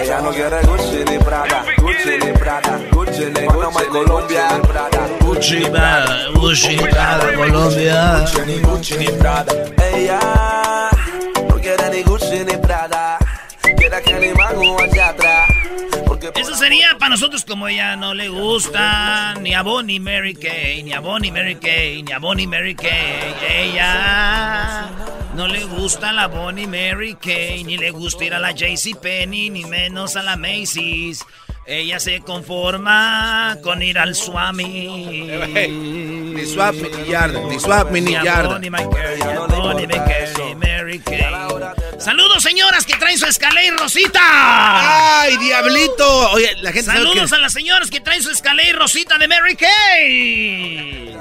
Ella no quiere Gucci ni Prada, Gucci ni Prada, Gucci ni Gucci Colombia, Gucci Prada, Gucci Prada, Colombia, Gucci ni Gucci ni Prada. Ella no quiere ni Gucci ni Prada, quiere que ni mago allá atrás. Eso sería para nosotros como ella no le gusta ni a Bonnie Mary Kay, ni a Bonnie Mary Kay, ni a Bonnie Mary Kay. Ella no le gusta la Bonnie Mary Kay, ni le gusta ir a la Penny, ni menos a la Macy's. Ella se conforma con ir al Swami. Ni swap ni yarda, ni swap ni yarda. Mary Kay. Saludos, señoras que traen su escalera rosita. ¡Ay, diablito! Oye, la gente Saludos a las señoras que traen su escalera rosita de Mary Kay.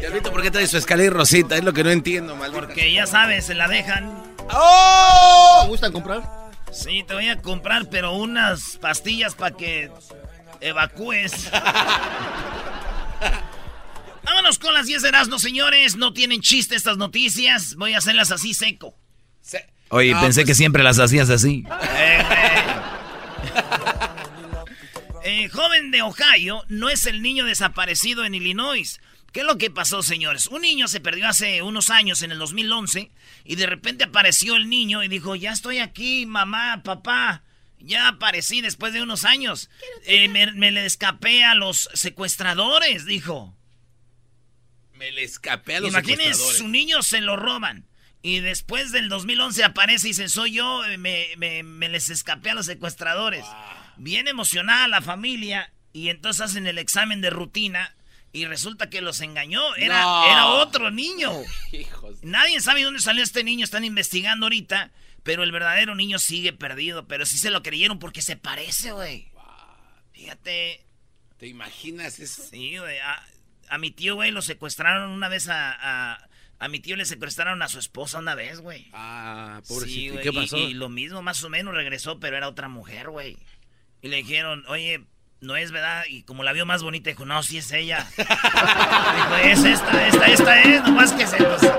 Diablito, ¿por qué trae su escalera rosita? Es lo que no entiendo, mal. Porque ya sabes, se la dejan. ¡Oh! ¿Te gustan comprar? Sí, te voy a comprar, pero unas pastillas para que evacúes. Vámonos con las 10 de Erasmo, señores. No tienen chiste estas noticias. Voy a hacerlas así seco. Oye, pensé pues- que siempre las hacías así. Eh, joven de Ohio no es el niño desaparecido en Illinois. ¿Qué es lo que pasó, señores? Un niño se perdió hace unos años, en el 2011, y de repente apareció el niño y dijo, ya estoy aquí, mamá, papá. Ya aparecí después de unos años. Eh, me, me le escapé a los secuestradores, dijo. Me le escapé a los Imagínense, secuestradores. su niño se lo roban. Y después del 2011 aparece y dice, soy yo, me, me- me les escapé a los secuestradores. Bien emocionada la familia y entonces hacen el examen de rutina y resulta que los engañó. Era, No. era otro niño. Hijos. Nadie sabe dónde salió este niño, están investigando ahorita, pero el verdadero niño sigue perdido. Pero sí se lo creyeron porque se parece, güey. Fíjate. ¿Te imaginas eso? Sí, güey. A, a mi tío, güey, lo secuestraron una vez a, a... a mi tío le secuestraron a su esposa una vez, güey. Ah, Sí, pobrecito. ¿Y güey, qué pasó? Y, lo mismo, más o menos, regresó, pero era otra mujer, güey. Y le dijeron, oye, no es verdad. Y como la vio más bonita, dijo, no, sí es ella. dijo, es esta, esta, esta es, nomás que se los...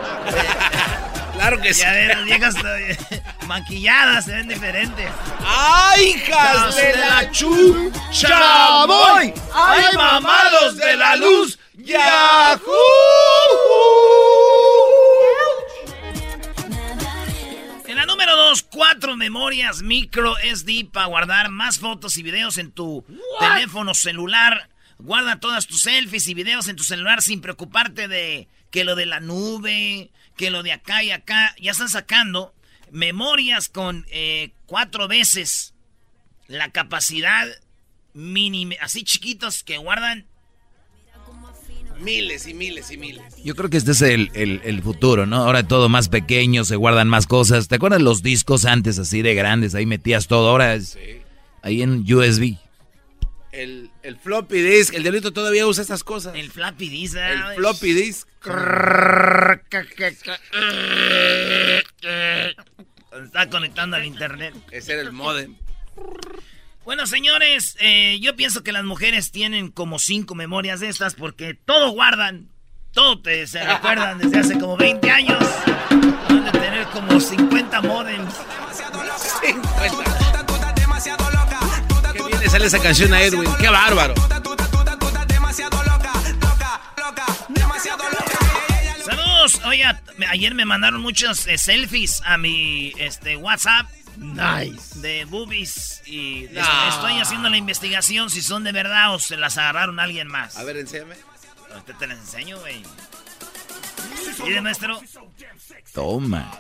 Claro que sí. Ya ves, las viejas maquilladas se ven diferentes. ¡Ay, hijas de la chu! ¡Chamoy! ¡Ay, mamados de la luz! En la número 2, cuatro memorias micro SD para guardar más fotos y videos en tu teléfono celular. Guarda todas tus selfies y videos en tu celular sin preocuparte de que lo de la nube, que lo de acá y acá. Ya están sacando memorias con eh, cuatro veces la capacidad mínima, así chiquitos que guardan Miles y miles y miles. Yo creo que este es el, el- el futuro, ¿no? Ahora todo más pequeño, se guardan más cosas. ¿Te acuerdas los discos antes así de grandes? Ahí metías todo, ahora es ahí en USB. El, el floppy disk, el diablito todavía usa estas cosas. el floppy disk. El ¿verdad? floppy disk. Está conectando al internet. Ese era el modem. Bueno, señores, eh, yo pienso que las mujeres tienen como cinco memorias de estas porque todo guardan, todo te, se recuerdan desde hace como 20 años. Van a tener como 50 modems. 50. Qué bien le sale esa canción a Edwin. Qué bárbaro. Saludos. Me- ayer me mandaron muchos eh, selfies a mi este, WhatsApp. Nice. De boobies. Y No. estoy haciendo la investigación si son de verdad o se las agarraron a alguien más. A ver, enséñame. Ahorita te las enseño, güey. Mire, maestro. Toma.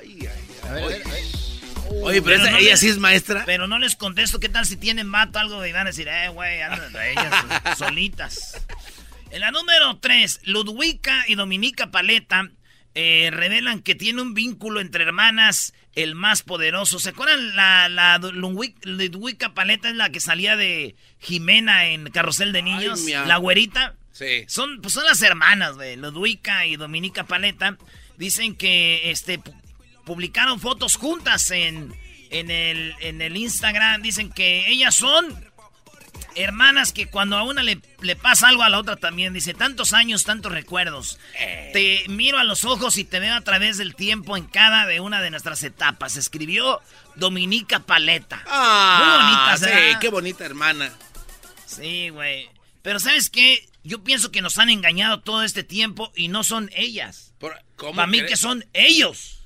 Oye, pero, esa- no ella les- sí es maestra. Pero no les contesto qué tal si tienen mato algo y van a decir, eh, güey, andan ellas solitas. En la número 3, Ludwika y Dominica Paleta eh, revelan que tiene un vínculo entre hermanas el más poderoso. ¿Se acuerdan? La, la Ludwika Paleta es la que salía de Jimena en Carrusel de Niños. la güerita. Sí. Son, pues son las hermanas de Ludwika y Dominica Paleta. Dicen que este publicaron fotos juntas en, en, el, en el Instagram. Dicen que ellas son hermanas que cuando a una le, le, pasa algo a la otra también, dice, tantos años, tantos recuerdos. Eh. Te miro a los ojos y te veo a través del tiempo en cada de una de nuestras etapas. Escribió Dominica Paleta. Ah, Muy bonita, sí, qué bonita hermana. Sí, güey. Pero ¿sabes qué? Yo pienso que nos han engañado todo este tiempo y no son ellas. Para mí que son ellos.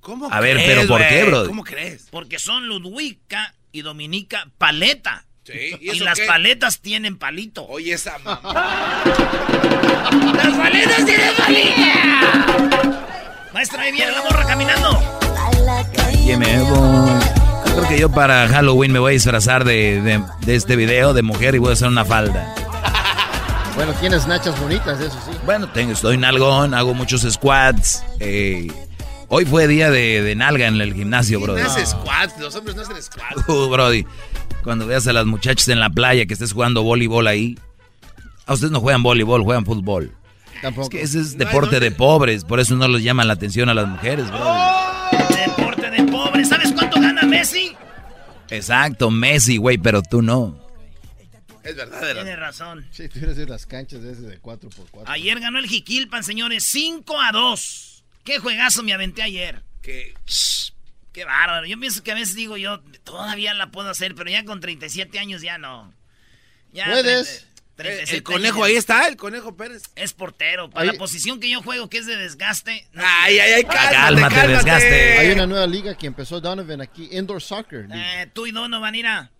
¿Cómo A ver, pero ¿por qué, bro? ¿Cómo crees? Porque son Ludwika y Dominica Paleta. Sí, ¿y, las paletas tienen palito. Oye, esa mamá. ¡Las paletas tienen palito! Maestra, ahí viene la morra caminando. ¿Qué me Creo que yo para Halloween me voy a disfrazar de, de, este video de mujer y voy a hacer una falda. Bueno, tienes nachas bonitas, eso sí. Bueno, tengo, estoy nalgón, hago muchos squats. Eh, hoy fue día de, de, nalga en el gimnasio, bro. No haces squats, los hombres no hacen squats. Uh, brody. Cuando veas a las muchachas en la playa que estés jugando voleibol ahí. A ustedes no juegan voleibol, juegan fútbol. Tampoco. Es que ese es deporte de pobres, por eso no les llama la atención a las mujeres, bro. ¡Oh! Deporte de pobres. ¿Sabes cuánto gana Messi? Exacto, Messi, güey, pero tú no. Es verdad. Tiene razón. Sí, tú eres de las canchas de ese de 4x4. Ayer ganó el Jiquilpan, señores, 5 a 2. Qué juegazo me aventé ayer. Qué... Qué bárbaro. Yo pienso que a veces digo yo, todavía la puedo hacer, pero ya con 37 años ya no. Ya Puedes. el, conejo ahí está, el conejo Pérez. Es portero. Para la posición que yo juego, que es de desgaste. ay, ay, ay, cálmate, cálmate, desgaste. Hay una nueva liga que empezó Donovan aquí, Indoor Soccer. Eh, tú y Donovan, a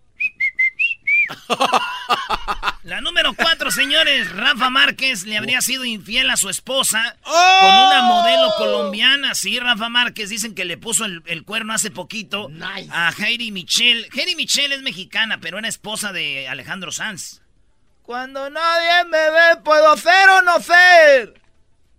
La número cuatro, señores. Rafa Márquez le habría sido infiel a su esposa con una modelo colombiana. Sí, Rafa Márquez dicen que le puso el, cuerno hace poquito a Heidi Michelle. Heidi Michelle es mexicana, pero era esposa de Alejandro Sanz. Cuando nadie me ve, puedo ser o no ser.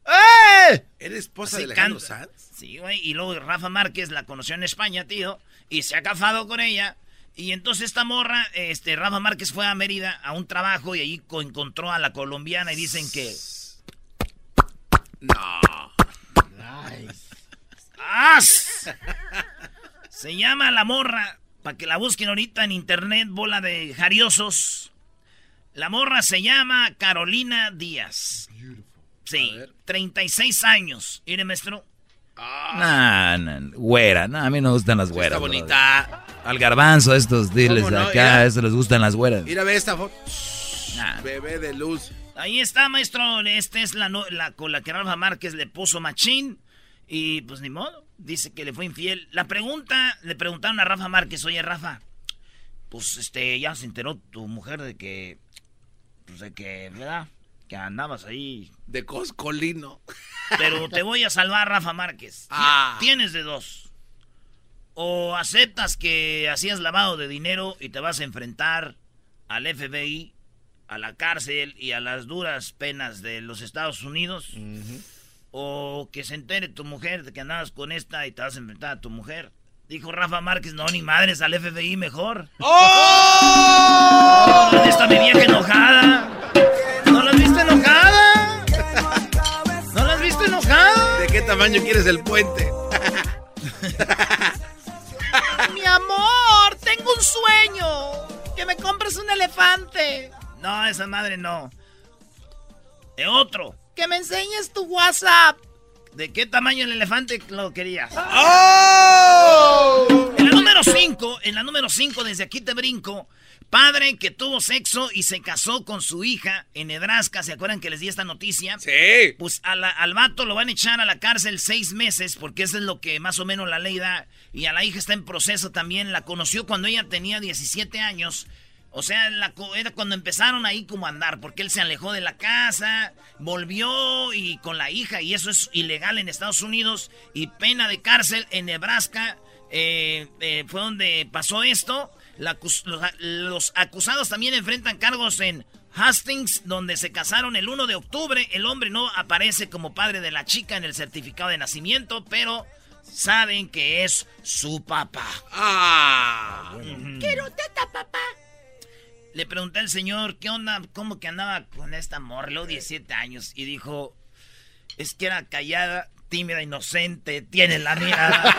¡Eh! ¿Eres esposa de Alejandro Sanz? Sí, güey. Y luego Rafa Márquez la conoció en España, tío. Y se ha casado con ella. Y entonces esta morra, este, Rafa Márquez fue a Mérida a un trabajo y ahí encontró a la colombiana y dicen que... No. Nice. ¡As! Se llama la morra, para que la busquen ahorita en internet, bola de jariosos. La morra se llama Carolina Díaz. Sí, 36 años. Mire, maestro. Ah. Nah, güera, a mí no me gustan las güeras. Está bonita. Al garbanzo, estos diles de acá, a les gustan las güeras. Mira, ve esta foto. Bebé de luz. Ahí está, maestro. Esta es la, la con la que Rafa Márquez le puso machín. Y pues ni modo. Dice que le fue infiel. La pregunta, le preguntaron a Rafa Márquez, oye Rafa, pues este, ya se enteró tu mujer de que, pues de que, ¿verdad? Que andabas ahí. De coscolino. Pero te voy a salvar, Rafa Márquez. Ah. Tienes de dos. O aceptas que hacías lavado de dinero y te vas a enfrentar al FBI, a la cárcel y a las duras penas de los Estados Unidos. O que se entere tu mujer de que andabas con esta y te vas a enfrentar a tu mujer. Dijo Rafa Márquez, no, ni madres, al FBI mejor. ¡Oh! ¿Dónde está mi vieja enojada? ¿No la viste enojada? ¿No la has visto enojada? ¿De qué tamaño quieres el puente? No, esa madre no. De otro. Que me enseñes tu WhatsApp. ¿De qué tamaño el elefante lo querías? ¡Oh! En la número 5, en la número 5, desde aquí te brinco. Padre que tuvo sexo y se casó con su hija en Nebraska. ¿Se acuerdan que les di esta noticia? Sí. Pues al vato lo van a echar a la cárcel seis meses, porque eso es lo que más o menos la ley da. Y a la hija está en proceso también. La conoció cuando ella tenía 17 años. O sea, la, era cuando empezaron ahí como a andar, porque él se alejó de la casa, volvió y con la hija, y eso es ilegal en Estados Unidos, y pena de cárcel en Nebraska. Eh, eh, fue donde pasó esto los, acusados también enfrentan cargos en Hastings, donde se casaron el 1 de octubre. El hombre no aparece como padre de la chica en el certificado de nacimiento, pero saben que es su papá. Ah. Quiero teta, papá. Le pregunté al señor, ¿qué onda? ¿Cómo que andaba con esta morlo, 17 años? Y dijo, es que era callada, tímida, inocente, tiene la mirada.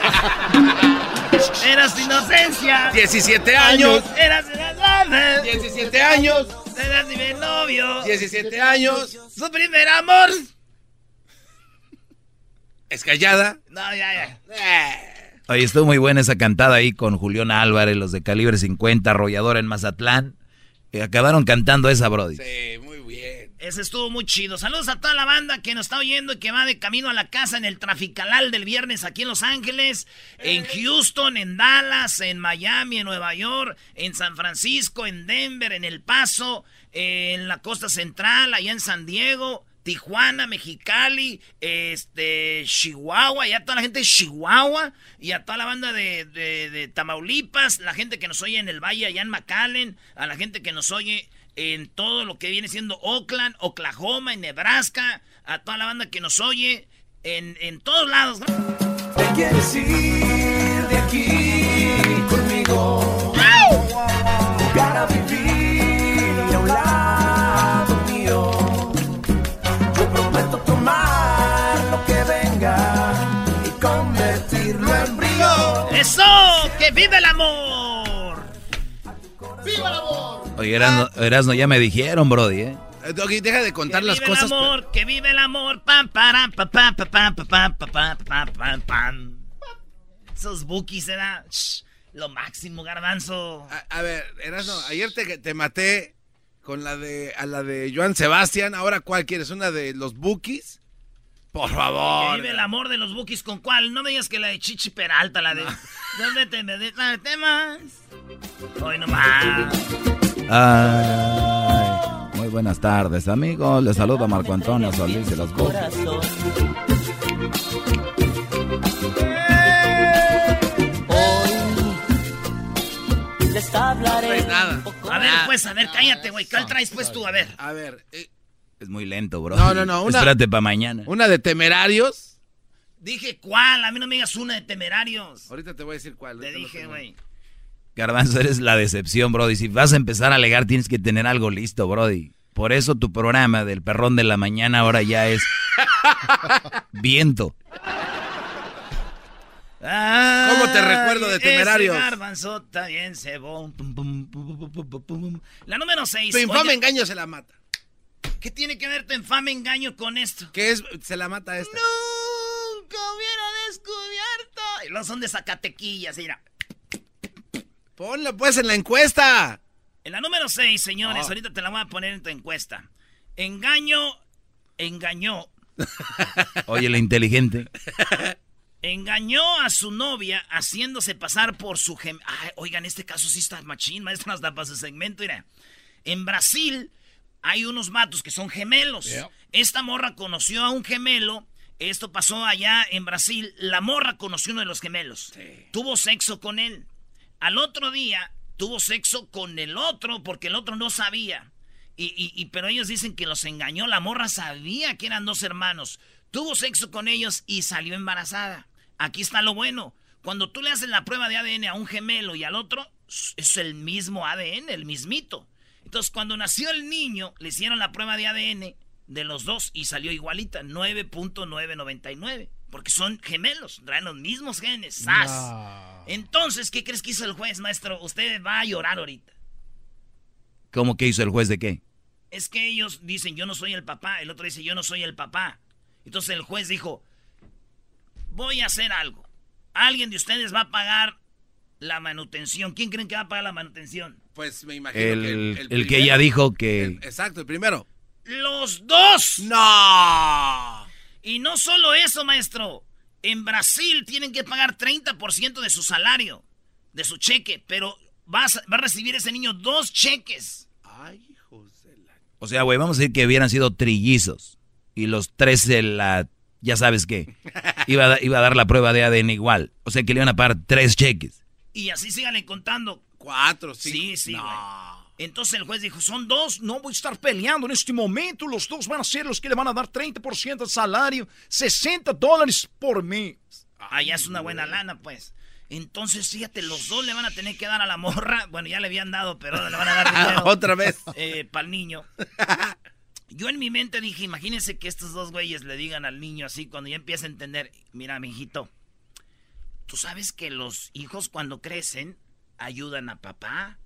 Eras inocencia. 17 años. Eras la 17 años. Eras mi novio. 17 años. Su primer amor. ¿Es callada? No, ya, ya. Eh. Oye, estuvo muy buena esa cantada ahí con Julián Álvarez, los de calibre 50, arrollador en Mazatlán. Y acabaron cantando esa, Brody. Sí, muy bien. Ese estuvo muy chido. Saludos a toda la banda que nos está oyendo y que va de camino a la casa en el Traficalal del viernes aquí en Los Ángeles, en Houston, en Dallas, en Miami, en Nueva York, en San Francisco, en Denver, en El Paso, en la costa central, allá en San Diego. Tijuana, Mexicali, este, Chihuahua, y a toda la gente de Chihuahua, y a toda la banda de, de, de, Tamaulipas, la gente que nos oye en el Valle, allá en McAllen, a la gente que nos oye en todo lo que viene siendo Oakland, Oklahoma, en Nebraska, a toda la banda que nos oye en, en todos lados. Te quieres ir de aquí conmigo. Para vivir ¡Que vive el amor! ¡Viva el amor! Oye, Erasno, Erasno, ya me dijeron, Brody, ¿eh? Eh, Doggy, deja de contar que las vive cosas. el amor, que vive el amor, pam, param, pam, pam, pam, pam, pam, pam, pam, pam, pam, pam. Esos bookies era shh, lo máximo, garbanzo. A, a ver, Erasno, ayer te, te maté con la de a la de Joan Sebastián. Ahora, ¿cuál quieres? ¿Una de los Bookies? Por favor. vive el amor de los bookies, ¿con cuál? No me digas que la de Chichi Peralta, la de... ¿Dónde te me de- la de temas? Hoy nomás. Ay, muy buenas tardes, amigos. Les saluda Marco Antonio Solís de los Bookies. Les hablaré. No nada. A ver, pues, a ver, cállate, güey. ¿Cuál traes, pues, tú? A ver. A ver, eh, Es muy lento, bro. No, no, no, una- Espérate para mañana. una de Temerarios. Dije, ¿cuál? A mí no me digas una de temerarios. Ahorita te voy a decir cuál. Te dije, güey. Garbanzo, eres la decepción, Brody. Si vas a empezar a alegar, tienes que tener algo listo, Brody. Por eso tu programa del perrón de la mañana ahora ya es viento. ¿Cómo te recuerdo de Temerarios? pum, pum, pum. La número 6. Tu infame engaño se la mata. ¿Qué tiene que ver tu infame engaño con esto? ¿Qué es? Se la mata esta. Nunca hubiera descubierto. Y los son de Zacatequillas, mira. Ponla pues en la encuesta. En la número 6, señores, Ah. ahorita te la voy a poner en tu encuesta. Engaño, engañó, Oye, la inteligente. engañó a su novia haciéndose pasar por su gem... Ay, oigan, este caso sí está machín, maestro, hasta para su segmento, mira. En Brasil hay unos matos que son gemelos. Esta morra conoció a un gemelo. Esto pasó allá en Brasil. La morra conoció uno de los gemelos. Tuvo sexo con él. Al otro día tuvo sexo con el otro porque el otro no sabía. Y, y- y- pero ellos dicen que los engañó. La morra sabía que eran dos hermanos. Tuvo sexo con ellos y salió embarazada. Aquí está lo bueno. Cuando tú le haces la prueba de ADN a un gemelo y al otro, es el mismo ADN, el mismito. Entonces, cuando nació el niño, le hicieron la prueba de ADN de los dos y salió igualita, 9.999. Porque son gemelos, traen los mismos genes. ¡Sas! Entonces, ¿qué crees que hizo el juez, maestro? Usted va a llorar ahorita. ¿Cómo que hizo el juez de qué? Es que ellos dicen, yo no soy el papá. El otro dice, yo no soy el papá. Entonces el juez dijo, voy a hacer algo. Alguien de ustedes va a pagar la manutención. ¿Quién creen que va a pagar la manutención? Pues me imagino El, que el, el, que primero- ya dijo que... el- exacto, el primero. ¡Los dos! ¡No! Y no solo eso, maestro. En Brasil tienen que pagar 30% de su salario, de su cheque, pero va a, va a recibir ese niño dos cheques. Ay, hijos de la... O sea, güey, vamos a decir que hubieran sido trillizos. Y los tres de la... Ya sabes qué. Iba a, iba a dar la prueba de ADN igual. O sea que le iban a pagar tres cheques. Y así síganle contando. Cuatro, cinco. Sí, sí, No. güey. Entonces el juez dijo, son dos, No voy a estar peleando en este momento. Los dos van a ser los que le van a dar 30% del salario, 60 dólares por mes. Allá es una buena lana, pues. Entonces, fíjate, los dos le van a tener que dar a la morra. Bueno, ya le habían dado, pero le van a dar dinero. Otra vez. Eh, para el niño. Yo en mi mente dije, imagínense que estos dos güeyes le digan al niño así cuando ya empieza a entender, mira, mijito, tú sabes que los hijos cuando crecen ayudan a papá.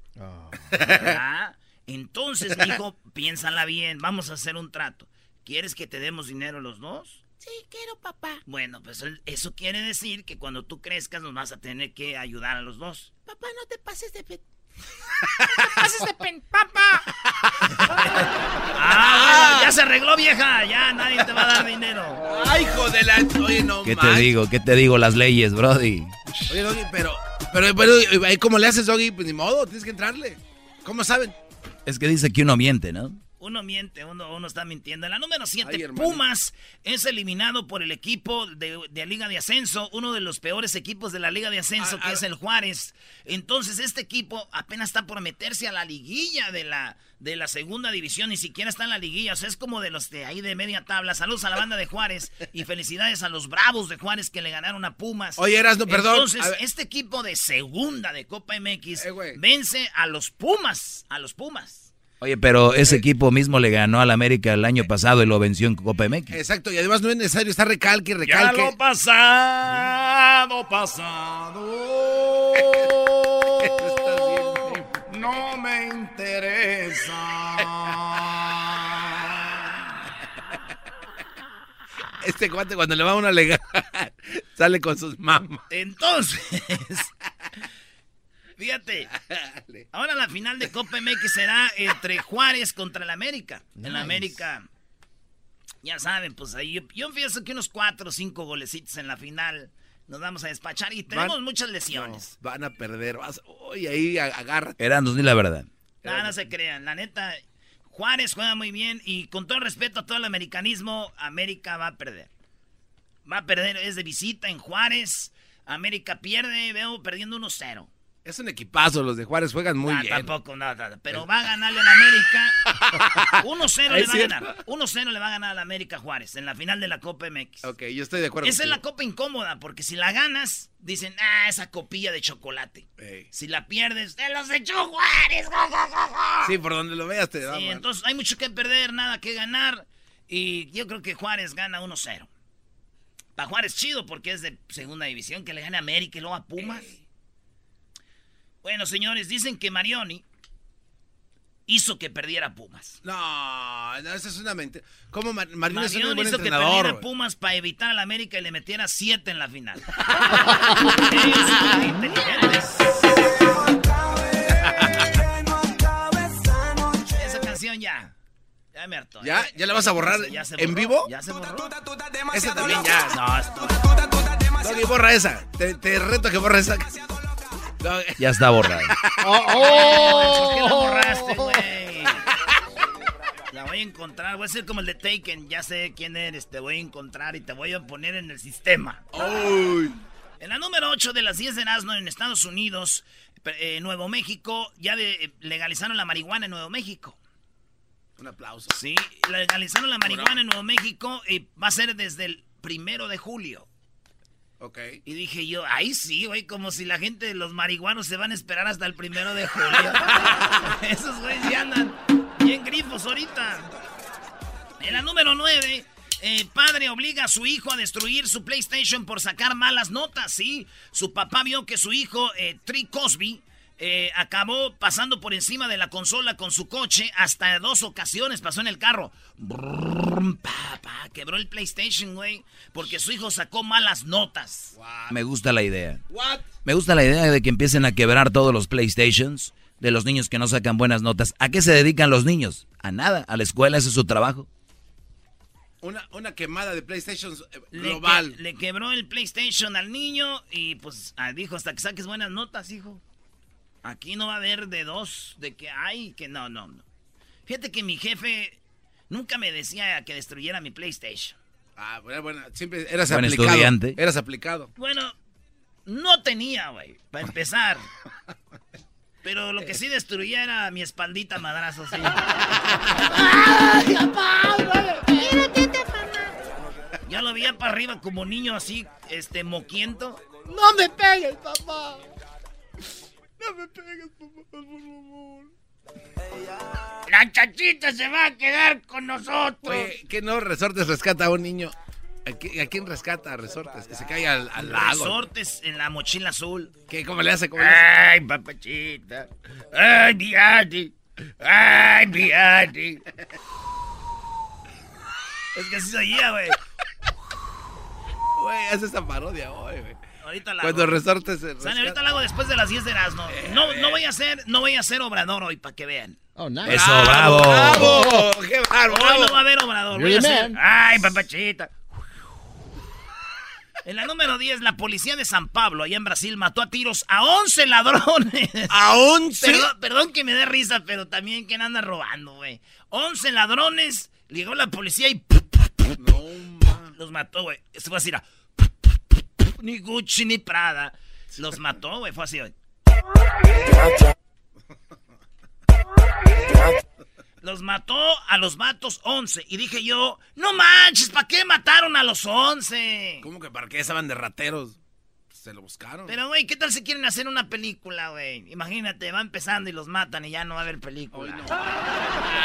¿verdad? Entonces, hijo, piénsala bien, vamos a hacer un trato. ¿Quieres que te demos dinero los dos? Sí, quiero papá. Bueno, pues eso quiere decir que cuando tú crezcas nos vas a tener que ayudar a los dos. Papá, no te pases de pen. no te pases de pen, papá. ah, bueno, ya se arregló, vieja. Ya nadie te va a dar dinero. Ay, hijo de la. Oye, no ¿Qué te digo? ¿Qué te digo? Las leyes, Brody. Oye, Doggy, pero. Pero, pero, ahí ¿cómo le haces, Doggy? Pues ni modo, tienes que entrarle. ¿Cómo saben? Es que dice que uno miente, ¿no? Uno miente, uno, uno está mintiendo. En la número 7, Pumas es eliminado por el equipo de, de, Liga de Ascenso, uno de los peores equipos de la Liga de Ascenso, ah, que ah. es el Juárez. Entonces, este equipo apenas está por meterse a la liguilla de la, de la segunda división, ni siquiera está en la liguilla. O sea, es como de los de ahí de media tabla. Saludos a la banda de Juárez y felicidades a los bravos de Juárez que le ganaron a Pumas. Oye, eras, no, perdón. Entonces, este equipo de segunda de Copa MX eh, vence a los Pumas, a los Pumas. Oye, pero ese equipo mismo le ganó al América el año pasado y lo venció en Copa MX. Exacto, y además no es necesario estar recalque y recalque. Ya lo pasado, pasado. Este cuate cuando le va a una legal sale con sus mamás. Entonces, Fíjate. Ahora la final de Copa MX será entre Juárez contra el América. En la América, ya saben, pues ahí yo, yo pienso que unos cuatro o cinco golecitos en la final nos vamos a despachar y tenemos muchas lesiones. van a perder. Vas, uy, ahí agárrate. Eran dos ni la verdad. No, no se crean. La neta, Juárez juega muy bien y con todo respeto a todo el americanismo, América va a perder. Va a perder, es de visita en Juárez. América pierde, veo perdiendo 1-0. Es un equipazo, los de Juárez juegan muy bien. Tampoco, nada, pero va a ganarle la América. 1-0 le va a ganar. 1-0 le va a ganar a la América Juárez en la final de la Copa MX. Ok, yo estoy de acuerdo. Esa es la copa incómoda, porque si la ganas, dicen, ah, esa copilla de chocolate. Si la pierdes, te los echó Juárez. sí, por donde lo veas te da. Sí, entonces hay mucho que perder, nada que ganar. Y yo creo que Juárez gana 1-0. Para Juárez chido porque es de segunda división, que le gane a América y luego a Pumas. Bueno, señores, dicen que Marioni hizo que perdiera Pumas. No, no esa es una mentira. ¿Cómo Marioni, es un buen hizo que perdiera Pumas para evitar a la América y le metiera siete en la final. Esa canción ya. Ya me harto. ¿Ya? ¿Ya la vas a borrar en vivo? ¿Ya se borró? Esa también ya. No, No, borra esa. Te, te reto que borra esa. Ya está borrado. oh, oh. ¿Por qué la borraste, güey? La voy a encontrar. Voy a ser como el de Taken. Ya sé quién eres. Te voy a encontrar y te voy a poner en el sistema. En la número 8 de las 10 de Erasmo en Estados Unidos, eh, Nuevo México, ya de, legalizaron la marihuana en Nuevo México. Un aplauso. Sí, legalizaron la marihuana en Nuevo México y va a ser desde el primero de julio. Ok. Y dije yo, ahí sí, güey, como si la gente, los marihuanos se van a esperar hasta el primero de julio. Esos güeyes ya andan bien grifos ahorita. En la número 9, eh, padre obliga a su hijo a destruir su PlayStation por sacar malas notas, ¿sí? Su papá vio que su hijo, eh, Tri Cosby, eh, acabó pasando por encima de la consola con su coche hasta dos ocasiones pasó en el carro. quebró el PlayStation, güey, porque su hijo sacó malas notas. Me gusta la idea. Me gusta la idea de que empiecen a quebrar todos los PlayStations de los niños que no sacan buenas notas. ¿A qué se dedican los niños? A nada, a la escuela, ese es su trabajo. Una, una quemada de PlayStation eh, global. Le, quebró el PlayStation al niño y pues dijo, hasta que saques buenas notas, hijo. Aquí no va a haber de dos, de que hay, que no, no, no. Fíjate que mi jefe nunca me decía que destruyera mi PlayStation. Ah, bueno, bueno, siempre eras aplicado. Estudiante. Eras aplicado. Bueno, no tenía, güey, para empezar. Pero lo que sí destruía era mi espaldita madrazo, sí. ¡Ay, papá! Ya lo veía para arriba como niño así, este, moquiento. No me pegues, papá. No me pegues, papá, por favor. La chachita se va a quedar con nosotros. Oye, ¿qué no resortes rescata a un niño? ¿A, qui- a quién rescata a resortes? Que se caiga al, al lago. Resortes en la mochila azul. ¿Qué? ¿Cómo le hace? ¿Cómo le hace? Ay, papachita. Ay, Biati. Ay, Biati. Es que así se oía, güey. Güey, hace esa parodia hoy, güey. Ahorita la Cuando hago. resortes se Sani, rescata. ahorita la hago después de las 10 de las no. No, no voy a hacer, no voy a hacer obrador hoy para que vean. Oh, nice. Eso, bravo. ¡Bravo! ¡Qué bárbaro! Hoy no va a haber obrador. Voy a man. Ay, papachita. En la número 10, la policía de San Pablo, allá en Brasil, mató a tiros a 11 ladrones. ¿A 11? Perdón, perdón que me dé risa, pero también quién anda robando, güey. 11 ladrones, llegó la policía y No, ma. los mató, güey. Se fue así, era, ni Gucci ni Prada. Los mató, güey, fue así, güey. Los mató a los matos 11. Y dije yo, no manches, ¿para qué mataron a los 11? ¿Cómo que para qué estaban de rateros? Se lo buscaron. Pero, güey, ¿qué tal si quieren hacer una película, güey? Imagínate, va empezando y los matan y ya no va a haber película.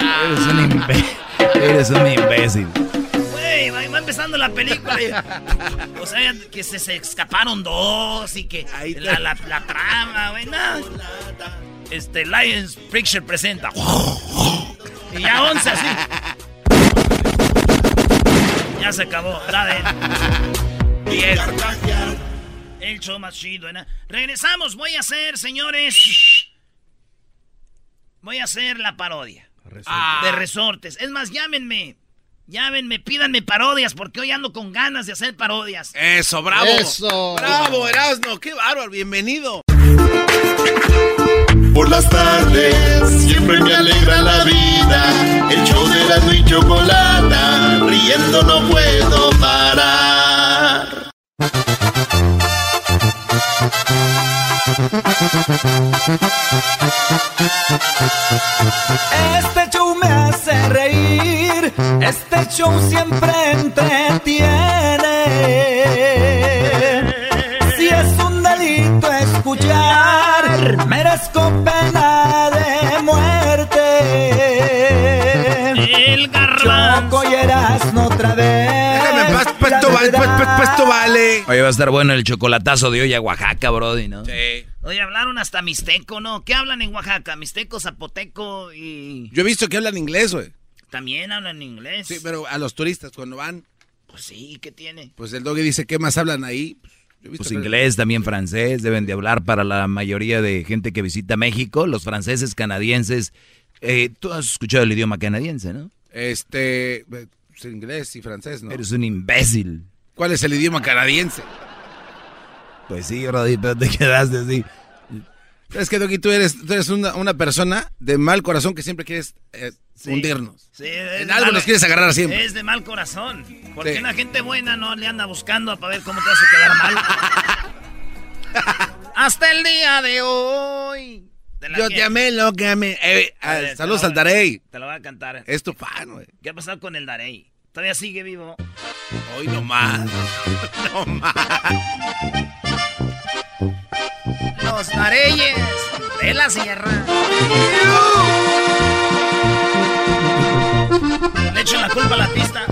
Eres un, Eres un imbécil. Güey, va, va empezando la película. y- o sea, que se, se escaparon dos y que Ahí la, la, la trama, güey, no. Este, Lions Picture presenta. y ya 11 así. Ya se acabó. La de... Diez. El show más chido, ¿eh? Regresamos, voy a hacer, señores. Voy a hacer la parodia. De resortes. Es más, llámenme. Llámenme, pídanme parodias, porque hoy ando con ganas de hacer parodias. Eso, bravo. Eso. Bravo, Erasmo. Qué bárbaro. Bienvenido. Por las tardes siempre me alegra la vida. El show de la y chocolata, riendo no puedo parar. Este show me hace reír, este show siempre entretiene. Si es un delito escuchar, merezco pena de muerte. El garbanzo. Choco otra vez. Déjame pues esto vale, pues, pues, pues esto vale. Oye, va a estar bueno el chocolatazo de hoy a Oaxaca, Brody, ¿no? Sí. Oye, hablaron hasta mixteco, ¿no? ¿Qué hablan en Oaxaca? Mixteco, zapoteco y... Yo he visto que hablan inglés, güey. También hablan inglés. Sí, pero a los turistas cuando van, Pues sí, ¿qué tiene? pues el doggy dice, ¿qué más hablan ahí? Pues, yo he visto Pues inglés, también francés, deben de hablar para la mayoría de gente que visita México. Los franceses, canadienses. eh, Tú has escuchado el idioma canadiense, ¿no? Este, pues, inglés y francés, ¿no? Eres un imbécil. ¿Cuál es el idioma canadiense? Pues sí, Brody, pero te quedaste así. Es que, Doggy, tú eres, tú eres una, una persona de mal corazón que siempre quieres eh, Sí. hundirnos. Sí, En algo mal- nos quieres agarrar siempre. Es de mal corazón. Porque Sí. una gente buena no le anda buscando para ver cómo te hace quedar mal. Hasta el día de hoy. ¿Te la Yo te amé, lo que amé. Eh, ah, saludos al Darey. Te lo voy a cantar. Es tu fan, güey. ¿Qué ha pasado con el Darey? ¿Todavía sigue vivo? Hoy no más. Los de la Sierra. Le echo la culpa a la pista.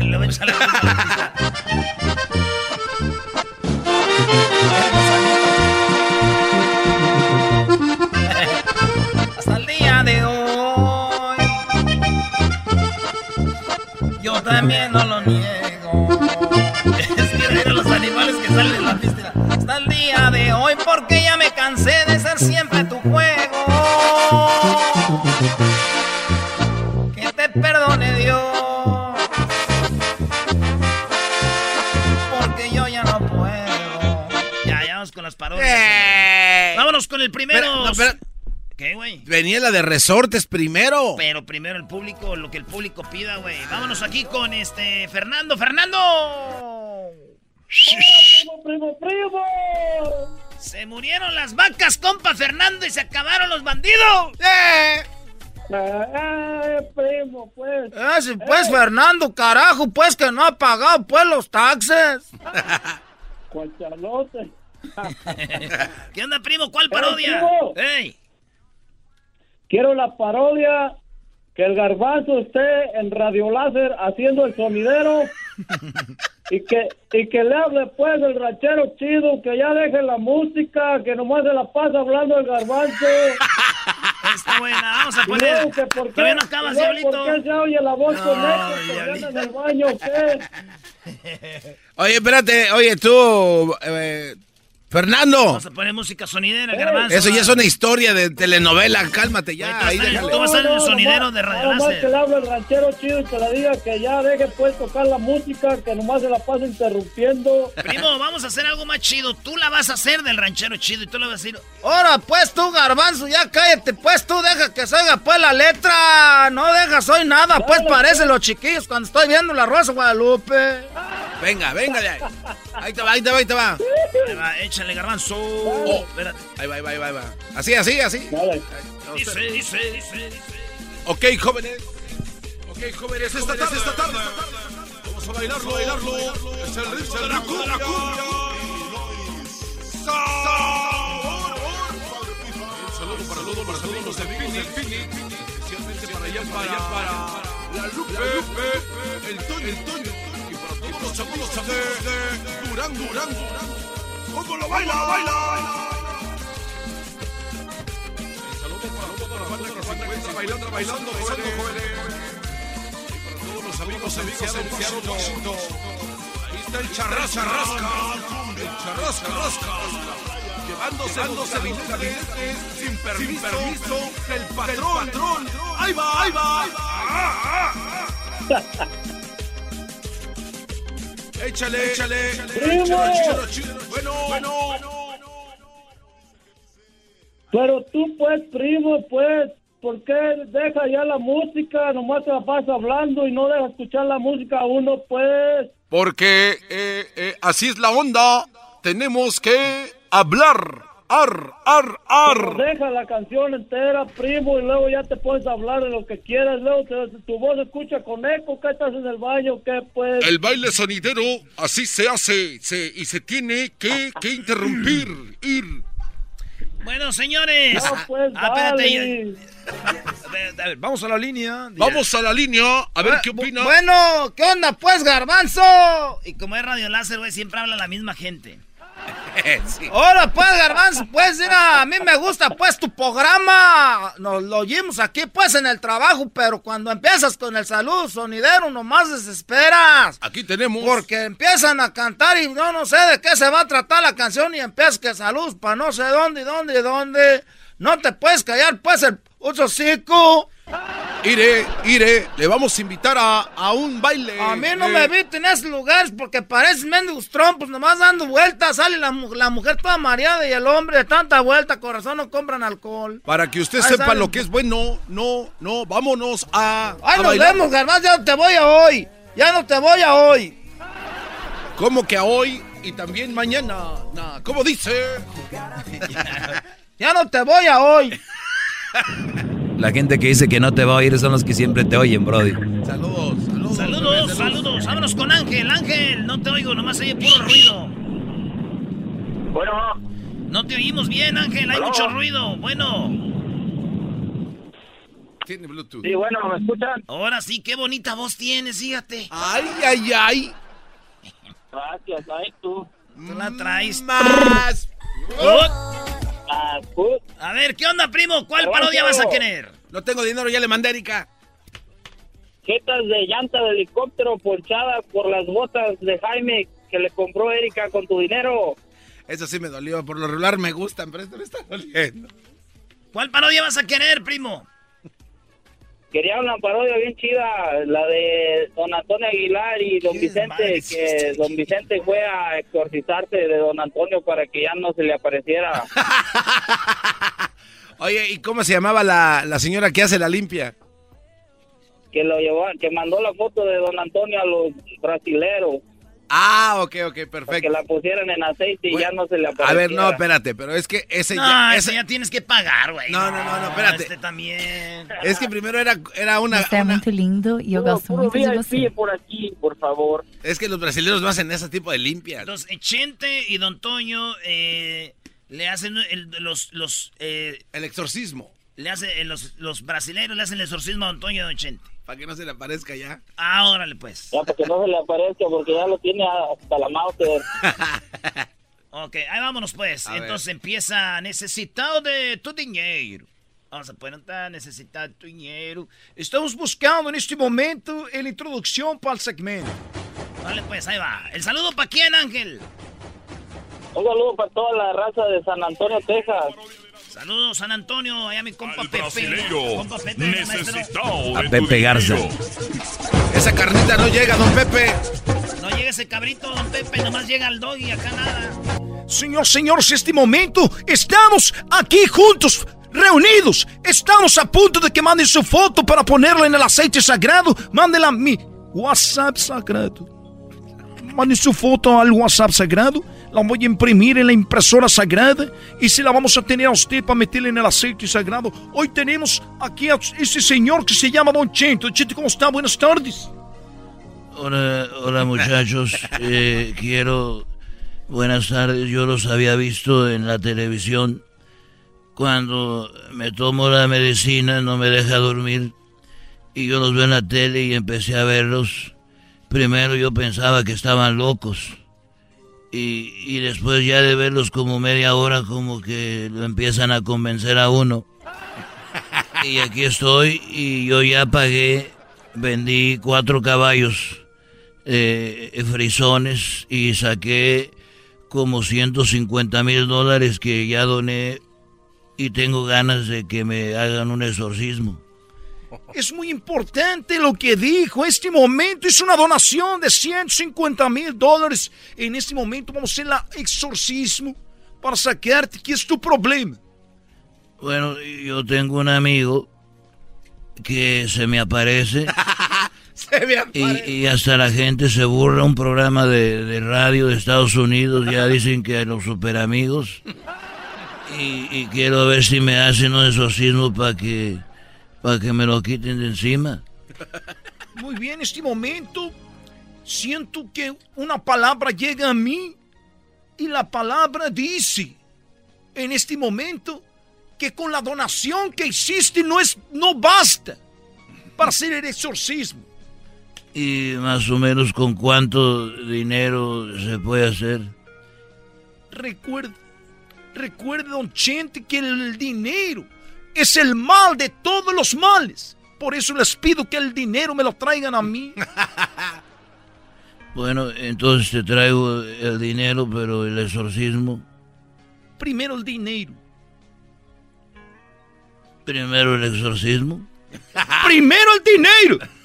Le echar la culpa a la pista. Hasta el día de hoy. Yo también no lo niego. Hasta el día de hoy, porque ya me cansé de ser siempre tu juego. Que te perdone Dios. Porque yo ya no puedo. Ya, ya vamos con las parodias. Eh. Vámonos con el primero. No. ¿Qué, güey? Venía la de resortes primero. Pero primero el público, lo que el público pida, güey. Vámonos aquí con este Fernando. ¡Fernando! Se murieron las vacas, compa Fernando, y se acabaron los bandidos. Eh, primo, pues. Eh, sí, pues, Fernando, carajo, pues que no ha pagado, pues, los taxes. Cuachalote. ¿Qué onda, primo? ¿Cuál parodia? ¡Ey! Quiero la parodia que el garbanzo esté en Radio Láser haciendo el sonidero y que y que le hable pues el ranchero chido, que ya deje la música, que nomás se la pasa hablando el garbanzo. Está buena, vamos a poner. Que por qué, Todavía no acabas, luego, diablito. ¿Por qué se oye la voz No, con anda en el baño qué? Oye, espérate, oye, tú, eh, Fernando. Vamos a poner música sonidera, garbanzo. Eso ya es una historia de telenovela, cálmate ya. ahí Tú déjale. vas a ser el sonidero de Radio Nomás Láser. que le hable el ranchero chido y que le diga que ya deje pues tocar la música, que nomás se la pasa interrumpiendo. Primo, vamos a hacer algo más chido. Tú la vas a hacer del ranchero chido y tú le vas a decir, Ahora, pues, tú, garbanzo, ya cállate, pues, tú, deja que se oiga, pues, la letra. No dejas hoy nada, pues, parece los chiquillos cuando estoy viendo la Rosa Guadalupe. Venga, venga de ahí. Ahí te va, ahí te va, ahí te va. Ahí va, échale garbanzo. Oh. Ahí va, ahí va, ahí va, ahí va. Así, así, así. Dice, dice, dice, dice. Ok, jóvenes. Ok, jóvenes, esta tarde, esta tarde. Vamos a bailarlo, bailarlo. Es el ritmo de la cumbia. Un saludo para todos los amigos del Pini, especialmente para allá, para allá, para la Lupe, el Toño, el Toño, y para todos los amigos de, de Durán, Durán, ¿Cómo lo baila, baila? Un saludo para toda la banda que se encuentra bailando, bailando, jóvenes. Y para todos los amigos, Seattle, Washington. Ahí está el charrasca, charrasca, el charrasca, rasca, llevándose, llevándose billetes sin permiso, del patrón. Ahí va, ahí va. Échale, échale, ¡Primo! échale, échale. Bueno, bueno. Pero tú, pues, primo, pues, ¿por qué deja ya la música? Nomás te la pasa hablando y no deja escuchar la música a uno, pues. Porque eh, eh, así es la onda. Tenemos que hablar. Ar, ar, Pero ar. deja la canción entera, primo, y luego ya te puedes hablar de lo que quieras. Luego te- tu voz se escucha con eco. ¿Qué estás en el baño? ¿Qué, pues? El baile sonidero así se hace se, y se tiene que, que interrumpir. Ir. Bueno, señores. No, pues, Ah, espérate, vale. A ver, a ver, vamos a la línea. Vamos a la línea a ver qué opina. Bueno, ¿qué onda, pues, garbanzo? Y como es Radio Láser, güey, siempre habla la misma gente. Ahora, pues, garbanzo, pues, mira, a mí me gusta, pues, tu programa. Nos lo oímos aquí, pues, en el trabajo, pero cuando empiezas con el saludo sonidero, nomás desesperas. Aquí tenemos. Porque empiezan a cantar y no, no sé de qué se va a tratar la canción y empiezas que salud para no sé dónde y dónde y dónde. No te puedes callar, pues, el hocico. Iré, iré. Le vamos a invitar a, a un baile. A mí no Eh, me eviten esos lugares porque parecen mendigos trompos, nomás dando vueltas. Sale la, mu- la mujer toda mareada y el hombre de tanta vuelta, corazón, no compran alcohol. Para que usted Ahí sepa sale. lo que es bueno, no, no, vámonos a. ¡Ay, a nos bailar. vemos! Ya no te voy a hoy. Ya no te voy a hoy. ¿Cómo que a hoy y también mañana? Nah, ¿Cómo dice? Ya no te voy a hoy. La gente que dice que no te va a oír son los que siempre te oyen, Brody. Saludos, saludos. Saludos, saludos. Vámonos con Ángel. Ángel, no te oigo, nomás oye puro ruido. Bueno, No te oímos bien, Ángel, hay ¿Aló? mucho ruido. Bueno, Tiene Bluetooth. sí, bueno, ¿me escuchan? ahora sí, qué bonita voz tienes, fíjate. Ay, ay, ay. Gracias, ahí tú. Tú la traes. Más. Ah, pues, A ver, ¿qué onda, primo? ¿Cuál parodia vas a querer? No tengo dinero, ya le mandé a Erika. jetas de llanta de helicóptero ponchada por las botas de Jaime que le compró Erika con tu dinero. Eso sí me dolió. Por lo regular me gustan, pero esto me está doliendo. ¿Cuál parodia vas a querer, primo? Quería una parodia bien chida, la de don Antonio Aguilar y don ¿Qué Vicente, que don Vicente fue a exorcizarse de don Antonio para que ya no se le apareciera. Oye, ¿y cómo se llamaba la, la señora que hace la limpia? que lo llevó, que mandó la foto de don Antonio a los brasileros. Ah, ok, ok, perfecto. Que la pusieran en aceite y ya no se le apareciera. A ver, no, espérate, pero es que ese No, ya... ese ya tienes que pagar, güey. No, no, no, no, espérate. Este también. Es que primero era, era una... É muito lindo gosto puro muito de VIP por aquí, por favor. Es que los brasileños no hacen ese tipo de limpias. Entonces, Chente y Don Toño eh, le hacen el- los... los eh, El exorcismo. le hace, eh, los, los brasileños le hacen el exorcismo a Don Toño y a Don Chente. Para que no se le aparezca ya. Ah, órale, pues. Ya, para que no se le aparezca, porque ya lo tiene hasta la mouse. Ok, ahí vámonos pues. A ver. Entonces empieza necesitado de tu dinero. Vamos a poner necesitado de tu dinero. Estamos buscando neste momento a introdução para o segmento. Vale, pues ahí va. ¿El saludo para quién, Ángel? Un saludo para toda la raza de San Antonio, Texas. Saludos, San Antonio, allá mi compa Al Pepe. brasileiro Compa Pepe, A de Pepe tu Garza. Esa carnita no llega, don Pepe. No llega ese cabrito, don Pepe, nomás llega el dog y acá nada. Senhor, senhores, neste momento estamos aqui juntos, reunidos. Estamos a ponto de que mandem sua foto para ponerla no aceite sagrado. Mandem-la a mi WhatsApp sagrado. Mandem sua foto ao WhatsApp sagrado. La voy a imprimir en la impresora sagrada y se la vamos a tener a usted para meterla en el aceite sagrado. Hoy tenemos aquí a ese señor que se llama Don Chento. Chento, ¿cómo está? Buenas tardes. Hola, hola muchachos, Eh, quiero... Buenas tardes, yo los había visto en la televisión. Cuando me tomo la medicina no me deja dormir y yo los veo en la tele y empecé a verlos. Primero yo pensaba que estaban locos y, y después ya de verlos como media hora como que lo empiezan a convencer a uno. Y aquí estoy y yo ya pagué, vendí cuatro caballos eh, frisones y saqué como 150 mil dólares que ya doné y tengo ganas de que me hagan un exorcismo. Es muy importante lo que dijo. Este momento es una donación de 150 mil dólares. En este momento vamos a hacer el exorcismo para sacarte que es tu problema. Bueno, yo tengo un amigo que se me aparece Se me y, aparece. y hasta la gente se burla. Un programa de, de radio de Estados Unidos ya dicen que los super amigos. Y, y quiero ver si me hacen un exorcismo para que, para que me lo quiten de encima. Muy bien, este momento siento que una palabra llega a mí y la palabra dice en este momento que con la donación que hiciste no es no basta para hacer el exorcismo. Y más o menos con cuánto dinero se puede hacer. Recuerde, recuerde, don Chente, que el dinero es el mal de todos los males. Por eso les pido que el dinero me lo traigan a mí. Bueno, entonces te traigo el dinero, pero el exorcismo. Primero el dinero. Primero el exorcismo. Primero el dinero.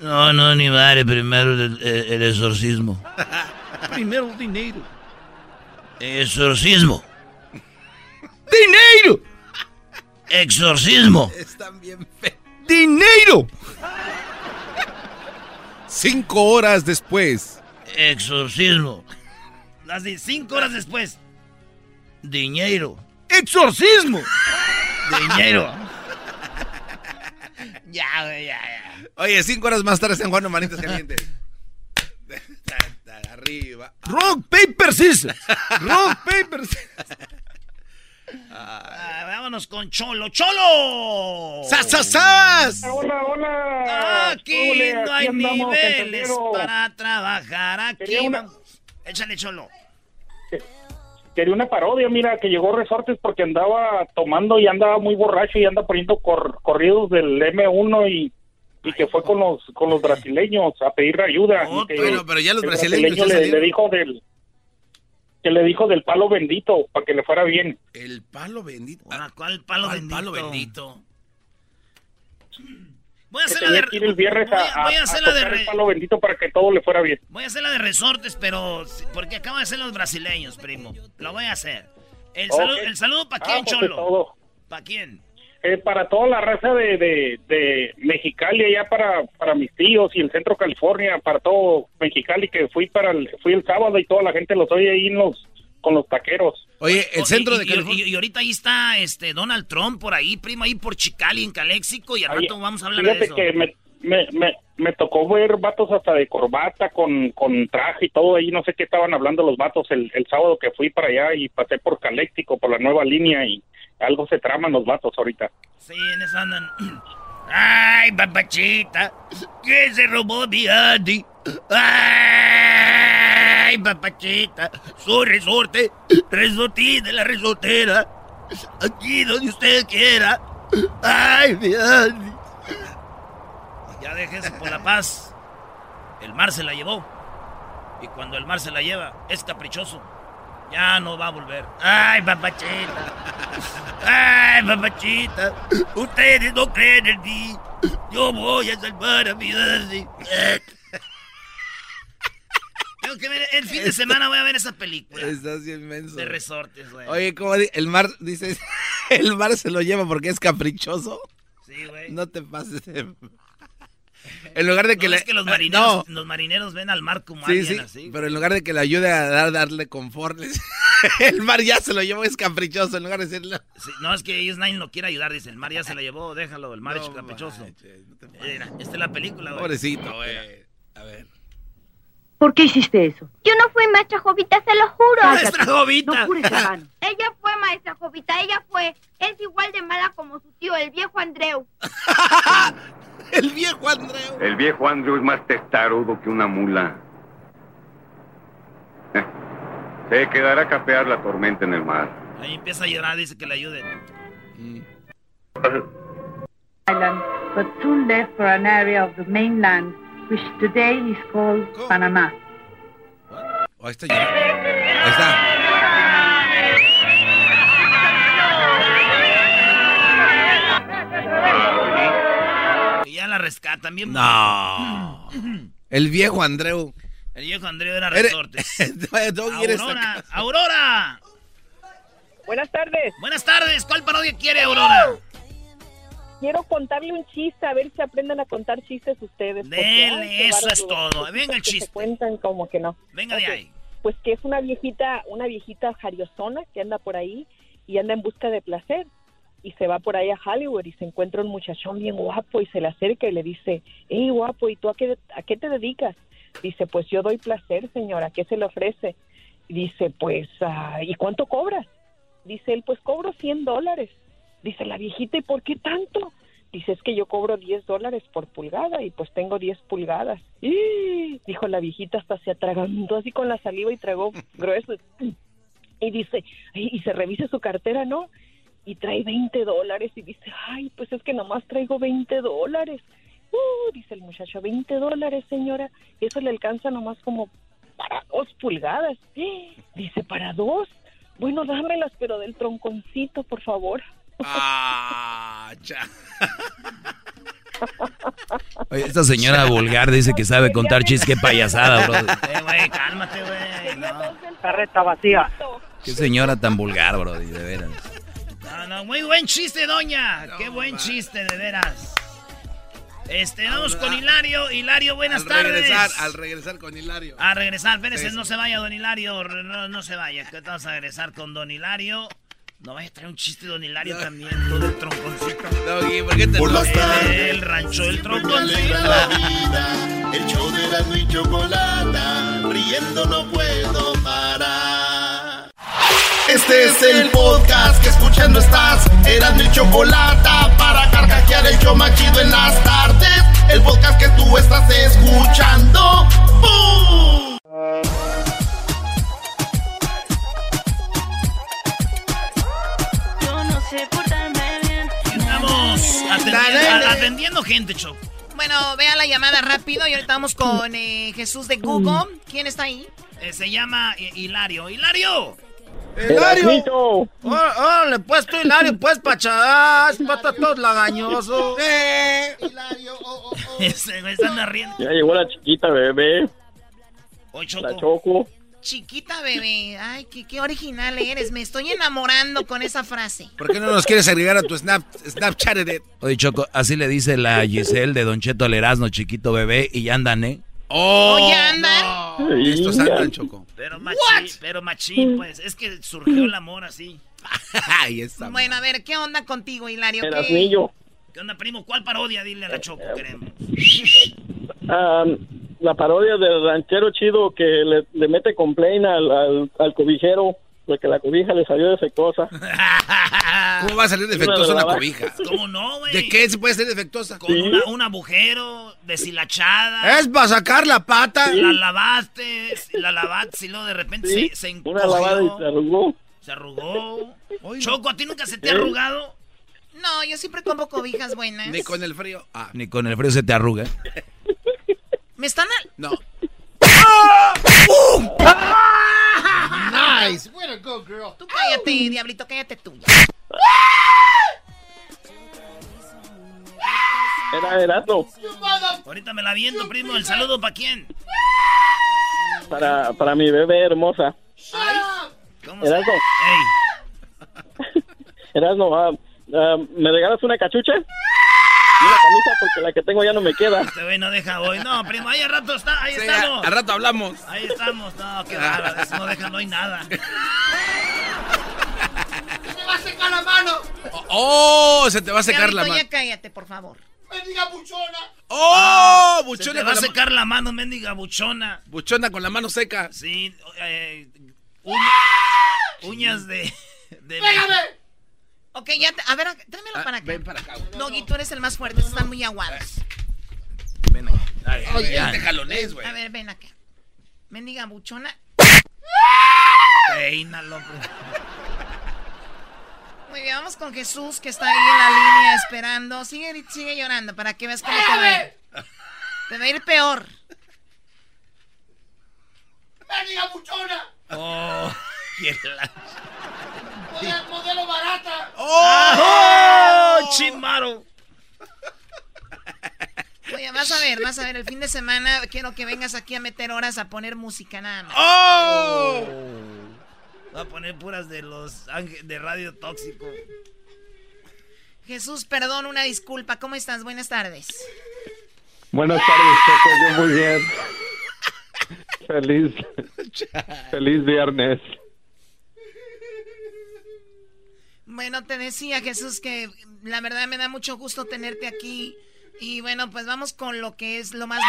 No, no, ni madre, primero el, el- el exorcismo. Primero el dinero. Exorcismo. ¡Dinero! Exorcismo. Están bien feos. ¡Dinero! Cinco horas después. Exorcismo. Las de cinco horas después. Dinero. ¡Exorcismo! Dinero. ya, güey, ya, ya. Oye, cinco horas más tarde San Juan Manitas Calientes. Arriba. Rock, paper, scissors. Rock, paper, scissors. Ah, vámonos con Cholo. ¡Cholo! ¡Sas, sas, sas! Hola, hola. Aquí Ole, no hay aquí andamos, niveles para trabajar. Aquí una- vamos. Échale, Cholo. Quería una parodia, mira, que llegó Resortes porque andaba tomando y andaba muy borracho y anda poniendo cor- corridos del M1 y, y que fue con los con los brasileños a pedir ayuda. Oh, que pero- pero ya los el brasileños brasileño le dijo del que le dijo del palo bendito para que le fuera bien. El palo bendito. Ahora, ¿cuál palo ¿Cuál bendito? palo bendito? Voy a hacer la de... ir el viernes voy, a, a, voy a a- hacer a la de... el palo bendito para que todo le fuera bien. Voy a hacer la de resortes, pero... Porque acaban de ser los brasileños, primo. Lo voy a hacer. El, Ok. saludo, el saludo para quién, Ah, pues, de Cholo. ¿Para quién? Eh, para toda la raza de, de, de Mexicali, allá para, para mis tíos y el centro California, para todo Mexicali, que fui para el, fui el sábado y toda la gente los oye ahí en los, con los taqueros. Oye, el Oh, centro y- de y- California. Y, y ahorita ahí está este Donald Trump por ahí, primo, ahí por Chicali, en Caléxico, y al Ahí- rato vamos a hablar de Fíjate eso. que me, me, me, me tocó ver vatos hasta de corbata, con, con traje y todo ahí, no sé qué estaban hablando los vatos el, el sábado que fui para allá y pasé por Caléxico, por la nueva línea y algo se traman los vatos ahorita. Sí, en eso andan. Ay, papachita, ¿quién se robó mi Andy? Ay, papachita, soy resorte, resortín de la resortera. Aquí donde usted quiera. Ay, mi Andy. Ya déjese por la paz. El mar se la llevó. Y cuando el mar se la lleva, es caprichoso. Ya no va a volver. Ay, papachita. Ay, papachita. Ustedes no creen en mí. Yo voy a salvar a mi Andy. Tengo que ver, el fin de semana voy a ver esa película. Estás bien menso. De resortes, güey. Oye, ¿cómo el mar, dices, el mar se lo lleva porque es caprichoso? Sí, güey. No te pases de... En lugar de que No, le... es que los marineros, no. los marineros ven al mar como Sí, alguien sí, así. pero en lugar de que le ayude a dar, darle confort, les- el mar ya se lo llevó, es caprichoso, en lugar de decirlo. Sí, no, es que ellos nadie lo quiere ayudar. Dice, el mar ya se la llevó, déjalo, el mar No es caprichoso. manches, Mira, esta es la película, güey. Pobrecito, güey. A ver. ¿Por qué hiciste eso? Yo no fui maestra Jovita, se lo juro. Maestra Jovita. No jures, hermano. Ella fue maestra Jovita, ella fue. Es igual de mala como su tío, el viejo Andreu. El viejo Andreu. El viejo Andrew es más testarudo que una mula. Eh, Se quedará a capear la tormenta en el mar. Ahí empieza a llorar, dice que le ayuden. island, but soon left for an area of the mainland, which today is called Panama. Oh, ahí está llorando. Ahí está. Y ya la rescatan bien. No. El viejo Andreu. El viejo Andreu era eres Aurora. Aurora. Buenas tardes. Buenas tardes. ¿Cuál parodia quiere, Aurora? Quiero contarle un chiste, a ver si aprenden a contar chistes ustedes. Dele, eso es todo. Venga el se chiste. cuentan como que no. Venga de ahí. Pues que es una viejita, una viejita jariosona que anda por ahí y anda en busca de placer. Y se va por ahí a Hollywood y se encuentra un muchachón bien guapo y se le acerca y le dice, hey guapo, ¿y tú a qué, a qué te dedicas? Dice, pues yo doy placer, señora, ¿qué se le ofrece? Dice, pues, ah, ¿y cuánto cobras? Dice él, pues cobro 100 dólares. Dice la viejita, ¿y por qué tanto? Dice, es que yo cobro 10 dólares por pulgada y pues tengo 10 pulgadas. ¡Y! Dijo la viejita, hasta se atragantó así con la saliva y tragó grueso. Y dice, "Ay, y se revisa su cartera, ¿no? Y trae 20 dólares y dice, ay, pues es que nomás traigo 20 dólares. Uh, dice el muchacho, 20 dólares, señora. Y eso le alcanza nomás como para dos pulgadas. Dice, ¿para dos? Bueno, dámelas, pero del tronconcito, por favor. Ah, cha. Oye, esta señora vulgar dice que sabe contar chistes. Qué payasada, bro. Eh, güey, cálmate, güey. No. Carreta vacía. Qué señora tan vulgar, bro. De veras. no, no, muy buen chiste, doña. Qué buen chiste, de veras. Este, vamos con Hilario. Hilario, buenas al tardes. Regresar, al regresar con Hilario. A regresar, Sí, no se vaya, don Hilario. no se vaya, que vamos a regresar con don Hilario. No vaya a traer un chiste, don Hilario, también, todo el tronconcito. Doggy, ¿por qué te Por las tardes. El rancho del tronconcito. alegra la vida, el show de la y chocolata, riendo no puedo parar. Este es el podcast que escuchando estás, eran mi chocolata, para carcajear el show machido en las tardes, el podcast que tú estás escuchando. ¡Bum! Atendiendo gente, Choco. Bueno, vea la llamada rápido y ahorita vamos con eh, Jesús de Google. ¿Quién está ahí? Eh, se llama eh, Hilario. ¡Hilario! ¡Hilario! ¡Órale, pues tú, Hilario, pues, pachas! ¡Pata todos lagañosos! Ese güey se anda riendo. Ya llegó la chiquita bebé. Hoy La Choco. Chiquita bebé. Ay, qué, qué original eres. Me estoy enamorando con esa frase. ¿Por qué no nos quieres agregar a tu Snap, Snapchat? Edith? Oye, Choco, así le dice la Giselle de Don Cheto al Erasmo, chiquito bebé, y ya andan, ¿eh? ¡Oh! Oye, andan. Y estos andan, Choco. Pero machín, pero machín, pues. Es que surgió el amor así. Ahí está. Bueno, a ver, ¿qué onda contigo, Hilario? El ¿Qué-. ¿Qué onda, primo? ¿Cuál parodia? Dile a la Choco, queremos. Ah, la parodia del ranchero chido que le, le mete complaint al, al, al cobijero porque la cobija le salió defectuosa. ¿Cómo va a salir defectuosa una cobija? ¿Cómo no, güey? ¿De qué se puede ser defectuosa? Con una- un agujero deshilachada. Es para sacar la pata. La lavaste, la lavaste y luego de repente Sí, se, se una lavada y encogió, se arrugó. se arrugó. Choco, ¿a ti nunca se te ha ¿Eh? arrugado? No, yo siempre compro cobijas buenas. Ni con el frío. Ah, Ni con el frío se te arruga. ¿Me están al... no. Nice. Way to go, girl. Tú cállate, diablito, cállate tú. Era Erasmo Ahorita me la viendo, primo. ¿El saludo para quién? para, para mi bebé hermosa. ¿Cómo Erasmo, Ey, Erasmo, ah, ah, ¿me regalas una cachucha? Y una camisa porque la que tengo ya no me queda. este güey no deja hoy. No, primo, ahí al rato está, ahí Sí, estamos. al rato hablamos. Ahí estamos. No, qué raro. Eso no deja, no hay nada. Se va a secar la mano. ¡Oh! Se te va a secar la mano. ya cállate, por favor. Mendiga buchona. ¡Oh! Se Buchona te con va a secar la mano, mendiga buchona. Buchona con la mano seca. Sí, eh, uña- uñas de... de Pégame. Ok, ya, te- a ver, tráemelo para acá. Ah, Ven para acá. güey. Doggy, tú eres el más fuerte, están muy aguados. Ven ahí. Ay, ay, ay. jalonés, güey. A ver, ven acá. Mendiga buchona. Peínalo. Muy bien, vamos con Jesús, que está ahí en la línea esperando. Sigue, sigue llorando para que veas cómo te va a ir. Te va a ir peor. Mendiga buchona. Oh, quiere la- Modelo, modelo barata. ¡Oh! ¡Chimaro! Oye, vas a ver, vas a ver, el fin de semana quiero que vengas aquí a meter horas a poner música nada más. ¡Oh! Voy a poner puras de los de radio tóxico. Jesús, perdón, una disculpa. ¿Cómo estás? Buenas tardes. Buenas tardes, Choco. Yo muy bien. Feliz, feliz viernes. Bueno, te decía Jesús que la verdad me da mucho gusto tenerte aquí. Y bueno, pues vamos con lo que es lo más...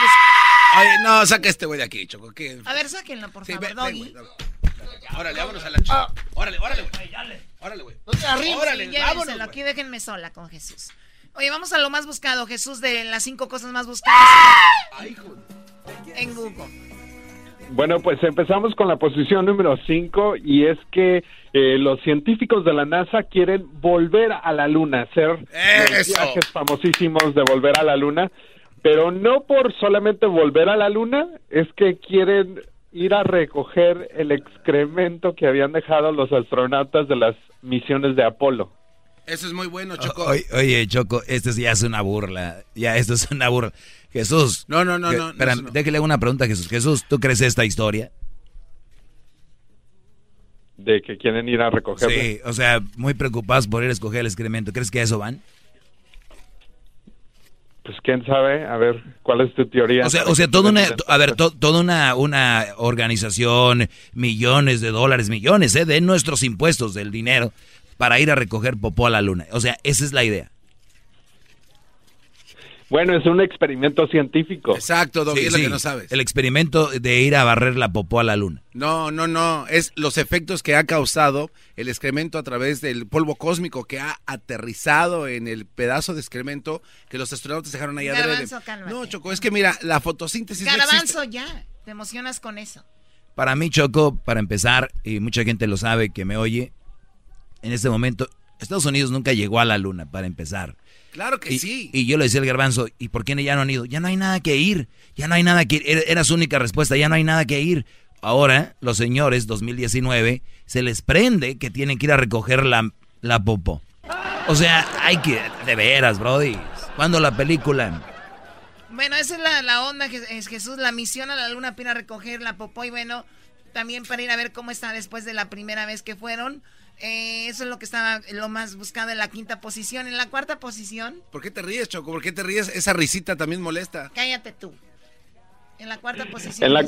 Oye, no, saca este güey de aquí, Choco. ¿qué? A ver, sáquenlo, por Sí, favor, ven, ven, Doggy. güey, dale. Órale, vámonos a la chica. Órale, órale, güey. Órale, güey. No te arrimes. Órale, Llévenselo, vámonos. aquí déjenme sola con Jesús. Oye, vamos a lo más buscado, Jesús, de las cinco cosas más buscadas en Google. Bueno, pues empezamos con la posición número 5 y es que eh, los científicos de la NASA quieren volver a la Luna, hacer los viajes famosísimos de volver a la Luna, pero no por solamente volver a la Luna, es que quieren ir a recoger el excremento que habían dejado los astronautas de las misiones de Apolo. Eso es muy bueno, Choco. Oye, oye, Choco, esto ya es una burla. Ya, esto es una burla. Jesús. No, no, no, que- no, espera, no. déjale una pregunta a Jesús. Jesús, ¿tú crees esta historia? De que quieren ir a recogerlo. Sí, o sea, muy preocupados por ir a escoger el excremento. ¿Crees que a eso van? Pues quién sabe, a ver, ¿cuál es tu teoría? O sea, o sea, toda una, a ver, to- toda una, una organización, millones de dólares, millones, ¿eh? De nuestros impuestos, del dinero, para ir a recoger popó a la luna. O sea, esa es la idea. Bueno, es un experimento científico. Exacto, Doggy, Sí, es lo sí, que no sabes. El experimento de ir a barrer la popó a la luna. No, no, no. Es los efectos que ha causado el excremento a través del polvo cósmico que ha aterrizado en el pedazo de excremento que los astronautas dejaron ahí. Garbanzo, cálmate. No, Choco, es que mira, la fotosíntesis no. Garbanzo, ya. Te emocionas con eso. Para mí, Choco, para empezar, y mucha gente lo sabe que me oye, en este momento, Estados Unidos nunca llegó a la luna, para empezar. Claro que y, sí. Y yo le decía al garbanzo, ¿y por qué ya no han ido? Ya no hay nada que ir, ya no hay nada que ir. Era, era su única respuesta, ya no hay nada que ir. Ahora, los señores, 2019, se les prende que tienen que ir a recoger la, la popó. O sea, hay que, de veras, brody. ¿Cuándo la película? Bueno, esa es la, la onda, Je- es Jesús, la misión a la luna para ir a recoger la popó y bueno, también para ir a ver cómo está después de la primera vez que fueron. Eh, eso es lo que estaba lo más buscado en la quinta posición. En la cuarta posición. ¿Por qué te ríes, Choco? ¿Por qué te ríes? Esa risita también molesta. Cállate tú. En la cuarta posición. En la,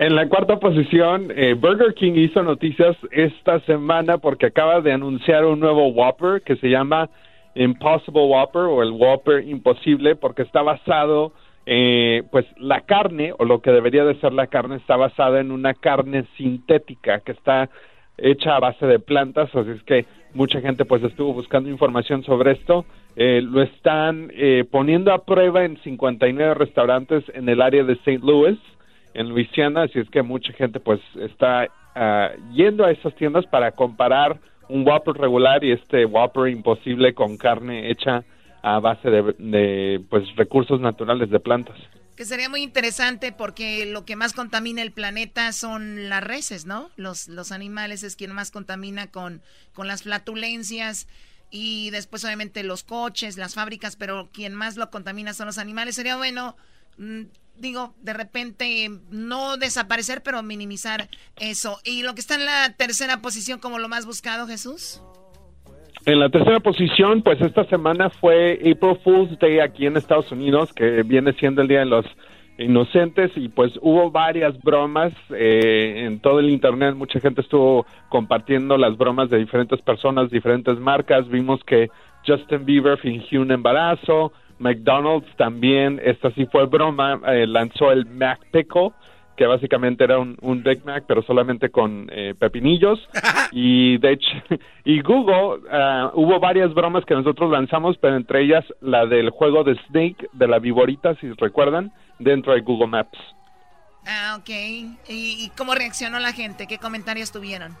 en la cuarta posición, eh, Burger King hizo noticias esta semana porque acaba de anunciar un nuevo Whopper que se llama Impossible Whopper o el Whopper Imposible porque está basado, eh, pues la carne o lo que debería de ser la carne está basada en una carne sintética que está hecha a base de plantas, así es que mucha gente pues estuvo buscando información sobre esto. Eh, lo están eh, poniendo a prueba en 59 restaurantes en el área de St. Louis, en Luisiana, así es que mucha gente pues está ah, yendo a esas tiendas para comparar un Whopper regular y este Whopper imposible con carne hecha a base de, de pues recursos naturales de plantas. Que sería muy interesante porque lo que más contamina el planeta son las reses, ¿no? Los, los animales es quien más contamina con, con las flatulencias y después obviamente los coches, las fábricas, pero quien más lo contamina son los animales. Sería bueno, mm, digo, de repente no desaparecer, pero minimizar eso. ¿Y lo que está en la tercera posición como lo más buscado, Jesús? En la tercera posición, pues esta semana fue April Fool's Day aquí en Estados Unidos, que viene siendo el Día de los Inocentes, y pues hubo varias bromas eh, en todo el Internet. Mucha gente estuvo compartiendo las bromas de diferentes personas, diferentes marcas. Vimos que Justin Bieber fingió un embarazo, McDonald's también, esta sí fue broma, eh, lanzó el Mac Pickle, que básicamente era un, un Big Mac, pero solamente con eh, pepinillos. y de hecho, y Google, ah, hubo varias bromas que nosotros lanzamos, pero entre ellas la del juego de Snake, de la viborita, si recuerdan, dentro de Google Maps. Ah, ok. ¿Y, y cómo reaccionó la gente? ¿Qué comentarios tuvieron?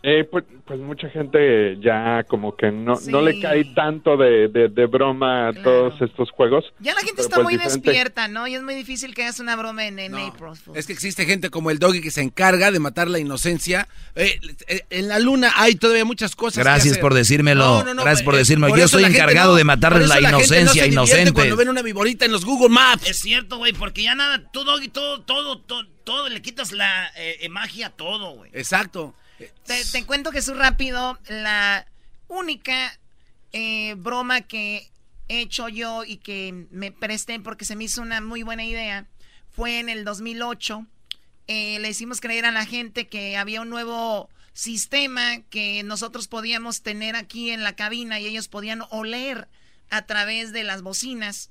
Eh, pues, pues, mucha gente ya como que no, no le cae tanto de, de, broma a todos estos juegos. Ya la gente está pues muy despierta, ¿no? Y es muy difícil que hagas una broma en, en April Es que existe gente como el Doggy que se encarga de matar la inocencia. Eh, eh, en la luna hay todavía muchas cosas. Gracias por decírmelo. Gracias por decírmelo. Yo soy encargado de matar la inocencia inocente. Cuando ven una viborita en los Google Maps. Es cierto, güey, porque ya nada, tú Doggy, todo, todo, todo, todo, le quitas la magia a todo, güey. Exacto. Te, cuento que es rápido. La única eh, broma que he hecho yo y que me presté porque se me hizo una muy buena idea fue en el 2008. Eh, le hicimos creer a la gente que había un nuevo sistema que nosotros podíamos tener aquí en la cabina y ellos podían oler a través de las bocinas.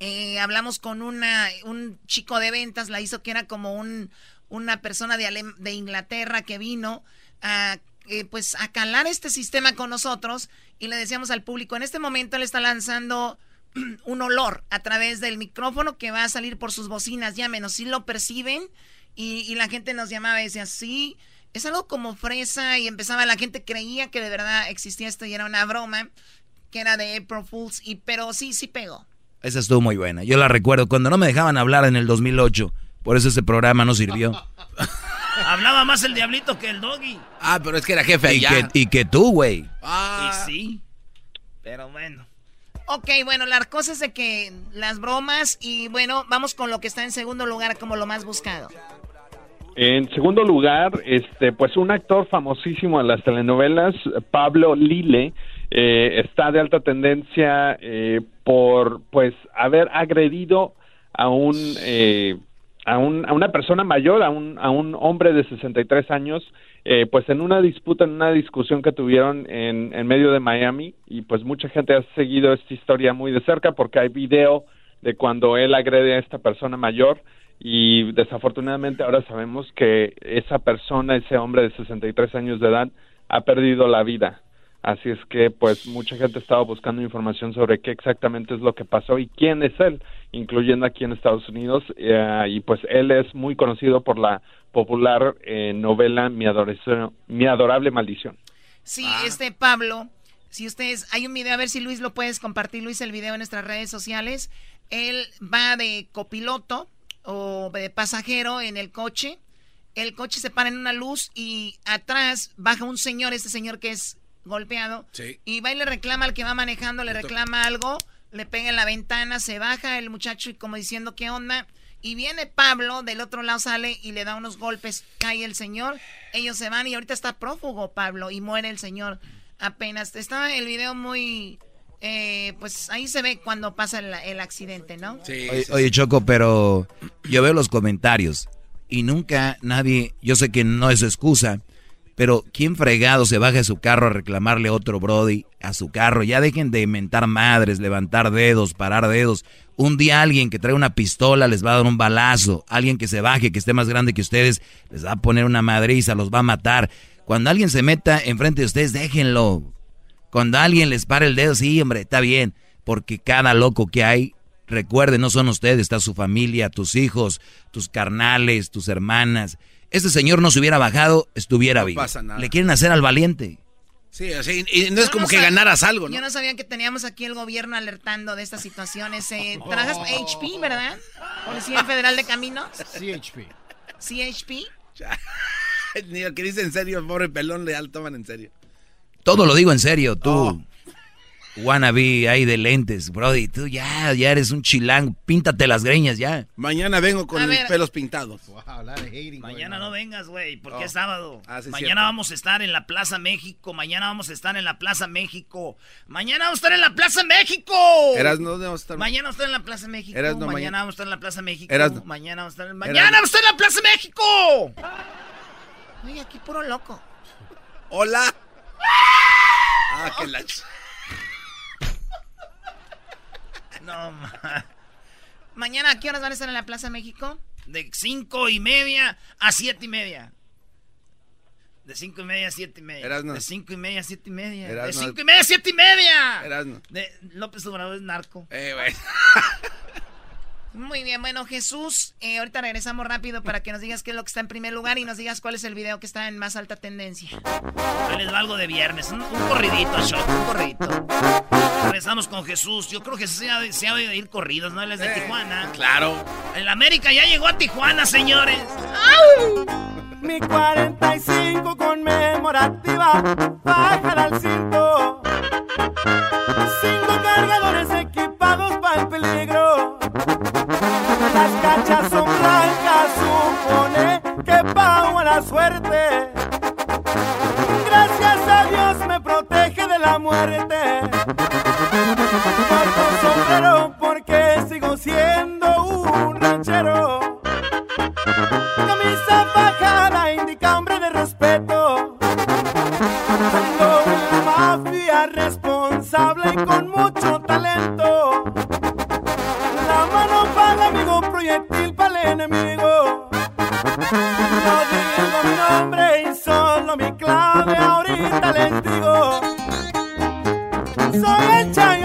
Eh, hablamos con una, un chico de ventas, la hizo que era como un, una persona de, de Inglaterra que vino a, eh, pues, a calar este sistema con nosotros y le decíamos al público, en este momento él está lanzando un olor a través del micrófono que va a salir por sus bocinas, llámenos, si lo perciben y, la gente nos llamaba y decía, sí, es algo como fresa y empezaba, la gente creía que de verdad existía esto y era una broma, que era de April Fools, y, pero sí, sí pegó. Esa estuvo muy buena, yo la recuerdo, cuando no me dejaban hablar en el 2008 por eso ese programa no sirvió. Hablaba más el diablito que el doggy. Ah, pero es que era jefe y Que, y que tú, güey. Ah. Y sí. Pero bueno. Ok, bueno, las cosas de que las bromas y bueno, vamos con lo que está en segundo lugar como lo más buscado. En segundo lugar, este, pues un actor famosísimo en las telenovelas, Pablo Lile, eh, está de alta tendencia eh, por, pues, haber agredido a un eh, a, un, a una persona mayor, a un, a un hombre de 63 años, eh, pues en una disputa, en una discusión que tuvieron en, en medio de Miami, y pues mucha gente ha seguido esta historia muy de cerca porque hay video de cuando él agrede a esta persona mayor y desafortunadamente ahora sabemos que esa persona, ese hombre de 63 años de edad, ha perdido la vida. Así es que pues mucha gente estaba buscando información sobre qué exactamente es lo que pasó y quién es él, incluyendo aquí en Estados Unidos. Eh, y pues él es muy conocido por la popular eh, novela Mi, Mi adorable maldición. Sí, este Pablo, si ustedes, hay un video, a ver si Luis lo puedes compartir, Luis, el video en nuestras redes sociales. Él va de copiloto o de pasajero en el coche. El coche se para en una luz y atrás baja un señor, este señor que es golpeado. Y va y le reclama al que va manejando, le reclama algo, le pega en la ventana, se baja el muchacho y como diciendo qué onda. Y viene Pablo, del otro lado sale y le da unos golpes, cae el señor, ellos se van y ahorita está prófugo Pablo y muere el señor apenas. Estaba el video muy... Eh, pues ahí se ve cuando pasa el, accidente, ¿no? Sí, oye, oye, Choco, pero yo veo los comentarios y nunca nadie, yo sé que no es excusa, pero ¿quién fregado se baja de su carro a reclamarle otro Brody a su carro? Ya dejen de mentar madres, levantar dedos, parar dedos. Un día alguien que trae una pistola les va a dar un balazo. Alguien que se baje, que esté más grande que ustedes, les va a poner una madriza, los va a matar. Cuando alguien se meta enfrente de ustedes, déjenlo. Cuando alguien les pare el dedo, sí, hombre, está bien. Porque cada loco que hay, recuerden, no son ustedes, está su familia, tus hijos, tus carnales, tus hermanas. Este señor no se hubiera bajado, estuviera vivo. Le quieren hacer al valiente. Sí, así, y no es como que ganaras algo, ¿no? Yo no sabía que teníamos aquí el gobierno alertando de estas situaciones. Eh, trabajas HP, ¿verdad? Policía Federal de Caminos. CHP. CHP. Ni lo que dice en serio, pobre pelón, le toman en serio. Todo lo digo en serio, tú. Oh wannabe ahí de lentes, Brody. Tú ya, ya eres un chilango. Píntate las greñas ya. Mañana vengo con mis pelos pintados. Mañana no vengas, güey, porque es sábado. Ah, mañana vamos a estar en la Plaza México. Mañana vamos a estar en la Plaza México. Mañana vamos a estar en la Plaza México. Eras no vamos a estar. Mañana vamos a estar en la Plaza México. mañana vamos a estar en la Plaza México. Mañana vamos a estar en... Mañana vamos a estar en la Plaza México. Oye, aquí puro loco. Hola. Ah, qué la... No, Mañana, ¿a qué horas van a estar en la Plaza México? De cinco y media a siete y media. De cinco y media a siete y media. De cinco y media a siete y media. De cinco y media a siete y media. De López Obrador es narco. Eh, güey. Muy bien, bueno, Jesús, eh, ahorita regresamos rápido para que nos digas qué es lo que está en primer lugar y nos digas cuál es el video que está en más alta tendencia. Ahí les va algo de viernes, un, corridito, shot, un corridito. Regresamos con Jesús. Yo creo que se ha, se ha de ir corridos, ¿no? Él es de eh, Tijuana. Claro. El América ya llegó a Tijuana, señores. Mi 45 conmemorativa, baja al cinto. Cinco cargadores equipados Cachas son blancas, supone que pago a la suerte. Gracias a Dios me protege de la muerte. Porto sombrero porque sigo siendo un ranchero. Camisa bajada indica hombre de respeto. Tengo una mafia responsable y con mucho talento. Proyectil para el enemigo. No digo mi nombre y solo mi clave, ahorita les digo. Soy el chayón,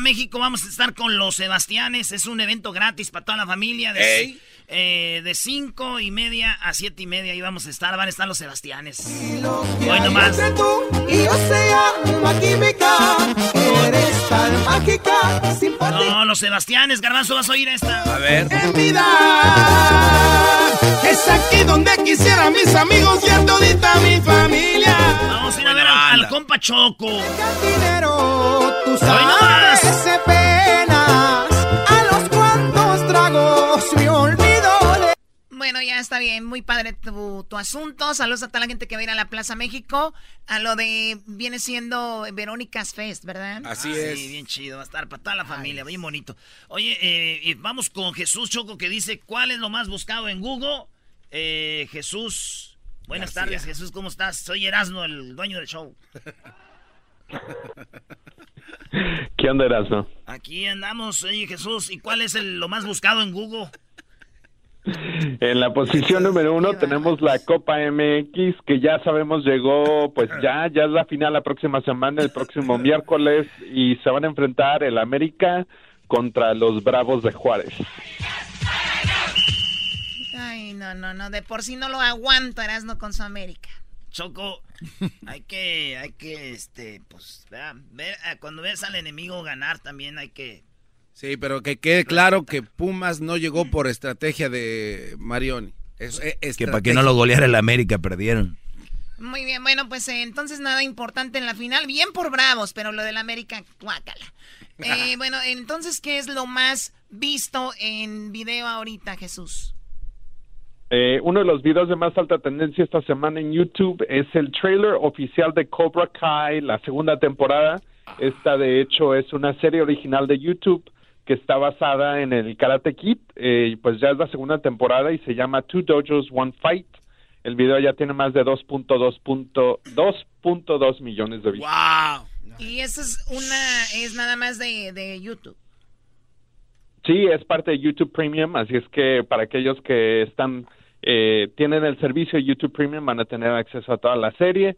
México. Vamos a estar con los Sebastianes. Es un evento gratis para toda la familia. De, eh, de cinco y media a siete y media. Ahí vamos a estar. Van a estar los Sebastianes. Hoy nomás. Y yo sea una química, eres tan mágica, No, los Sebastianes, Garbanzo, vas a oír esta. A ver. En vida. Es aquí donde quisiera mis amigos y a todita mi familia. Vamos a ir a ver Choco. Dinero, tú sabes penas. A los cuantos tragos me olvido de. Bueno, ya está bien, muy padre tu, tu, asunto. Saludos a toda la gente que va a ir a la Plaza México. A lo de, viene siendo Verónica's Fest, ¿verdad? Así ah, es. Sí, bien chido, va a estar para toda la familia, bien bonito. Oye, eh, vamos con Jesús Choco que dice, ¿cuál es lo más buscado en Google? Eh, Jesús, buenas tardes Jesús, ¿cómo estás? Soy Erasno, el dueño del show. ¿Qué onda, Erasno? Aquí andamos, oye Jesús, ¿y cuál es el, lo más buscado en Google? En la posición número uno tenemos la Copa MX, que ya sabemos llegó, pues ya, ya es la final la próxima semana, el próximo miércoles, y se van a enfrentar el América contra los Bravos de Juárez. Ay, no, no, no, de por sí no lo aguanto, Erasno con su América. Choco, hay que, hay que, este, pues, ver, cuando ves al enemigo ganar también hay que Sí, pero que quede claro que Pumas no llegó por estrategia de Marioni. Es, que para que no lo goleara el América perdieron. Muy bien, bueno, pues eh, entonces nada importante en la final. Bien por Bravos, pero lo del América, guácala. Eh, bueno, entonces, ¿qué es lo más visto en video ahorita, Jesús? Eh, uno de los videos de más alta tendencia esta semana en YouTube es el trailer oficial de Cobra Kai, la segunda temporada. Esta, de hecho, es una serie original de YouTube que está basada en el Karate Kid, eh, pues ya es la segunda temporada y se llama Two Dojos, One Fight. El video ya tiene más de 2.2 millones de vistas. ¡Wow! Y eso es una, es nada más de, de YouTube. Sí, es parte de YouTube Premium, así es que para aquellos que están, eh, tienen el servicio YouTube Premium van a tener acceso a toda la serie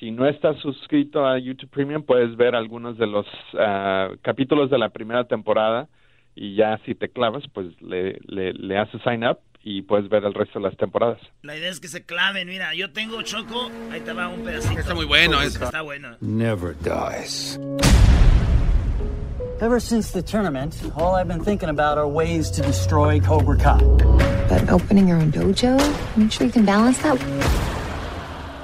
si no estás suscrito a YouTube Premium, puedes ver algunos de los ah, capítulos de la primera temporada y ya si te clavas, pues le, le, haces sign up y puedes ver el resto de las temporadas. La idea es que se claven, mira, yo tengo Choco, ahí te va un pedacito. Está muy bueno eso. Está bueno. Never dies. Ever since the tournament, all I've been thinking about are ways to destroy Cobra Kai. But opening your own dojo? Make sure you can balance that.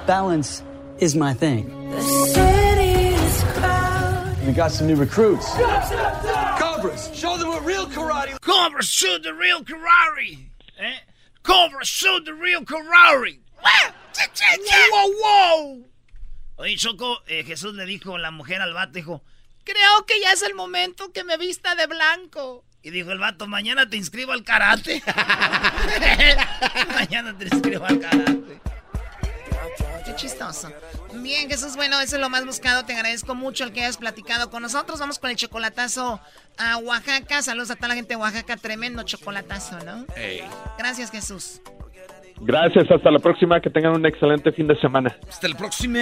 Balance is my thing. The city is we got some new recruits. Cobras, show them what real karate. Cobras, show the real karate. Eh? Cobras, show the real karate. ¡Wow, wow! Oye, Choco, eh, Jesús le dijo, la mujer al vato, dijo, creo que ya es el momento que me vista de blanco. Y dijo el vato, mañana te inscribo al karate. mañana te inscribo al karate. Qué chistoso. Bien, Jesús, bueno, eso es lo más buscado. Te agradezco mucho el que hayas platicado con nosotros. Vamos con el chocolatazo a Oaxaca. Saludos a toda la gente de Oaxaca. Tremendo chocolatazo, ¿no? Gracias, Jesús. Gracias, hasta la próxima. Que tengan un excelente fin de semana. Hasta el próximo.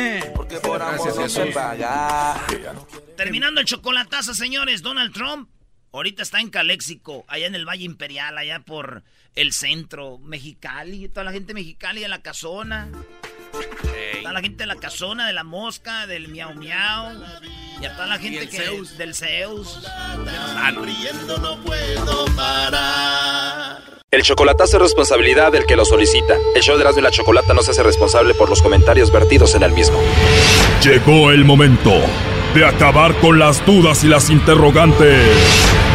Gracias, Jesús. Terminando el chocolatazo, señores. Donald Trump ahorita está en Caléxico, allá en el Valle Imperial, allá por el centro, Mexicali. Toda la gente Mexicali de la casona. A la gente de la casona, de la mosca, del miau miau. Y a toda la gente que Zeus? del Zeus. riendo no puedo parar. El chocolatazo es responsabilidad del que lo solicita. El show de Erasmo y la Chocolata no se hace responsable por los comentarios vertidos en el mismo. Llegó el momento de acabar con las dudas y las interrogantes.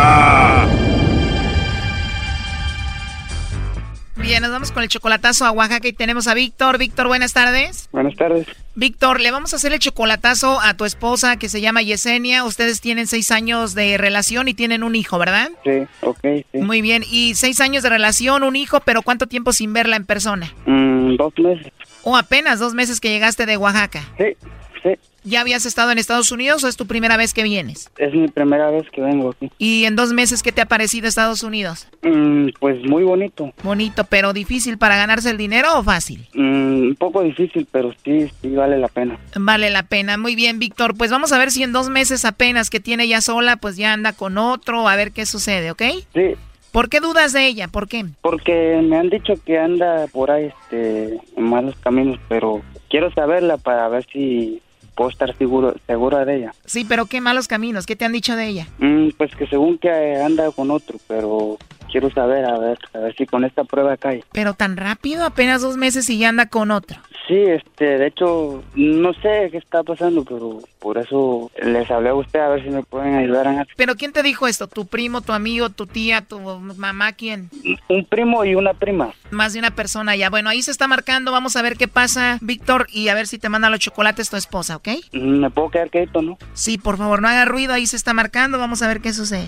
Bien, nos vamos con el chocolatazo a Oaxaca y tenemos a Víctor. Víctor, buenas tardes. Buenas tardes. Víctor, le vamos a hacer el chocolatazo a tu esposa que se llama Yesenia. Ustedes tienen seis años de relación y tienen un hijo, ¿verdad? Sí, ok, sí. Muy bien. Y seis años de relación, un hijo, pero ¿cuánto tiempo sin verla en persona? Mm, dos meses. ¿O apenas dos meses que llegaste de Oaxaca? Sí, sí. ¿Ya habías estado en Estados Unidos o es tu primera vez que vienes? Es mi primera vez que vengo aquí. ¿Y en dos meses qué te ha parecido Estados Unidos? Mm, pues muy bonito. Bonito, pero difícil para ganarse el dinero o fácil? Mm, un poco difícil, pero sí, sí vale la pena. Vale la pena. Muy bien, Víctor. Pues vamos a ver si en dos meses apenas que tiene ya sola, pues ya anda con otro, a ver qué sucede, ¿ok? Sí. ¿Por qué dudas de ella? ¿Por qué? Porque me han dicho que anda por ahí este, en malos caminos, pero quiero saberla para ver si puedo estar seguro segura de ella. Sí, pero qué malos caminos, ¿qué te han dicho de ella? Mm, pues que según que anda con otro, pero quiero saber, a ver, a ver si con esta prueba cae. Pero tan rápido, apenas dos meses y ya anda con otro. Sí, este, de hecho, no sé qué está pasando, pero por eso les hablé a usted a ver si me pueden ayudar eso. ¿Pero quién te dijo esto? ¿Tu primo, tu amigo, tu tía, tu mamá? ¿Quién? Un primo y una prima. Más de una persona ya. Bueno, ahí se está marcando. Vamos a ver qué pasa, Víctor, y a ver si te manda los chocolates tu esposa, ¿ok? ¿Me puedo quedar quieto, no? Sí, por favor, no haga ruido. Ahí se está marcando. Vamos a ver qué sucede.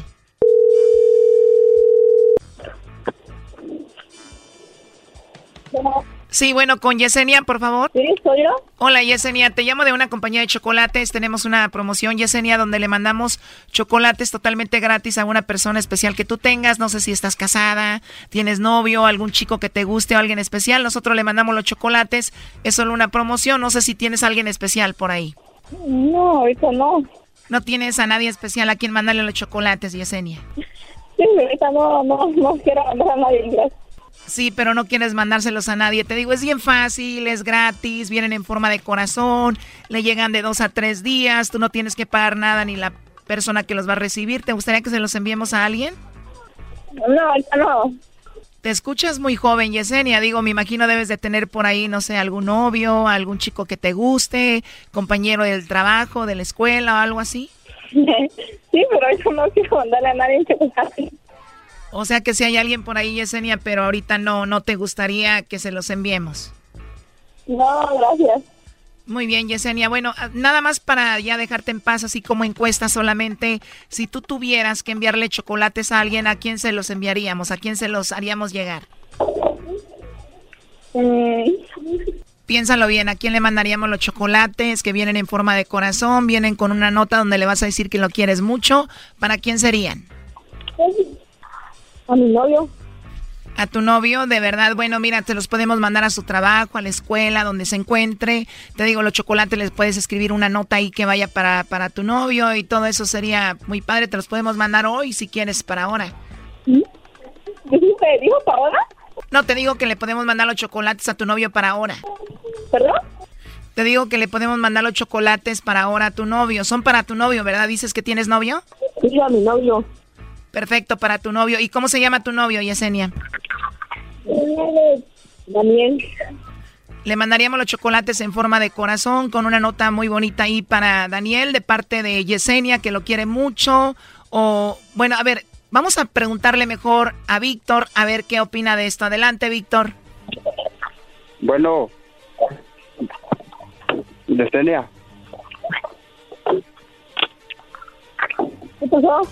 Sí, bueno, con Yesenia, por favor. Sí, soy yo. Hola, Yesenia, te llamo de una compañía de chocolates. Tenemos una promoción, Yesenia, donde le mandamos chocolates totalmente gratis a una persona especial que tú tengas. No sé si estás casada, tienes novio, algún chico que te guste o alguien especial. Nosotros le mandamos los chocolates. Es solo una promoción. No sé si tienes a alguien especial por ahí. No, ahorita no. No tienes a nadie especial a quien mandarle los chocolates, Yesenia. Sí, ahorita no, no, no quiero mandar a nadie. Gracias. Sí, pero no quieres mandárselos a nadie. Te digo, es bien fácil, es gratis, vienen en forma de corazón, le llegan de dos a tres días, tú no tienes que pagar nada ni la persona que los va a recibir. ¿Te gustaría que se los enviemos a alguien? No, no. Te escuchas muy joven, Yesenia. Digo, me imagino debes de tener por ahí, no sé, algún novio, algún chico que te guste, compañero del trabajo, de la escuela o algo así. Sí, pero yo no quiero mandarle a nadie chocolate. O sea que si hay alguien por ahí, Yesenia, pero ahorita no, no te gustaría que se los enviemos. No, gracias. Muy bien, Yesenia. Bueno, ah, nada más para ya dejarte en paz, así como encuesta solamente, si tú tuvieras que enviarle chocolates a alguien, ¿a quién se los enviaríamos? ¿A quién se los haríamos llegar? Piénsalo bien, ¿a quién le mandaríamos los chocolates que vienen en forma de corazón, vienen con una nota donde le vas a decir que lo quieres mucho? ¿Para quién serían? A mi novio. A tu novio, de verdad, bueno, mira, te los podemos mandar a su trabajo, a la escuela, donde se encuentre. Te digo, los chocolates les puedes escribir una nota ahí que vaya para, para tu novio y todo eso sería muy padre. Te los podemos mandar hoy si quieres para ahora. ¿Dijiste, dijo para ahora? No, te digo que le podemos mandar los chocolates a tu novio para ahora. ¿Perdón? Te digo que le podemos mandar los chocolates para ahora a tu novio. Son para tu novio, ¿verdad? ¿Dices que tienes novio? Sí, a mi novio. Perfecto, para tu novio. ¿Y cómo se llama tu novio, Yesenia? Daniel. Le mandaríamos los chocolates en forma de corazón con una nota muy bonita ahí para Daniel de parte de Yesenia, que lo quiere mucho. O, bueno, a ver, vamos a preguntarle mejor a Víctor a ver qué opina de esto. Adelante, Víctor. Bueno, Yesenia, ¿Qué pasó?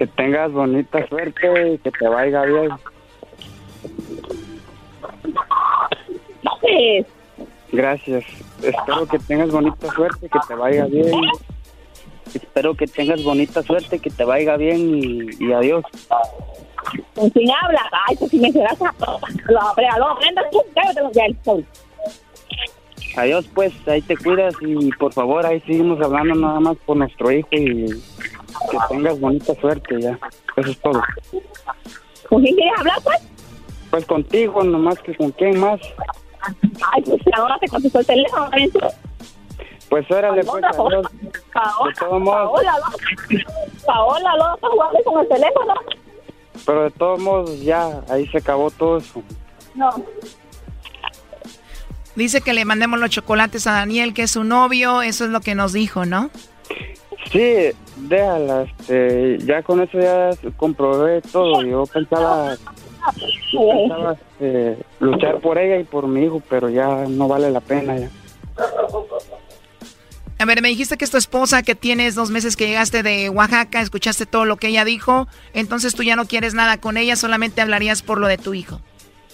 Que tengas bonita suerte y que te vaya bien. Sí. Gracias. Espero que tengas bonita suerte, que te vaya bien. Espero que tengas bonita suerte, que te vaya bien y, y adiós. ¿Con quién hablas? Ay, pues si me serás a... Tú, los del sol. Adiós, pues, ahí te cuidas y por favor, ahí seguimos hablando nada más por nuestro hijo y que tengas bonita suerte ya. Eso es todo. ¿Con quién quieres hablar, pues? Pues contigo, nomás que con quién más. Ay, pues ahora te contestó el teléfono. Pues órale, pues, adiós. Paola, De todos modos, Paola, ¿no? Paola, ¿no estás jugando con el teléfono? pero de todos modos ya, ahí se acabó todo eso. No. Dice que le mandemos los chocolates a Daniel, que es su novio. Eso es lo que nos dijo, ¿no? Sí, déjala, este, ya con eso ya comprobé todo. Yo pensaba, yo pensaba este, luchar por ella y por mi hijo, pero ya no vale la pena ya. A ver, me dijiste que es tu esposa, que tienes dos meses que llegaste de Oaxaca, escuchaste todo lo que ella dijo, entonces tú ya no quieres nada con ella, solamente hablarías por lo de tu hijo.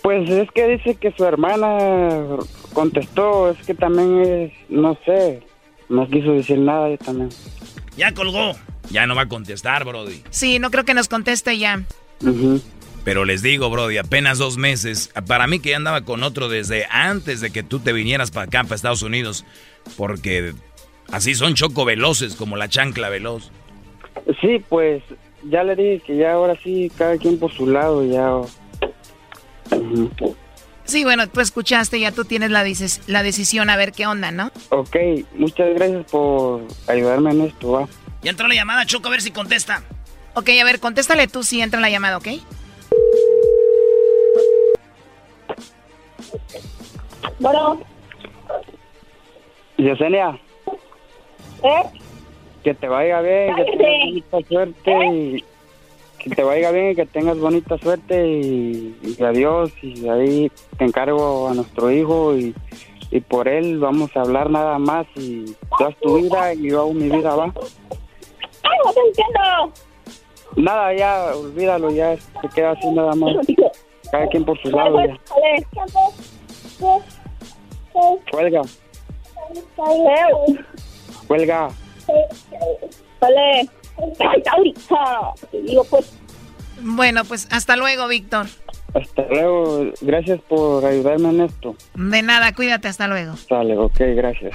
Pues es que dice que su hermana contestó, es que también es, no sé, no quiso decir nada yo también. Ya colgó. Ya no va a contestar, Brody. Sí, no creo que nos conteste ya. Pero les digo, Brody, apenas dos meses. Para mí que ya andaba con otro desde antes de que tú te vinieras para acá, para Estados Unidos. Porque así son choco veloces, como la chancla veloz. Sí, pues ya le dije que ya ahora sí, cada quien por su lado, ya. Sí, bueno, tú escuchaste, ya tú tienes la, dices, la decisión a ver qué onda, ¿no? Ok, muchas gracias por ayudarme en esto, va. Ya entró la llamada, Choco, a ver si contesta. Ok, a ver, contéstale tú si entra la llamada, ¿ok? Bueno. Yesenia. ¿Eh? Que te vaya bien, Cállate. que tengas mucha suerte ¿Eh? y que te vaya bien y que tengas bonita suerte y, y adiós y ahí te encargo a nuestro hijo y, y por él vamos a hablar nada más y tú haz tu vida y yo hago mi vida, ¿va? ¡Ay, no te entiendo! Nada, ya, olvídalo, ya se queda así nada más. Cada quien por su lado ya. Cuelga, cuelga. Vale. Hasta ahorita. Te digo, pues. Bueno, pues hasta luego, Víctor. Hasta luego, gracias por ayudarme en esto. De nada, cuídate, hasta luego. Sale, ok, gracias.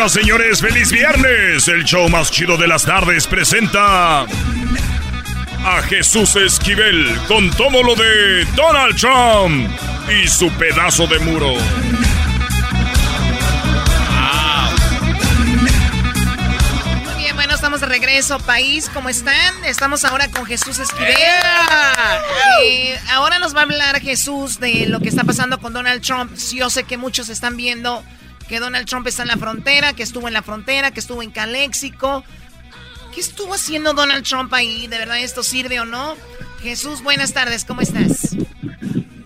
Señoras, señores, feliz viernes. El show más chido de las tardes presenta a Jesús Esquivel con todo lo de Donald Trump y su pedazo de muro. Muy bien, bueno, estamos de regreso, país. ¿Cómo están? Estamos ahora con Jesús Esquivel. Eh, ahora nos va a hablar Jesús de lo que está pasando con Donald Trump. Yo sé que muchos están viendo que Donald Trump está en la frontera, que estuvo en la frontera, que estuvo en Caléxico. ¿Qué estuvo haciendo Donald Trump ahí? ¿De verdad esto sirve o no? Jesús, buenas tardes, ¿cómo estás?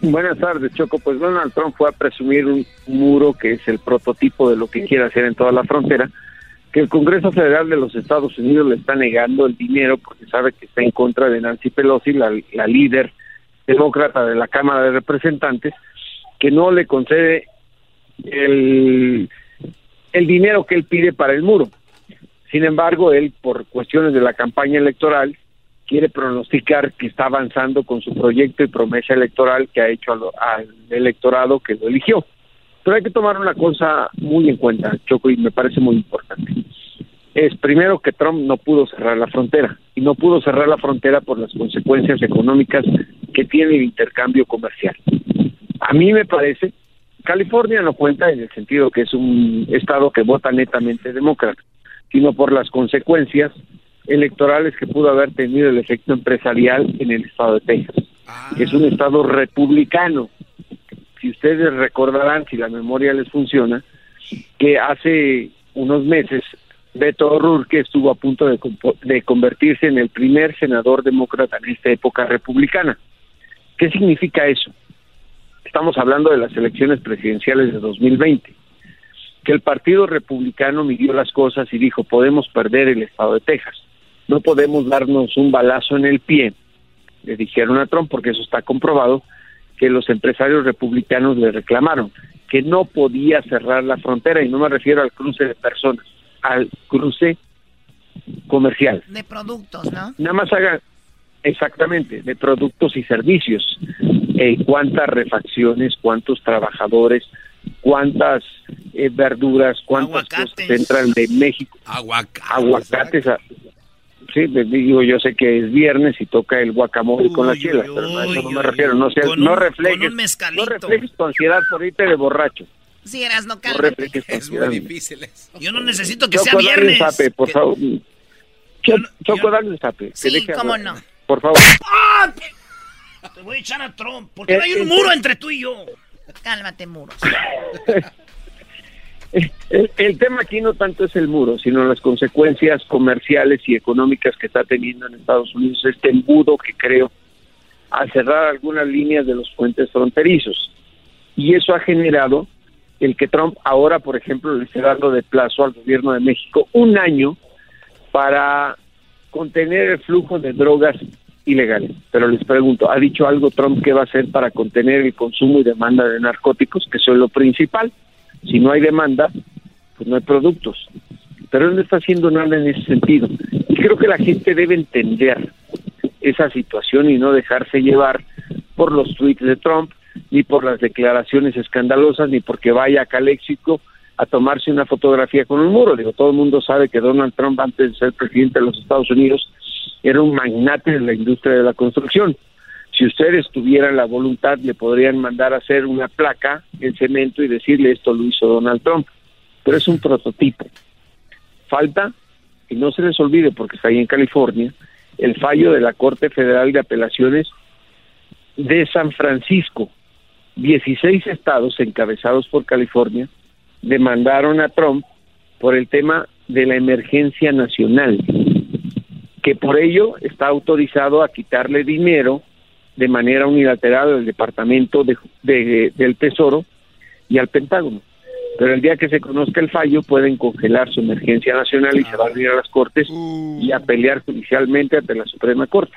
Buenas tardes, Choco. Pues Donald Trump fue a presumir un muro que es el prototipo de lo que quiere hacer en toda la frontera, que el Congreso Federal de los Estados Unidos le está negando el dinero porque sabe que está en contra de Nancy Pelosi, la, la líder demócrata de la Cámara de Representantes, que no le concede el, el dinero que él pide para el muro. Sin embargo, él, por cuestiones de la campaña electoral, quiere pronosticar que está avanzando con su proyecto y promesa electoral que ha hecho al, al electorado que lo eligió. Pero hay que tomar una cosa muy en cuenta, Choco, y me parece muy importante. Es primero que Trump no pudo cerrar la frontera, y no pudo cerrar la frontera por las consecuencias económicas que tiene el intercambio comercial. A mí me parece, California no cuenta en el sentido que es un estado que vota netamente demócrata, sino por las consecuencias electorales que pudo haber tenido el efecto empresarial en el estado de Texas, es un estado republicano. Si ustedes recordarán, si la memoria les funciona, que hace unos meses Beto O'Rourke estuvo a punto de, de convertirse en el primer senador demócrata en esta época republicana. ¿Qué significa eso? Estamos hablando de las elecciones presidenciales de 2020 que el Partido Republicano midió las cosas y dijo, podemos perder el estado de Texas, no podemos darnos un balazo en el pie, le dijeron a Trump, porque eso está comprobado, que los empresarios republicanos le reclamaron que no podía cerrar la frontera, y no me refiero al cruce de personas, al cruce comercial. De productos, ¿no? Nada más haga exactamente de productos y servicios. Eh, cuántas refacciones, cuántos trabajadores, cuántas eh, verduras, cuántas cosas entran de México. Aguacates. a- Sí, les digo, yo sé que es viernes y toca el guacamole con las chelas, pero no, a eso no me refiero. No, seas- Con no un- reflejes, con un mezcalito. no reflejes tu ansiedad por irte de borracho. Sí, eras no No cálmate. reflejes tu ansiedad. Yo no necesito que Choco, sea dale un viernes. zape, por favor. Cho- Choco, dale un zape. que Sí, cómo hablar. no. Por favor. ¡Ah! Te voy a echar a Trump. ¿Por qué no hay Eh, un eh, muro entre tú y yo? Cálmate, muros. El, el tema aquí no tanto es el muro, sino las consecuencias comerciales y económicas que está teniendo en Estados Unidos este embudo que creo al cerrar algunas líneas de los puentes fronterizos. Y eso ha generado el que Trump ahora, por ejemplo, le esté dando de plazo al gobierno de México un año para contener el flujo de drogas ilegales. Pero les pregunto, ¿ha dicho algo Trump que va a hacer para contener el consumo y demanda de narcóticos, que es lo principal? Si no hay demanda, pues no hay productos. Pero él no está haciendo nada en ese sentido. Y creo que la gente debe entender esa situación y no dejarse llevar por los tweets de Trump, ni por las declaraciones escandalosas, ni porque vaya a Caléxico a tomarse una fotografía con un muro. Digo, todo el mundo sabe que Donald Trump, antes de ser presidente de los Estados Unidos, era un magnate de la industria de la construcción. Si ustedes tuvieran la voluntad, le podrían mandar a hacer una placa en cemento y decirle esto lo hizo Donald Trump. Pero es un prototipo. Falta, y no se les olvide porque está ahí en California, el fallo de la Corte Federal de Apelaciones de San Francisco. 16 estados encabezados por California demandaron a Trump por el tema de la emergencia nacional, que por ello está autorizado a quitarle dinero de manera unilateral al Departamento de, de- del Tesoro y al Pentágono. Pero el día que se conozca el fallo pueden congelar su emergencia nacional y se van a ir a las Cortes y a pelear judicialmente ante la Suprema Corte.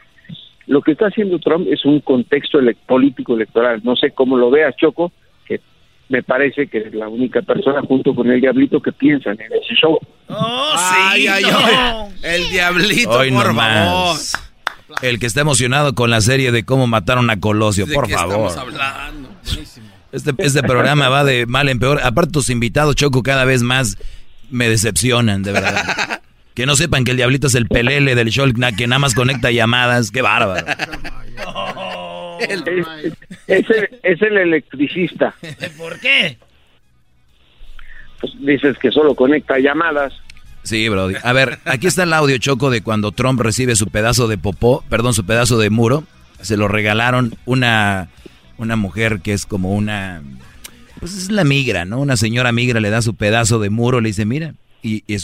Lo que está haciendo Trump es un contexto ele- político electoral. No sé cómo lo veas, Choco, que me parece que es la única persona junto con el Diablito que piensan en ese show. ¡Oh, Ay, sí! ay, no. ay. El diablito, Hoy por no favor. más. El que está emocionado con la serie de cómo mataron a Colosio, ¿De por qué favor. estamos hablando? Buenísimo. Este, este programa va de mal en peor. Aparte, tus invitados, Choco, cada vez más me decepcionan, de verdad. Que no sepan que el diablito es el pelele del show, que nada más conecta llamadas. ¡Qué bárbaro! Es, es el, es el electricista. ¿Por qué? Pues dices que solo conecta llamadas. Sí, Brody. A ver, aquí está el audio, Choco, de cuando Trump recibe su pedazo de popó, perdón, su pedazo de muro. Se lo regalaron una, una mujer que es como una... Pues es la migra, ¿no? Una señora migra le da su pedazo de muro, le dice, mira, y, y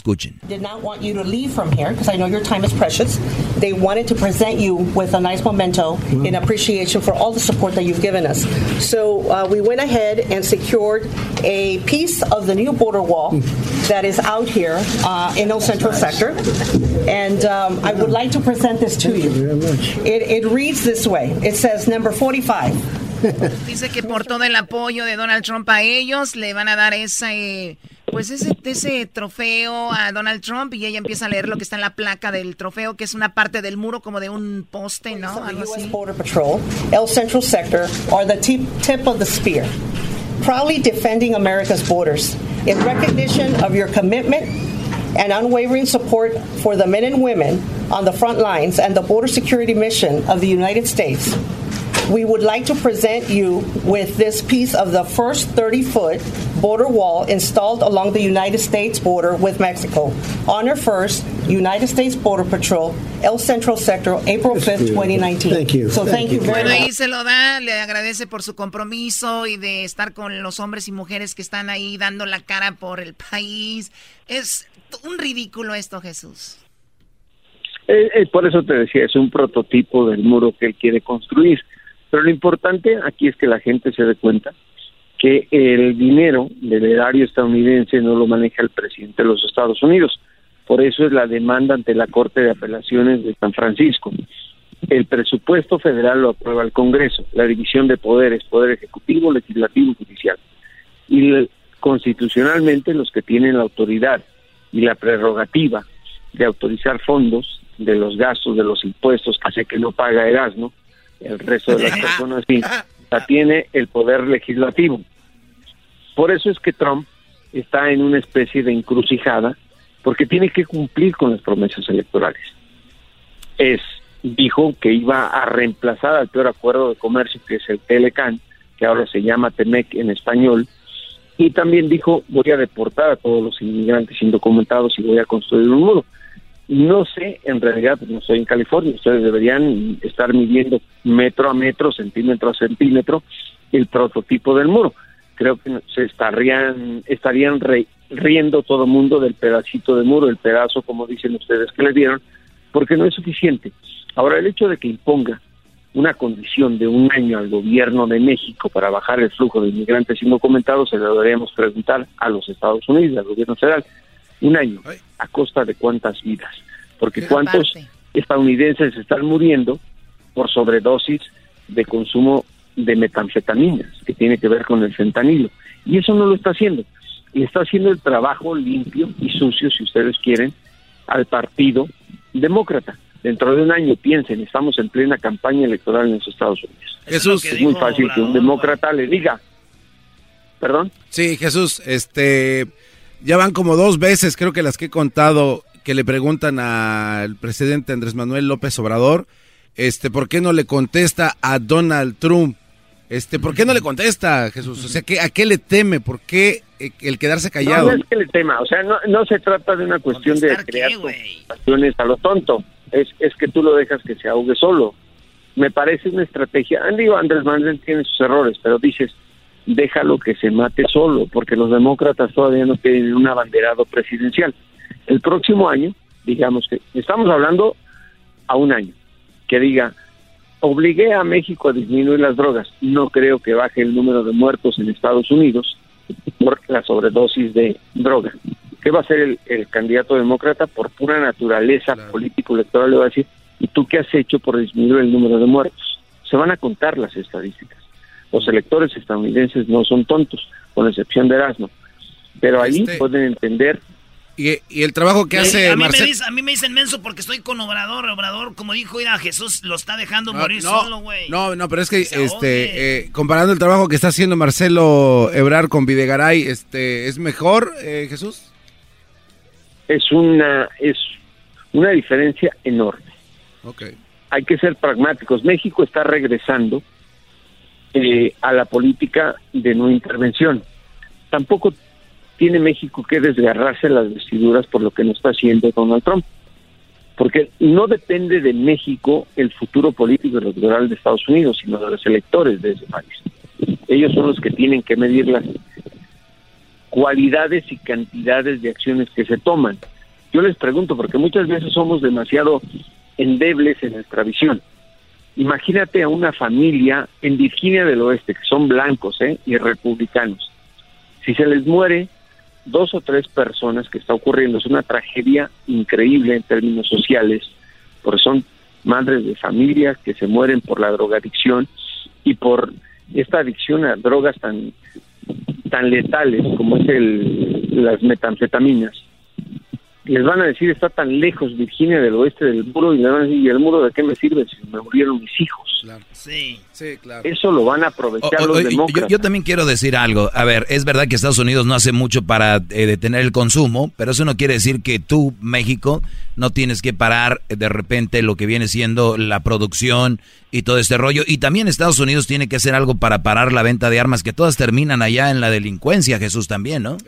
did not want you to leave from here because I know your time is precious. They wanted to present you with a nice memento in appreciation for all the support that you've given us. So uh, we went ahead and secured a piece of the new border wall that is out here uh, in El Central Sector. And um, I would like to present this to you. It, it reads this way it says, number 45. Dice que por todo el apoyo de Donald Trump a ellos le van a dar ese, pues ese, ese trofeo a Donald Trump y ella empieza a leer lo que está en la placa del trofeo, que es una parte del muro como de un poste, ¿no? Algo así. Border Patrol, El Central Sector, are the tip, of the spear, proudly defending America's borders. In recognition of your commitment and unwavering support for the men and women on the front lines and the border security mission of the United States, we would like to present you with this piece of the first 30 foot border wall installed along the United States border with Mexico. Honor first, United States Border Patrol, El Central Sector, April 5th, 2019. Thank you. So thank, you very Bueno, much. ahí se lo da, le agradece por su compromiso y de estar con los hombres y mujeres que están ahí dando la cara por el país. Es un ridículo esto, Jesús. Eh, eh, por eso te decía, es un prototipo del muro que él quiere construir. Pero lo importante aquí es que la gente se dé cuenta que el dinero del erario estadounidense no lo maneja el presidente de los Estados Unidos. Por eso es la demanda ante la Corte de Apelaciones de San Francisco. El presupuesto federal lo aprueba el Congreso, la división de poderes, poder ejecutivo, legislativo y judicial. Y constitucionalmente los que tienen la autoridad y la prerrogativa de autorizar fondos de los gastos de los impuestos sé que no paga Erasmo, el resto de las personas sí, la tiene el poder legislativo. Por eso es que Trump está en una especie de encrucijada, porque tiene que cumplir con las promesas electorales. Es, dijo que iba a reemplazar al peor acuerdo de comercio que es el Telecan, que ahora se llama Temec en español, y también dijo voy a deportar a todos los inmigrantes indocumentados y voy a construir un muro. No sé, en realidad, no estoy en California, ustedes deberían estar midiendo metro a metro, centímetro a centímetro, el prototipo del muro. Creo que se estarían, estarían re- riendo todo el mundo del pedacito de muro, el pedazo, como dicen ustedes, que le dieron, porque no es suficiente. Ahora, el hecho de que imponga una condición de un año al gobierno de México para bajar el flujo de inmigrantes indocumentados, se lo deberíamos preguntar a los Estados Unidos, al gobierno federal. Un año, ¿a costa de cuántas vidas? Porque cuántos estadounidenses están muriendo por sobredosis de consumo de metanfetaminas, que tiene que ver con el fentanilo. Y eso no lo está haciendo. Y está haciendo el trabajo limpio y sucio, si ustedes quieren, al partido demócrata. Dentro de un año, piensen, estamos en plena campaña electoral en los Estados Unidos. Jesús, es muy fácil que un demócrata le diga, Perdón. Sí, Jesús, este, ya van como dos veces, creo que las que he contado, que le preguntan al presidente Andrés Manuel López Obrador, este, ¿por qué no le contesta a Donald Trump? Este, ¿por qué no le contesta, Jesús? O sea, ¿qué, ¿a qué le teme? ¿Por qué eh, el quedarse callado? No, no es que le tema, o sea, no, no se trata de una cuestión de crear situaciones a lo tonto, es, es que tú lo dejas que se ahogue solo. Me parece una estrategia, digo, Andrés Manuel tiene sus errores, pero dices, déjalo que se mate solo, porque los demócratas todavía no tienen un abanderado presidencial. El próximo año, digamos que estamos hablando a un año, que diga, obligué a México a disminuir las drogas. No creo que baje el número de muertos en Estados Unidos por la sobredosis de droga. ¿Qué va a hacer el, el candidato demócrata? Por pura naturaleza político-electoral le va a decir, ¿y tú qué has hecho por disminuir el número de muertos? Se van a contar las estadísticas. Los electores estadounidenses no son tontos, con excepción de Erasmo. Pero ahí Este- pueden entender Y, y el trabajo que hace a, mí me Marcelo... dice- a mí me dicen menso porque estoy con Obrador. Obrador, como dijo, mira, Jesús lo está dejando No, morir no, solo, güey. No, no, pero es que este eh, comparando el trabajo que está haciendo Marcelo Ebrar con Videgaray, este es mejor, eh, Jesús. es una es una diferencia enorme. Okay. Hay que ser pragmáticos. México está regresando eh, a la política de no intervención. Tampoco tiene México que desgarrarse las vestiduras por lo que no está haciendo Donald Trump, porque no depende de México el futuro político electoral de Estados Unidos, sino de los electores de ese país. Ellos son los que tienen que medir las cualidades y cantidades de acciones que se toman. Yo les pregunto, porque muchas veces somos demasiado endebles en nuestra visión. Imagínate a una familia en Virginia del Oeste, que son blancos ¿eh? y republicanos. Si se les muere dos o tres personas que está ocurriendo, es una tragedia increíble en términos sociales, porque son madres de familias que se mueren por la drogadicción y por esta adicción a drogas tan tan letales como es el, las metanfetaminas. Les van a decir, está tan lejos Virginia del oeste del muro, y le van a decir, ¿y el muro de qué me sirve si me murieron mis hijos? Sí. Sí, claro. Eso lo van a aprovechar O- o- los yo, demócratas. yo también quiero decir algo. A ver, es verdad que Estados Unidos no hace mucho para eh, detener el consumo, pero eso no quiere decir que tú, México, no tienes que parar eh, de repente lo que viene siendo la producción y todo este rollo. Y también Estados Unidos tiene que hacer algo para parar la venta de armas, que todas terminan allá en la delincuencia, Jesús también, ¿no? Sí,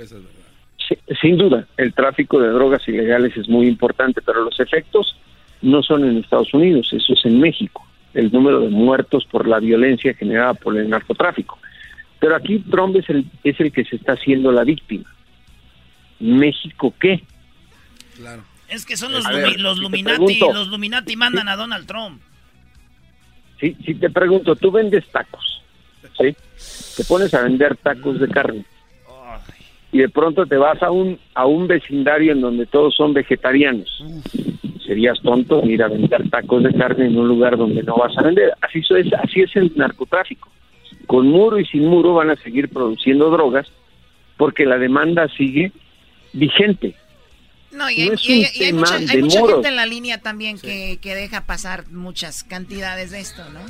sin duda, el tráfico de drogas ilegales es muy importante, pero los efectos no son en Estados Unidos, eso es en México, el número de muertos por la violencia generada por el narcotráfico. Pero aquí Trump es el, es el que se está haciendo la víctima. ¿México qué? Es que son los, A lumi- ver, los si Luminati. pregunto- Los Luminati mandan a Donald Trump. Si, si te pregunto, tú vendes tacos, ¿sí? Te pones a vender tacos de carne y de pronto te vas a un a un vecindario en donde todos son vegetarianos. Serías tonto en ir a vender tacos de carne en un lugar donde no vas a vender. Así es, así es el narcotráfico. Con muro y sin muro van a seguir produciendo drogas porque la demanda sigue vigente. No, y hay, No es y hay- un y hay tema mucha, hay de mucha muros. gente en la línea también que, que deja pasar muchas cantidades de esto, ¿no?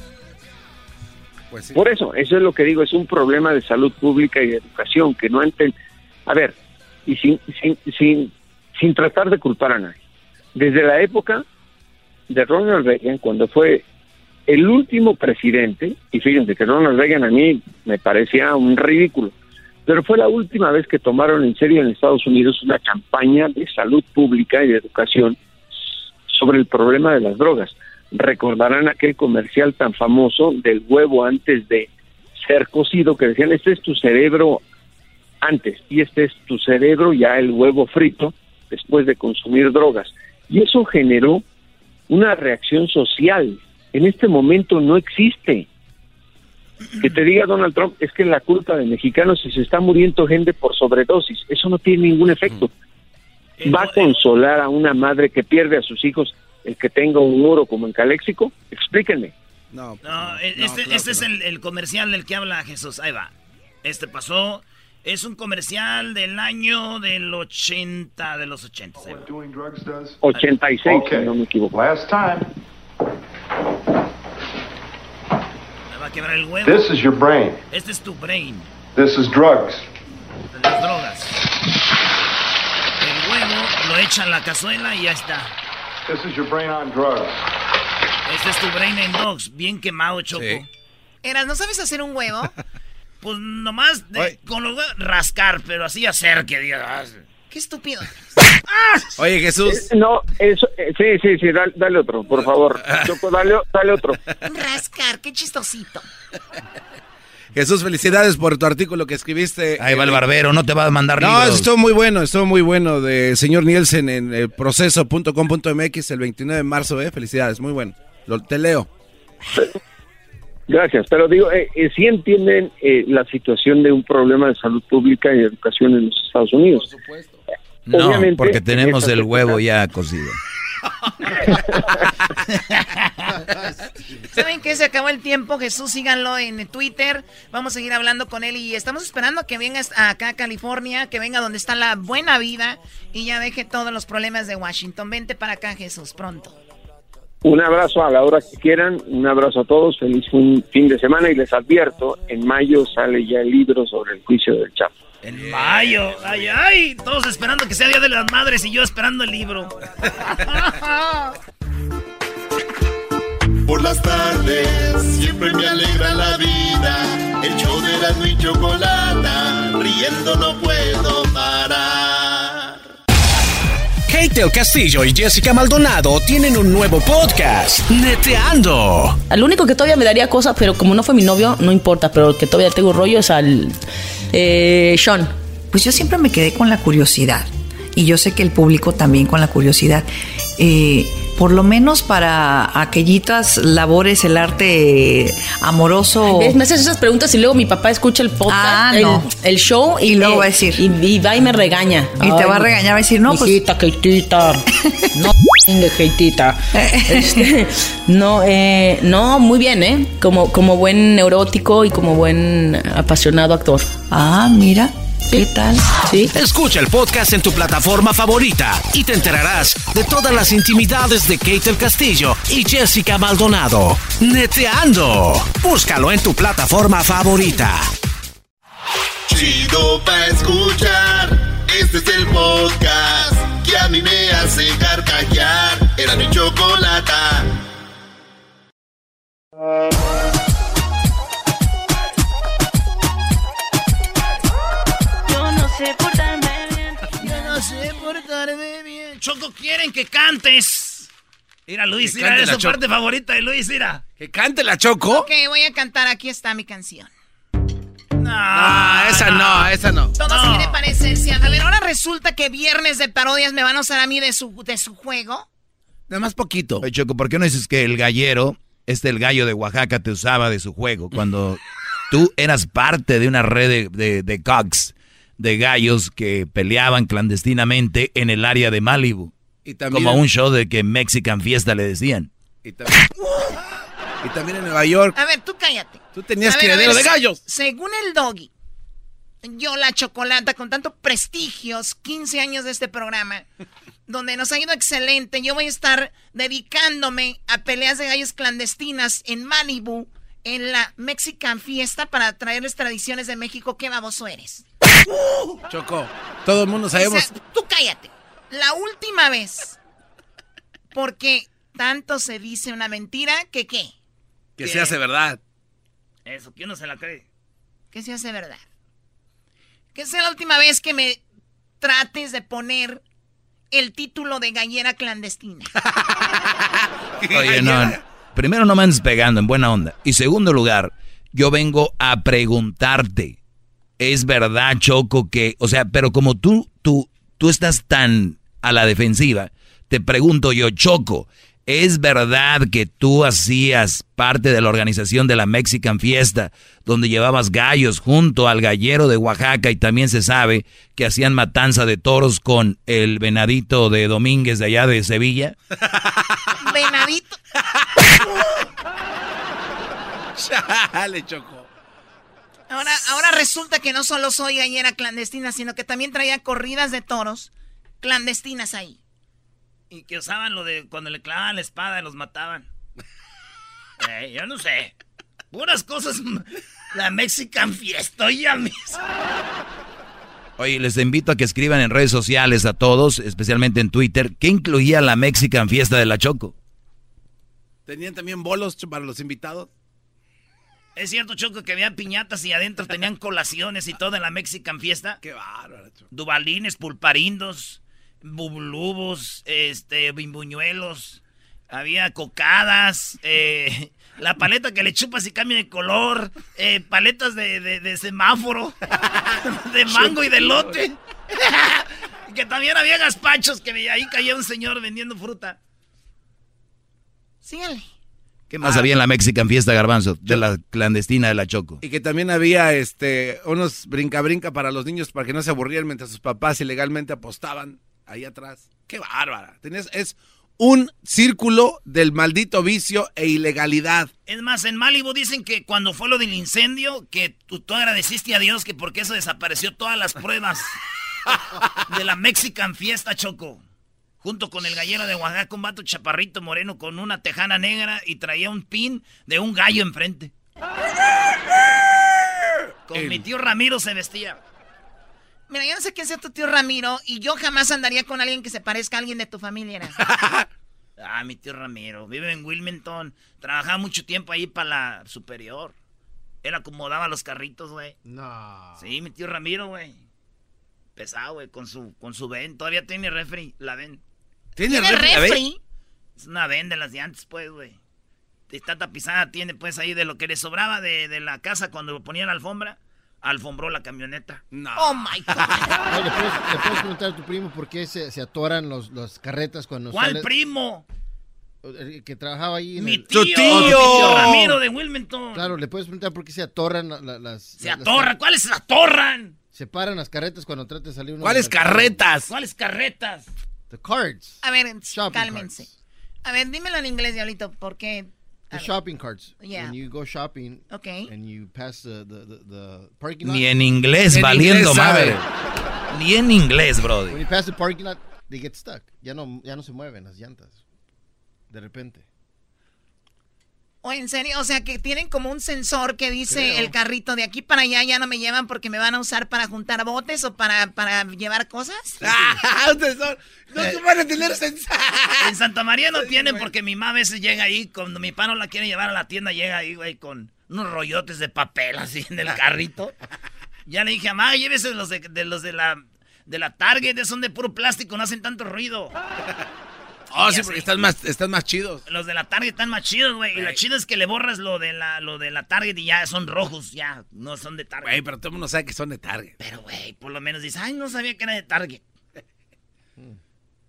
Por eso, eso es lo que digo, es un problema de salud pública y de educación que no enten. A ver, y sin, sin, sin, sin tratar de culpar a nadie. Desde la época de Ronald Reagan, cuando fue el último presidente, y fíjense que Ronald Reagan a mí me parecía un ridículo, pero fue la última vez que tomaron en serio en Estados Unidos una campaña de salud pública y de educación sobre el problema de las drogas. Recordarán aquel comercial tan famoso del huevo antes de ser cocido, que decían, este es tu cerebro antes y este es tu cerebro ya el huevo frito después de consumir drogas. Y eso generó una reacción social. En este momento no existe. Que te diga Donald Trump, es que la culpa de mexicanos si se está muriendo gente por sobredosis. Eso no tiene ningún efecto. ¿Va a consolar a una madre que pierde a sus hijos el que tenga un muro como en Caléxico? Explíquenme. No, No, e- este, claro este es el, el comercial del que habla Jesús. Ahí va. Este pasó. Es un comercial del año del 80, de los 80. ahí va. 86, si no me equivoco. Last time. Me va a quebrar el huevo. This is your brain. Este es tu brain. This is drugs. De las drogas. El huevo lo echa en la cazuela y ya está. This is your brain on drugs. Este es tu brain and dogs, bien quemado, Choco. Eras, ¿no sabes hacer un huevo? Pues nomás de- con los huevos rascar, pero así hacer que digas. Qué estúpido. Oye, Jesús. Eh, No, eso, eh, sí, sí, sí, dale, dale otro, por favor. Choco, dale, dale otro. Rascar, qué chistosito. Jesús, felicidades por tu artículo que escribiste. Ahí va el barbero, no te va a mandar No, libros. eso estuvo muy bueno, estuvo muy bueno de señor Nielsen en el proceso.com.mx el 29 de marzo, eh. Felicidades, muy bueno. Lo, te leo. Gracias, pero digo, eh, eh, sí entienden eh, la situación de un problema de salud pública y educación en los Estados Unidos. No, Obviamente, porque tenemos en el huevo ya cocido. ¿Saben qué? Se acabó el tiempo. Jesús, síganlo en Twitter. Vamos a seguir hablando con él y estamos esperando que venga acá a California, que venga donde está la buena vida y ya deje todos los problemas de Washington. Vente para acá, Jesús, pronto. Un abrazo a la hora que quieran, un abrazo a todos, feliz fin, fin de semana y les advierto, en mayo sale ya el libro sobre el juicio del Chapo. En mayo. Ay, ay. Todos esperando que sea Día de las Madres y yo esperando el libro. Por las tardes siempre me alegra la vida. El show de la y chocolata, riendo no puedo parar. Kate del Castillo y Jessica Maldonado tienen un nuevo podcast, Neteando. Al único que todavía me daría cosas, pero como no fue mi novio, no importa, pero el que todavía tengo rollo es al eh, Sean. Pues yo siempre me quedé con la curiosidad. Y yo sé que el público también con la curiosidad. Eh, por lo menos para aquellitas labores, el arte amoroso. Me haces esas preguntas y luego mi papá escucha el podcast, Ah, el, no. el show y, luego va a decir. Y, y va y me regaña. Y te va a regañar, va a decir, no, pues- Hijita, Keitita. No, Keitita. Este, no, eh, no, muy bien, ¿eh? Como, como buen neurótico y como buen apasionado actor. Ah, mira. ¿Qué tal? Sí. Escucha el podcast en tu plataforma favorita y te enterarás de todas las intimidades de Kate del Castillo y Jessica Maldonado. Neteando. Búscalo en tu plataforma favorita. Chido pa' escuchar. Este es el podcast que a mí me hace carcajear. Era mi chocolata. Bien. Choco, quieren que cantes. Mira, Luis, Que mira, es su parte favorita de Luis, mira. Que cante la Choco. Ok, voy a cantar. Aquí está mi canción. Ah, esa no, esa no. Todos quieren parecerse. A ver, ahora resulta que viernes de parodias me van a usar a mí de su, de su juego. Nada más poquito. Oye, Choco, ¿por qué no dices que el gallero, este el gallo de Oaxaca, te usaba de su juego? Cuando tú eras parte de una red de, de, de cogs, de gallos que peleaban clandestinamente en el área de Malibu. Y también- Como un show de que Mexican Fiesta le decían. Y también, y también en Nueva York. A ver, tú cállate. Tú tenías A ver, a criadero ver, de gallos. se- Según el doggy, yo la chocolata con tanto prestigios, 15 años de este programa, donde nos ha ido excelente, yo voy a estar dedicándome a peleas de gallos clandestinas en Malibu, en la Mexican Fiesta, para traerles tradiciones de México. ¿Qué baboso eres? Choco, todo el mundo sabemos. O sea, tú cállate. La última vez, porque tanto se dice una mentira, que qué? que se hace verdad. Eso, ¿quién no se la cree? que se hace verdad. Que sea la última vez que me trates de poner el título de gallera clandestina. Oye, no, primero no me andes pegando en buena onda. Y segundo lugar, yo vengo a preguntarte. Es verdad, Choco, que, o sea, pero como tú, tú, tú estás tan a la defensiva, te pregunto yo, Choco, ¿es verdad que tú hacías parte de la organización de la Mexican Fiesta, donde llevabas gallos junto al gallero de Oaxaca y también se sabe que hacían matanza de toros con el venadito de Domínguez de allá de Sevilla? Venadito. Chale, Choco. Ahora, ahora resulta que no solo soy gallera clandestina, sino que también traía corridas de toros clandestinas ahí. Y que usaban lo de cuando le clavaban la espada y los mataban. Eh, yo no sé. Puras cosas. La Mexican Fiesta, oye, a mí. Oye, les invito a que escriban en redes sociales a todos, especialmente en Twitter, ¿qué incluía la Mexican Fiesta de la Choco? ¿Tenían también bolos para los invitados? Es cierto, Choco, que había piñatas y adentro tenían colaciones y todo en la Mexican Fiesta. Qué bárbaro, Choco. Dubalines, pulparindos, bubulubos, este, bimbuñuelos. Había cocadas, eh, la paleta que le chupas y cambia de color, eh, paletas de, de- de semáforo, de mango y de lote. que también había gazpachos, que ahí caía un señor vendiendo fruta. Síganle. ¿Qué más había en la Mexican Fiesta, Garbanzo? De la clandestina de la Choco. Y que también había este unos brinca-brinca para los niños para que no se aburrieran mientras sus papás ilegalmente apostaban ahí atrás. ¡Qué bárbara! Tenías, es un círculo del maldito vicio e ilegalidad. Es más, en Malibu dicen que cuando fue lo del incendio, que tú, tú agradeciste a Dios que porque eso desapareció todas las pruebas de la Mexican Fiesta Choco. Junto con el gallero de Oaxaca, un vato chaparrito moreno con una tejana negra y traía un pin de un gallo enfrente. Con mi tío Ramiro se vestía. Mira, yo no sé quién sea tu tío Ramiro y yo jamás andaría con alguien que se parezca a alguien de tu familia. ¿no? Ah, mi tío Ramiro. Vive en Wilmington. Trabajaba mucho tiempo ahí para la superior. Él acomodaba los carritos, güey. No. Sí, mi tío Ramiro, güey. Pesado, güey, con su, con su ven. Todavía tiene refri, la ven. ¿Tiene ¿Tiene refri? Es una ven de las de antes, pues, güey. Está tapizada, tiene pues ahí de lo que le sobraba de, de la casa cuando ponía la alfombra. Alfombró la camioneta. No. Oh my God. Oye, ¿le, puedes, le puedes preguntar a tu primo por qué se, se atoran los, las carretas cuando ¿Cuál sale- primo? El que trabajaba ahí en Mi el- tío. ¡Tu tío! mi tío Ramiro de Wilmington. Claro, le puedes preguntar por qué se atoran la- la- las... Se las- atorran. ¿Cuáles se atorran? Se paran las carretas cuando trata de salir uno. ¿Cuáles carretas? ¿Cuáles carretas? The cards. A ver, Shopping cálmense. carts. A ver, dímelo en inglés, Diablito, porque... The shopping carts. Yeah. When you go shopping Okay. and you pass the, the, the, the parking lot. Ni en inglés, En valiendo inglés madre. Ni en inglés, When brody. you pass the parking lot, they get stuck. Ya no, ya no se mueven las llantas. De repente. O en serio, o sea que tienen como un sensor que dice Creo. el carrito de aquí para allá ya no me llevan porque me van a usar para juntar botes o para, para llevar cosas. ¡Ah! ustedes son- No se van a tener sensor. En Santa María no tienen porque mi mamá a veces llega ahí, cuando mi papá no la quiere llevar a la tienda, llega ahí, güey, con unos rollotes de papel así en el carrito. Ya le dije, mamá, llévese los de, de los de la de la Target, son de puro plástico, no hacen tanto ruido. Oh, Ya sí, porque están más, están más chidos. Los de la Target están más chidos, güey. Y lo chido es que le borras lo de la lo de la Target y ya son rojos, ya, no son de Target. Güey, pero todo el mundo sabe que son de Target. Pero, güey, por lo menos dices, ay, no sabía que era de Target.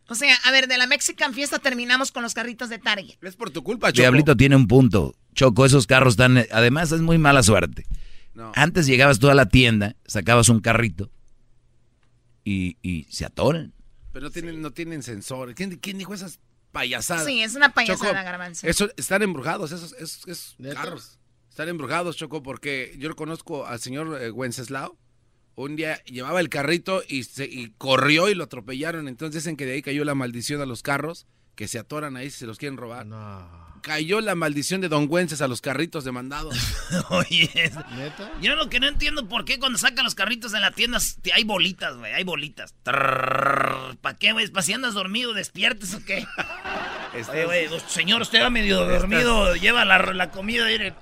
O sea, a ver, de la Mexican Fiesta terminamos con los carritos de Target. Es por tu culpa, Choco. Diablito tiene un punto. Choco, esos carros están... Además, es muy mala suerte. No. Antes llegabas tú a la tienda, sacabas un carrito y, y se atoran. Pero no tienen, no tienen sensores. ¿Quién, quién dijo esas payasadas? Sí, es una payasada, Choco, Garbanzo. Eso, están embrujados, esos, esos, esos carros. Están embrujados, Choco, porque yo conozco al señor eh, Wenceslao. Un día llevaba el carrito y, se, y corrió y lo atropellaron. Entonces dicen que de ahí cayó la maldición a los carros, que se atoran ahí si se los quieren robar. No. Cayó la maldición de Don Wences a los carritos demandados. Oye, ¿Neta? yo lo que no entiendo por qué cuando sacan los carritos en la tienda t- hay bolitas, güey, hay bolitas. ¿Para qué, güey? ¿Para si andas dormido, despiertes o qué? Estás- Oye, güey, señor, usted va medio dormido, lleva la, la comida y Eh,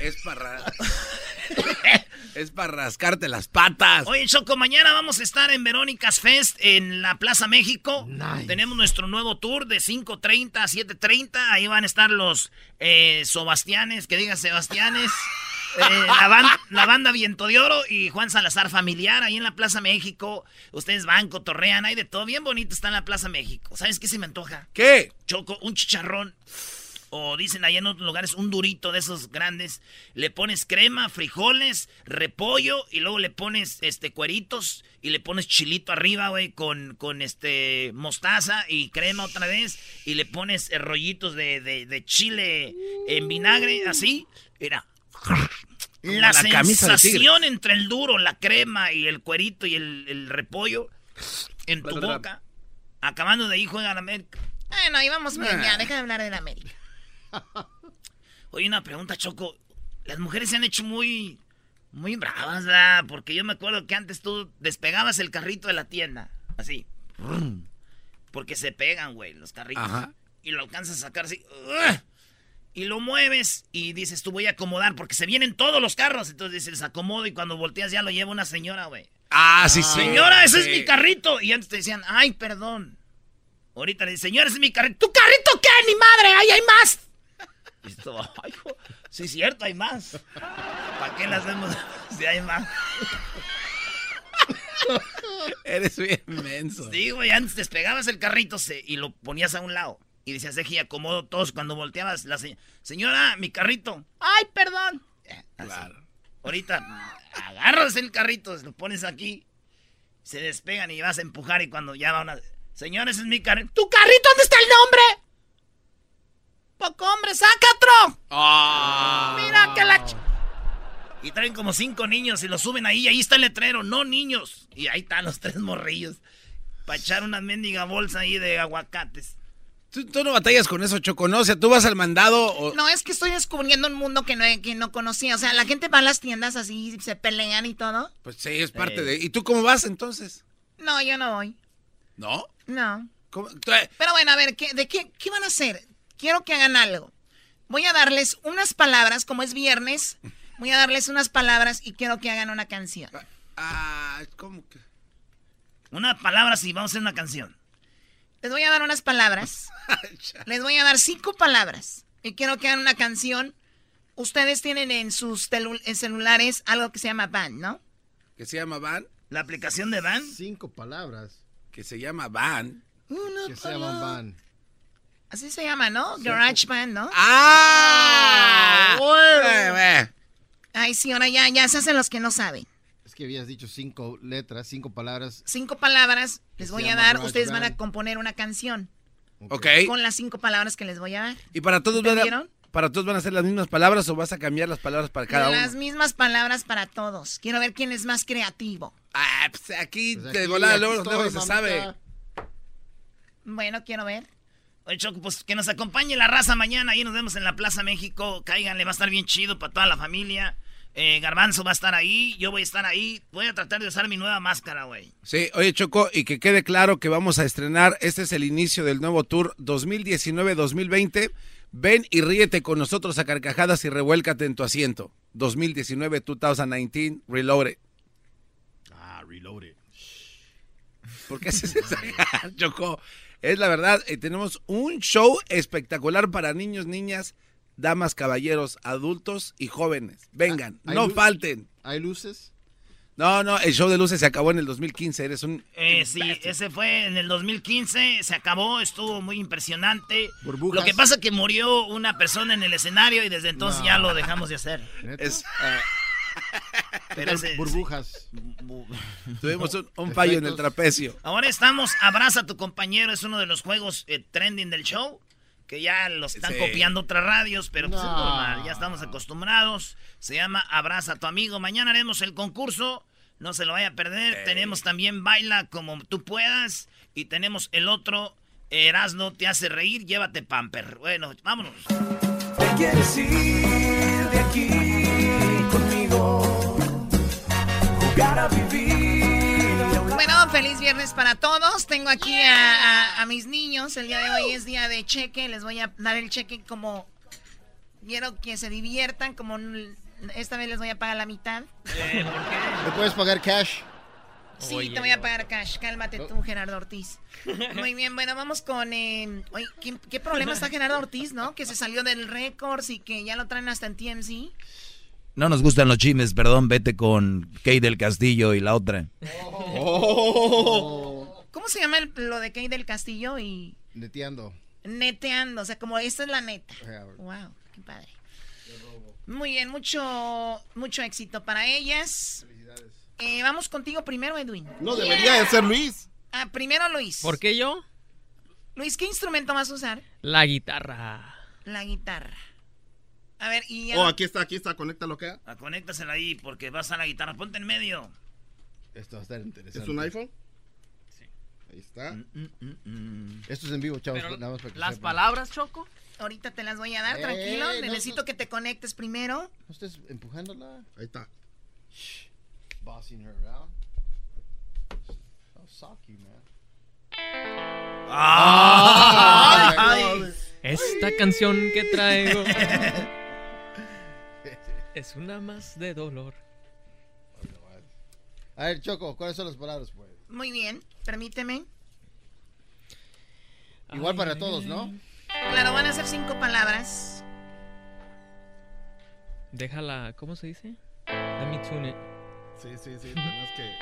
es para... es para rascarte las patas. Oye, Choco, mañana vamos a estar en Verónica's Fest en la Plaza México. Nice. Tenemos nuestro nuevo tour de 5.30 a 7.30. Ahí van a estar los eh, Sebastianes, que diga Sebastianes. eh, la, ban- la banda Viento de Oro y Juan Salazar Familiar ahí en la Plaza México. Ustedes van, cotorrean, hay de todo. Bien bonito está en la Plaza México. ¿Sabes qué se me antoja? ¿Qué? Choco, un chicharrón. O dicen allá en otros lugares, un durito de esos grandes. Le pones crema, frijoles, repollo y luego le pones este cueritos y le pones chilito arriba, güey, con, con este mostaza y crema otra vez. Y le pones eh, rollitos de, de- de chile en vinagre, así. Mira. La, sensación entre el duro, la crema y el cuerito y el, el repollo en tu boca. Acabando de ahí juega la América. Bueno, ahí vamos bien, ya, deja de hablar de la América. Oye, una pregunta, Choco. las mujeres se han hecho muy, muy bravas, ¿verdad? Porque yo me acuerdo que antes tú despegabas el carrito de la tienda, así. Porque se pegan, güey, los carritos. Ajá. Y lo alcanzas a sacar así. Y lo mueves y dices, tú voy a acomodar porque se vienen todos los carros. Entonces dices, acomodo y cuando volteas ya lo lleva una señora, güey. Ah, sí, sí. Señora, ese Sí. es mi carrito. Y antes te decían, ay, perdón. Ahorita le dicen, señora, ese es mi carrito. ¿Tu carrito qué? ¡Ni madre! ¡Ahí hay más! Y esto, ay, jo, sí, es cierto, hay más. ¿Para qué las vemos si hay más? Eres bien menso. Sí, güey, antes despegabas el carrito se- y lo ponías a un lado. Y decías, deje, acomodo todos. Cuando volteabas, la se- señora, mi carrito. ¡Ay, perdón! Claro. Ahorita agarras el carrito, lo pones aquí, se despegan y vas a empujar. Y cuando ya va una. Señora, ese es mi carrito. ¿Tu carrito dónde está el nombre? Poco hombre, saca otro. Mira que la. ch- Y traen como cinco niños y los suben ahí. Y ahí está el letrero, no niños. Y ahí están los tres morrillos. Para echar una mendiga bolsa ahí de aguacates. ¿Tú, tú no batallas con eso, Choco, ¿no? O sea, tú vas al mandado o... No, es que estoy descubriendo un mundo que no, que no conocía. O sea, la gente va a las tiendas así, se pelean y todo. Pues sí, es parte de... ¿Y tú cómo vas entonces? No, yo no voy. ¿No? No. Pero bueno, a ver, ¿qué, ¿de qué, qué van a hacer? Quiero que hagan algo. Voy a darles unas palabras, como es viernes, voy a darles unas palabras y quiero que hagan una canción. Ah, ¿cómo que? Una palabra si vamos a hacer una canción. Les voy a dar unas palabras. Les voy a dar cinco palabras. Y quiero que hagan una canción. Ustedes tienen en sus telu- en celulares algo que se llama Band, ¿no? ¿Que se llama Van? ¿La aplicación de Van? Cinco palabras. Que se llama Van. Que se llaman van. Así se llama, ¿no? Garage Band, ¿no? ¡Ah! bueno. Ay, sí, ahora ya, ya se hacen los que no saben. Es que habías dicho cinco letras, cinco palabras. Cinco palabras les voy a dar. Garage Ustedes van a componer una canción. Ok. Con las cinco palabras que les voy a dar. ¿Y para todos, van a, para todos van a ser las mismas palabras o vas a cambiar las palabras para cada las uno? mismas palabras para todos. Quiero ver quién es más creativo. Ah, pues aquí Pues de aquí, volada aquí luego, luego se mamita. sabe. Bueno, quiero ver. Oye, Choco, pues que nos acompañe la raza mañana. Ahí nos vemos en la Plaza México. Cáiganle, va a estar bien chido para toda la familia. Eh, Garbanzo va a estar ahí, yo voy a estar ahí. Voy a tratar de usar mi nueva máscara, güey. Sí, oye Choco, y que quede claro que vamos a estrenar, este es el inicio del nuevo tour 2019-2020. Ven y ríete con nosotros a carcajadas y revuélcate en tu asiento. 2019-2019 Reloaded. Ah, reloaded. ¿Por qué haces esa Choco? Es la verdad, eh, tenemos un show espectacular para niños, niñas, damas, caballeros, adultos y jóvenes. Vengan, ¿Hay no falten. ¿Hay luces? No, no, el show de luces se acabó en el 2015, eres un... Eh, sí, ese fue en el 2015, se acabó, estuvo muy impresionante. Burbujas. Lo que pasa es que murió una persona en el escenario y desde entonces No. ya lo dejamos de hacer. Es- Pero burbujas. Tuvimos un, un fallo en el trapecio. Ahora estamos, abraza a tu compañero, es uno de los juegos eh, trending del show, que ya los están Sí. copiando otras radios, pero pues es No. normal, ya estamos acostumbrados. Se llama Abraza a tu amigo. Mañana haremos el concurso, no se lo vaya a perder. Tenemos también Baila como tú puedas y tenemos el otro, Erasno te hace reír, llévate pamper. Bueno, vámonos. Te quieres ir de aquí conmigo, vivir. Bueno, feliz viernes para todos. Tengo aquí a, a- a mis niños. El día de hoy es día de cheque. Les voy a dar el cheque como... Quiero que se diviertan, como esta vez les voy a pagar la mitad. ¿Me puedes pagar cash? Sí, te voy a pagar cash. Cálmate tú, Gerardo Ortiz. Muy bien, bueno, vamos con... eh, oye, ¿qué, qué problema está Gerardo Ortiz, no? Que se salió del Records y que ya lo traen hasta en TMZ. No nos gustan los chismes, perdón, vete con Kay del Castillo y la otra. ¿Cómo se llama el- lo de Kay del Castillo y Neteando. neteando? O sea, como esta es la neta. Wow, qué padre. Muy bien, mucho, mucho éxito para ellas. Eh, vamos contigo primero, Edwin. No, debería de ser Luis. Ah, primero Luis. ¿Por qué yo? Luis, ¿qué instrumento vas a usar? La guitarra. La guitarra. A ver, y... Oh, aquí está, aquí está, conéctalo acá. Ah, conéctasela ahí porque vas a la guitarra. Ponte en medio. Esto va a estar interesante. ¿Es un iPhone? Ahí está. Esto es en vivo, chavos. Pero nada más para que las sepan. palabras, Choco. Ahorita te las voy a dar, Eh, tranquilo. no, Necesito que te conectes primero. No estés empujándola. Ahí está. Shh. Bossing her around. Oh, suck you, man. Ay, Ay, Esta canción que traigo es una más de dolor. A ver, Choco, ¿cuáles son las palabras, pues? Muy bien, permíteme. Igual para todos, ¿no? Claro, van a ser cinco palabras. Déjala, ¿cómo se dice? Let me tune it. Sí, sí, sí, tenemos que...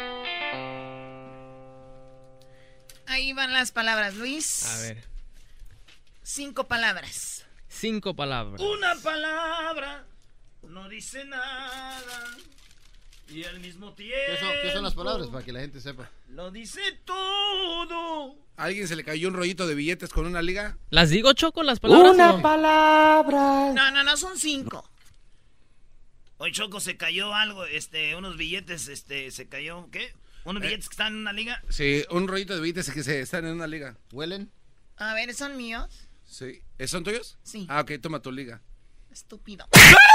Ahí van las palabras, Luis. A ver, Cinco palabras. cinco palabras. Una palabra no dice nada. Y al mismo tiempo. ¿Qué son, qué son las palabras para que la gente sepa? Lo dice todo. ¿A alguien se le cayó un rollito de billetes con una liga? ¿Las digo, Choco, las palabras? Una palabra. No, no, no, son cinco. Hoy Choco se cayó algo, este, unos billetes, este, se cayó, ¿qué? Unos Eh. billetes que están en una liga. Sí, un rollito de billetes que se están en una liga. ¿Huelen? A ver, ¿son míos? Sí. ¿Eh, ¿Son tuyos? Sí. Ah, ok, toma tu liga. Estúpido.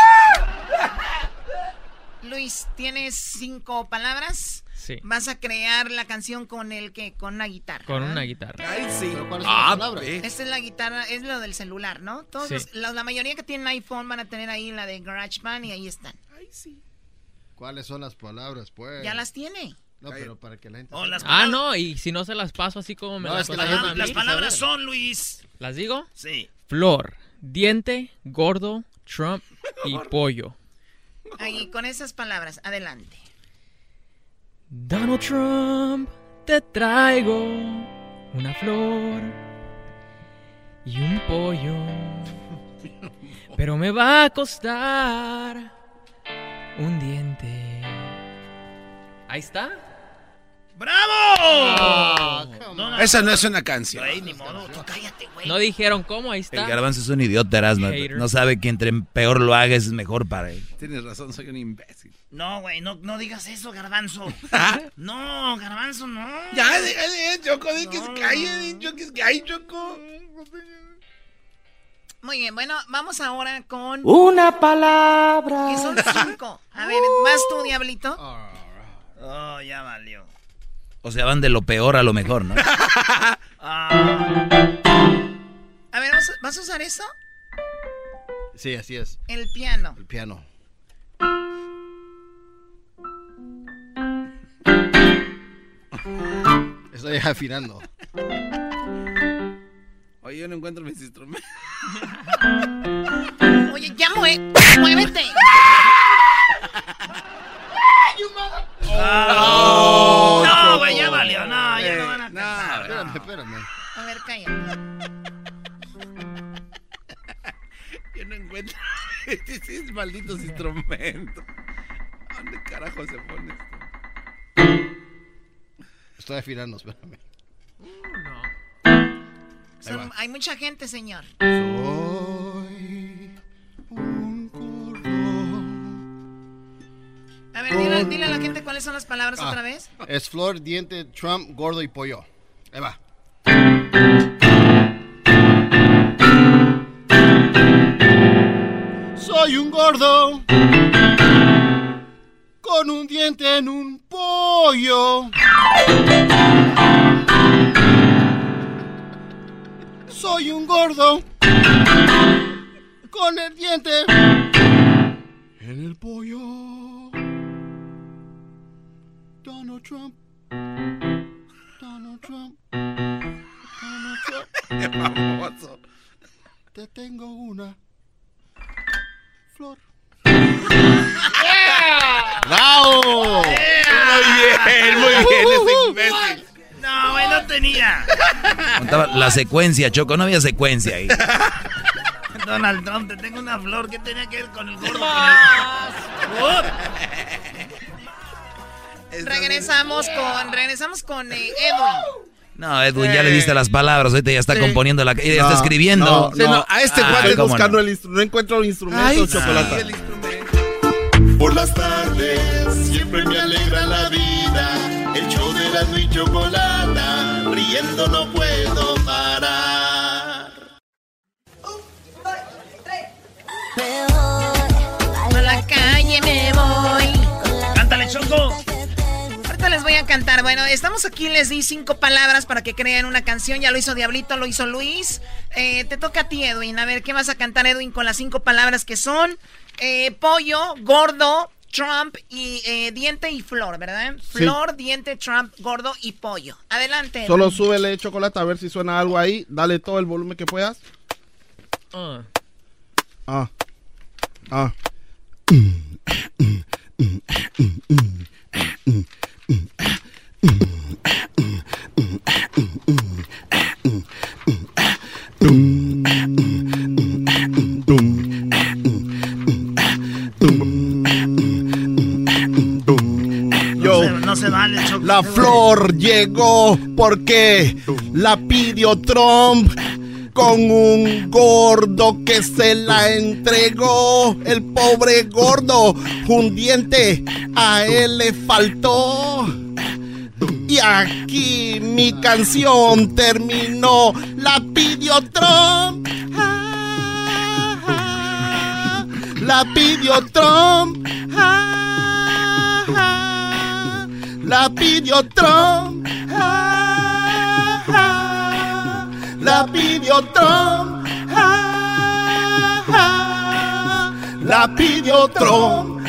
Luis, ¿tienes cinco palabras? Sí. Vas a crear la canción con el que con una guitarra. Con ¿verdad? una guitarra. Ay, sí. ¿Cuáles son Ah, las. Esta es la guitarra, es lo del celular, ¿no? Todos Sí. los- la, la mayoría que tienen iPhone van a tener ahí la de GarageBand y ahí están. ¿Cuáles son las palabras, pues? Ya las tiene. No, pero para que la gente... Oh, las Ah, no, y si no se las paso así como me No, las es que. Las palabras son, Luis. ¿Las digo? Sí. Flor, diente, gordo, Trump y pollo. Ahí, con esas palabras, adelante. Donald Trump, te traigo una flor y un pollo. Pero me va a costar un diente. Ahí está. ¡Bravo! Donald Esa no es una canción. Ni modo, tú cállate, güey. No dijeron cómo, ahí está. El garbanzo es un idiota, Erasmo. No sabe que entre peor lo haga es mejor para él. Tienes razón, soy un imbécil. No, güey, no, no digas eso, garbanzo. no, garbanzo, no. Ya, déjale, Choco, di que se calle, di Choco, que se calle, Choco. Muy bien, bueno, vamos ahora con... Una palabra. Que son cinco. A ver, ¿vas tú, Diablito? Oh, ya valió. O sea, van de lo peor a lo mejor, ¿no? A ver, ¿vas a, vas a usar eso? Sí, así es. El piano. El piano. Estoy afinando. Oye, yo no encuentro mis instrumentos. Oye, ya mue muévete. Oh, no, ya valió. No, ya no van a cantar. Espérame, espérame. A ver, cállate. Yo no encuentro estos malditos instrumentos. ¿Dónde carajo se pone esto? Estoy afinando, espérame. Son- va. hay mucha gente, señor. A ver, dile, dile a la gente cuáles son las palabras Ah, otra vez. Es flor, diente, Trump, gordo y pollo. Ahí va. Soy un gordo con un diente en un pollo. Soy un gordo con el diente en el pollo. Donald Trump. Donald Trump. Donald Trump. Qué famoso. Te tengo una flor. ¡Bravo! Muy bien, muy bien, ese imbécil. No, güey, no tenía. La secuencia, Choco, no había secuencia ahí. Donald Trump, te tengo una flor. ¿Qué tenía que ver con el gordo? Con el... Regresamos con, regresamos con eh, Edwin. No, Edwin, ya le diste las palabras, ahorita ya está componiendo la... Ya está No, escribiendo. no, Sí, no, a este Ah, cuate ¿cómo buscando no? el instrumento. No encuentro el instrumento, Ay, chocolate. Por las tardes siempre me alegra la vida. El show de la y chocolata, riendo no puedo parar. A la calle me voy. Cántale, Choco. Les voy a cantar. Bueno, estamos aquí, les di cinco palabras para que crean una canción. Ya lo hizo Diablito, lo hizo Luis. Eh, te toca a ti, Edwin. A ver, ¿qué vas a cantar, Edwin, con las cinco palabras que son? Eh, pollo, gordo, Trump y eh, diente y flor, ¿verdad? Flor, diente, Trump, gordo y pollo. Adelante. Edwin. Solo súbele chocolate a ver si suena algo ahí. Dale todo el volumen que puedas. Ah. Ah. Ah. Yo. No se vale, Choco. La flor llegó porque la pidió Trump con un gordo que se la entregó. El pobre gordo, un diente a él le faltó. Y aquí mi canción terminó. La pidió Trump. La pidió Trump. La pidió Trump. La pidió Trump. La pidió Trump.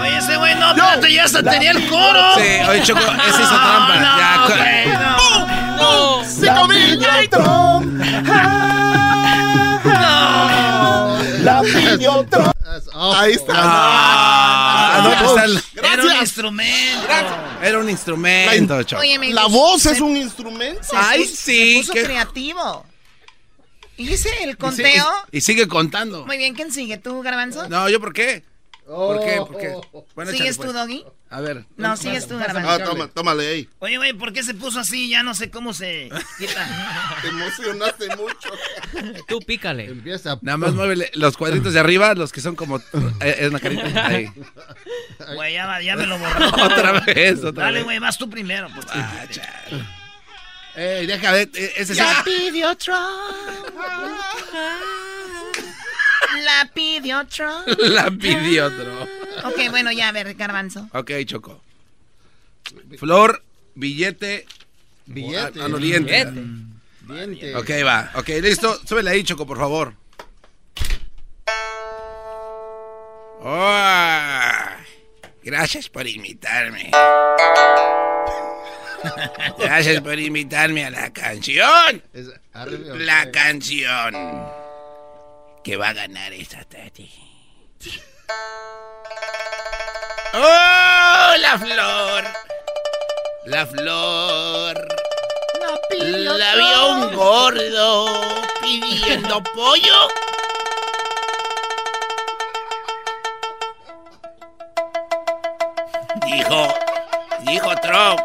Oye, ese güey no, espérate, ya hasta tenía el coro. Sí, oye, Choco, ese hizo trampa. No, Ya, cu- güey, no. No. La pidió Trump. La pidió Trump. Ahí está. Ah, no, el- Era un instrumento. Era un instrumento, Choco. Oye, me La voz se- es un instrumento. se Ay, sí, Se puso creativo. ¿Y ese el conteo? y- y sigue contando. Muy bien, ¿quién sigue? ¿Tú, Garbanzo? No, ¿yo por qué? ¿Por qué? ¿Por qué? Bueno, échale, ¿Sigues pues. tú, Doggy? A ver. No, sigues tú, Ah, Garbanzo. toma, tómale ahí. Oye, güey, ¿por qué se puso así? Ya no sé cómo se quita. Te emocionaste mucho. Tú pícale. Empieza. Nada más muévele los cuadritos de arriba, los que son como... eh, Es una carita. Ahí. Güey, ya, ya me lo borró. Otra vez, otra Dale, vez. güey, vas tú primero. Pues. Ey, deja ver, eh, ese. La pidió Trump. La pidió Trump. La pidió otro. Ok, bueno, ya, a ver, Garbanzo. Ok, Choco. Flor, billete. Billete. Ah, no, diente. Diente. Ok, va. Ok, listo. Súbele ahí, Choco, por favor. Oh, gracias por invitarme. Gracias por invitarme a la canción. La canción que va a ganar esta tarde. ¡Oh, la flor! La flor. La vio un gordo pidiendo pollo. Dijo, dijo Trump,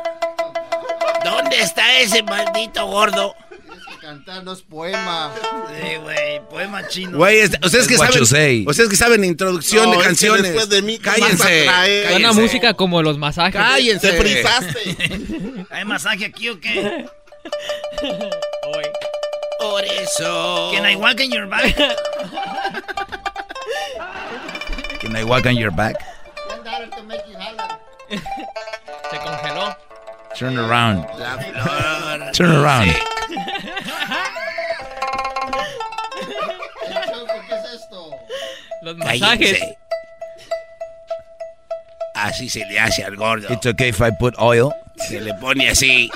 ¿dónde está ese maldito gordo? Cantarnos poema. Sí, güey, poema chino. Güey, es- ustedes que saben, ustedes que saben introducción No, de es que canciones. después de mí, ¿qué más cállense, cállense. música como los masajes. Cállense. Te frizaste. ¿Hay masaje aquí o qué? Por eso. Can I walk in your back? Can I walk on your back? Se congeló. Turn around. La flor. Turn around. ¿Qué Los masajes. Cállense. Así se le hace al gordo. It's okay if I put oil. Se le pone así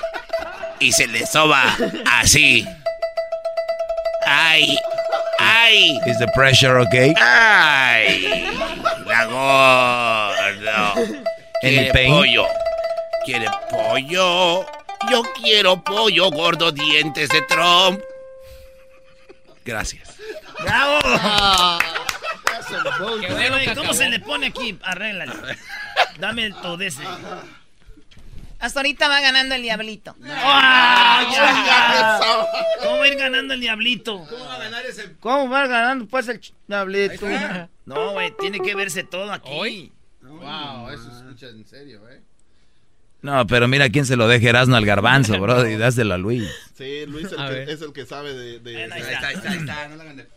y se le soba así. Ay, ay, Is the pressure okay? ay. La gordo. Quiere pain? pollo. Quiere pollo. Yo quiero pollo, gordo, dientes de Trump. Gracias. ¡Bravo! Qué Güey, bueno güey, que ¿Cómo se le pone aquí? Arréglalo. Dame el todo ese. Hasta ahorita va ganando el diablito. ¡Ah, ya! ¿Cómo va a ir ganando el diablito? ¿Cómo va ganando pues el diablito? No, güey, tiene que verse todo aquí. Hoy. Wow, eso se escucha en serio, ¿eh? No, pero mira quién se lo deja Erasmo al garbanzo, bro, y dáselo a Luis. Sí, Luis el A que- ver. es el que sabe de... de- Ahí está, ahí está, ahí está, no la hagan de-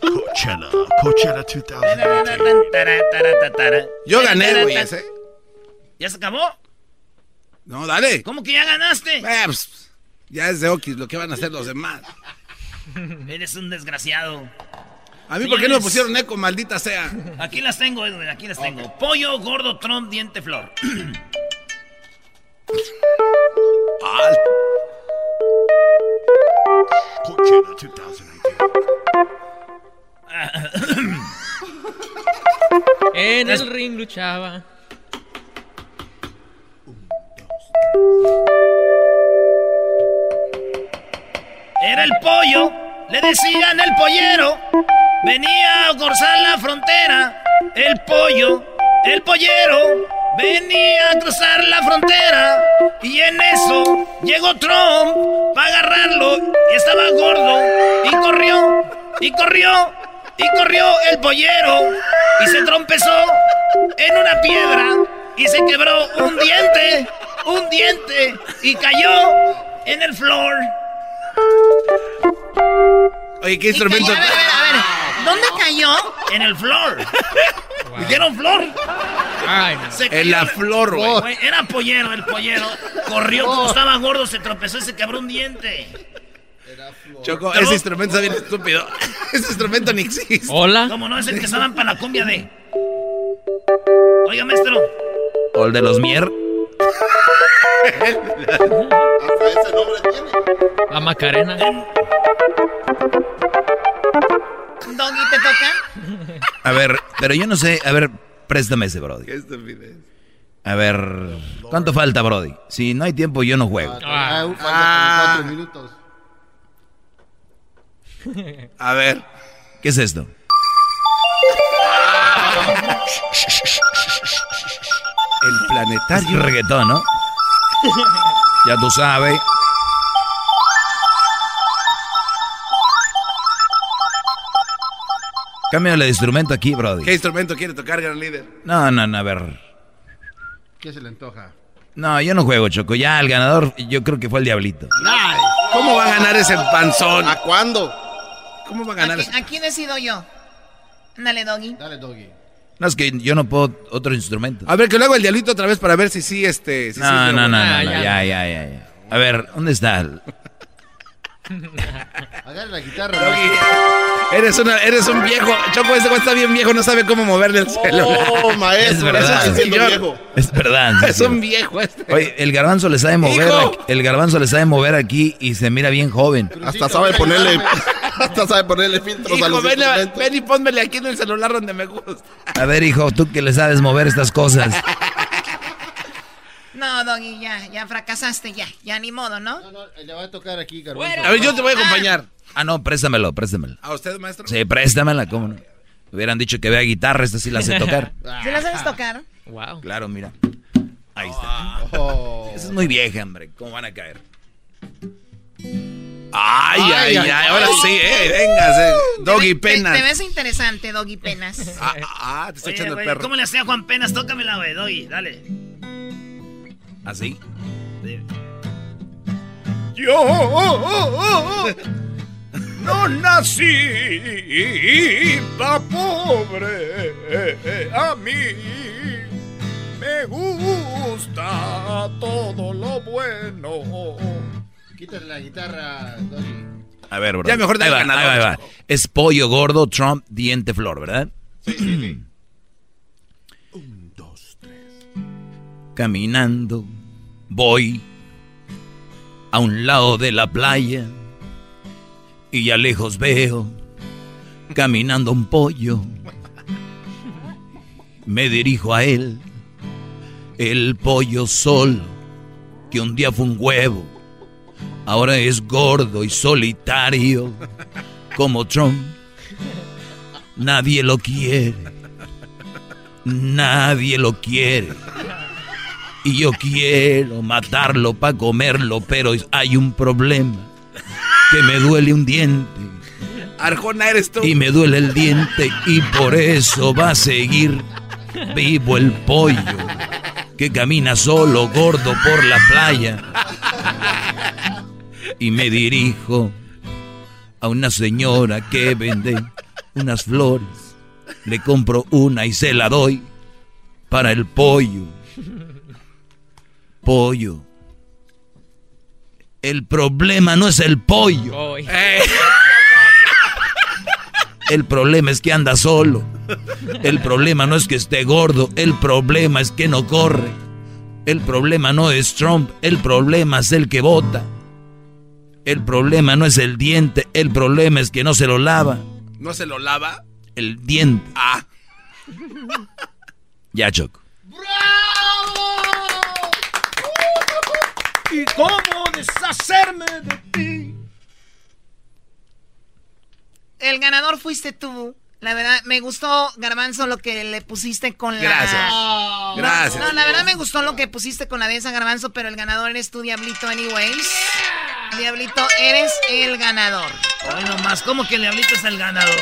Coachella, Coachella 2000. Yo gané, güey, ese. ¿Ya se acabó? No, dale. ¿Cómo que ya ganaste? Eh, pues, ya es de Okis lo que van a hacer los demás. Eres un desgraciado. A mí, ¿por qué no me pusieron eco, maldita sea? Aquí las tengo, Edwin, aquí las tengo. Pollo, gordo, Trump, diente, flor. 2019. En el ring luchaba. Era el pollo, le decían el pollero. Venía a cruzar la frontera. El pollo, el pollero. Venía a cruzar la frontera. Y en eso llegó Trump para agarrarlo. Y estaba gordo. Y corrió, y corrió, y corrió el pollero. Y se trompezó en una piedra. Y se quebró un diente, un diente. Y cayó en el floor. Oye, ¿qué instrumento? A ver, a ver, a ver. ¿Dónde cayó? En el flor. ¿Dijeron flor? Ay, no. Se En la flor, güey. Era pollero, el pollero. Corrió como estaba gordo, se tropezó y se quebró un diente. Choco, Pero- ese instrumento está bien estúpido. Ese instrumento ni existe. Hola. ¿Cómo no? Es el que estaban para la cumbia de. Oiga, maestro. O el de los mier. Hasta ese nombre tiene. La Macarena. Doggy, ¿te toca? A ver, pero yo no sé, a ver, préstame ese, Brody. Qué estupidez. A ver, ¿cuánto falta, Brody? Si no hay tiempo, yo no juego. Ah, Ah. falta como cuatro minutos. A ver. ¿Qué es esto? El Es planetario. reggaetón, ¿no? Ya tú sabes. Cámbiale de instrumento aquí, Brody. ¿Qué instrumento quiere tocar, gran líder? No, no, no, a ver. ¿Qué se le antoja? No, yo no juego, Choco. Ya el ganador, yo creo que fue el Diablito. Ay, ¿Cómo va a ganar ese panzón? ¿A cuándo? ¿Cómo va a ¿A ganar quién, ese? a quién decido yo? Ándale, Doggy. Dale, Doggy. No, es que yo no puedo otro instrumento. A ver, que lo hago el diablito otra vez para ver si sí, este... Si sí, No, pero no, no, no, Ah, no, ya. ya, ya, ya, ya. A ver, ¿dónde está? Agarre la guitarra. Maestro. Eres, una, eres un viejo. Choco, ese güey está bien viejo, no sabe cómo moverle el celular. Oh, maestro. Es verdad. eso sí viejo. Es verdad. sí, Es un viejo este. Oye, el garbanzo le sabe mover, aquí- el garbanzo le sabe mover aquí y se mira bien joven. Hasta sabe ponerle... Hasta sabe ponerle filtros a Hijo, los ven, a- ven y pónmele aquí en el celular donde me gusta. A ver, hijo, tú que le sabes mover estas cosas. No, Doggy, ya, ya fracasaste, ya, ya ni modo, ¿no? No, no, le va a tocar aquí, Garbanzo. A ver, yo te voy a acompañar. Ah, no, préstamelo, préstamelo. ¿A usted, maestro? Sí, préstamela, ¿cómo no? Hubieran dicho que vea guitarra, esta sí la sé tocar. ¿Sí la sabes tocar? Wow. Claro, mira. Ahí está. Oh. Esa es muy vieja, hombre. ¿Cómo van a caer? Ay, ay, Ay, ay, ay, ahora sí, eh, véngase. Doggy Te- te- Penas. Te, ves interesante, Doggy Penas. Ah, ah, te está Oye, echando el perro. ¿cómo le hacía Juan Penas? Tócamela, güey, doy, dale. ¿Así? Yo no nací pa' pobre. A mí me gusta todo lo bueno. Quítale la guitarra, Doggy. A ver, bro. Ya mejor ahí dale va, ganador, ahí va, ahí va. chico. Es pollo gordo, Trump, diente flor, ¿verdad? Sí, sí, sí. Caminando, voy a un lado de la playa y a lejos veo caminando un pollo. Me dirijo a él, el pollo solo, que un día fue un huevo, ahora es gordo y solitario, como Trump. Nadie lo quiere, nadie lo quiere. Y yo quiero matarlo para comerlo, pero hay un problema. Que me duele un diente. Arjona eres tú. Y me duele el diente y por eso va a seguir Vivo el pollo que camina solo gordo por la playa. Y me dirijo a una señora que vende unas flores. Le compro una y se la doy para el pollo. Pollo. El problema no es el pollo. El problema es que anda solo. El problema no es que esté gordo. El problema es que no corre. El problema no es Trump. El problema es el que vota. El problema no es el diente. El problema es que no se lo lava. ¿No se lo lava? El diente. Ah. Ya, Choco. ¿Y cómo deshacerme de ti? El ganador fuiste tú. La verdad, me gustó, Garbanzo, lo que le pusiste con la... Gracias. No, Gracias. No, la verdad me gustó lo que pusiste con la de esa, Garbanzo, pero el ganador eres tú, Diablito, anyways. Diablito, eres el ganador. Hoy nomás, ¿cómo que el diablito es el ganador?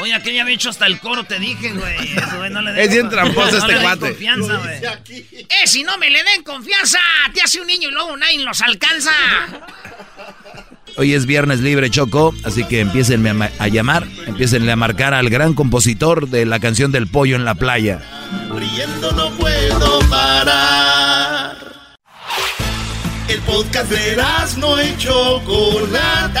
Oye, aquel ya había hecho hasta el coro, te dije, güey. Eso, güey, no le den- Es bien tramposo no este le den cuate. confianza, güey. Eh, si no me le den confianza, te hace un niño y luego nadie los alcanza. Hoy es viernes libre, Choco, así que empiecen a, ma- a llamar, empiecen a marcar al gran compositor de la canción del pollo en la playa. Riendo no puedo parar. El podcast de no y Chocolata.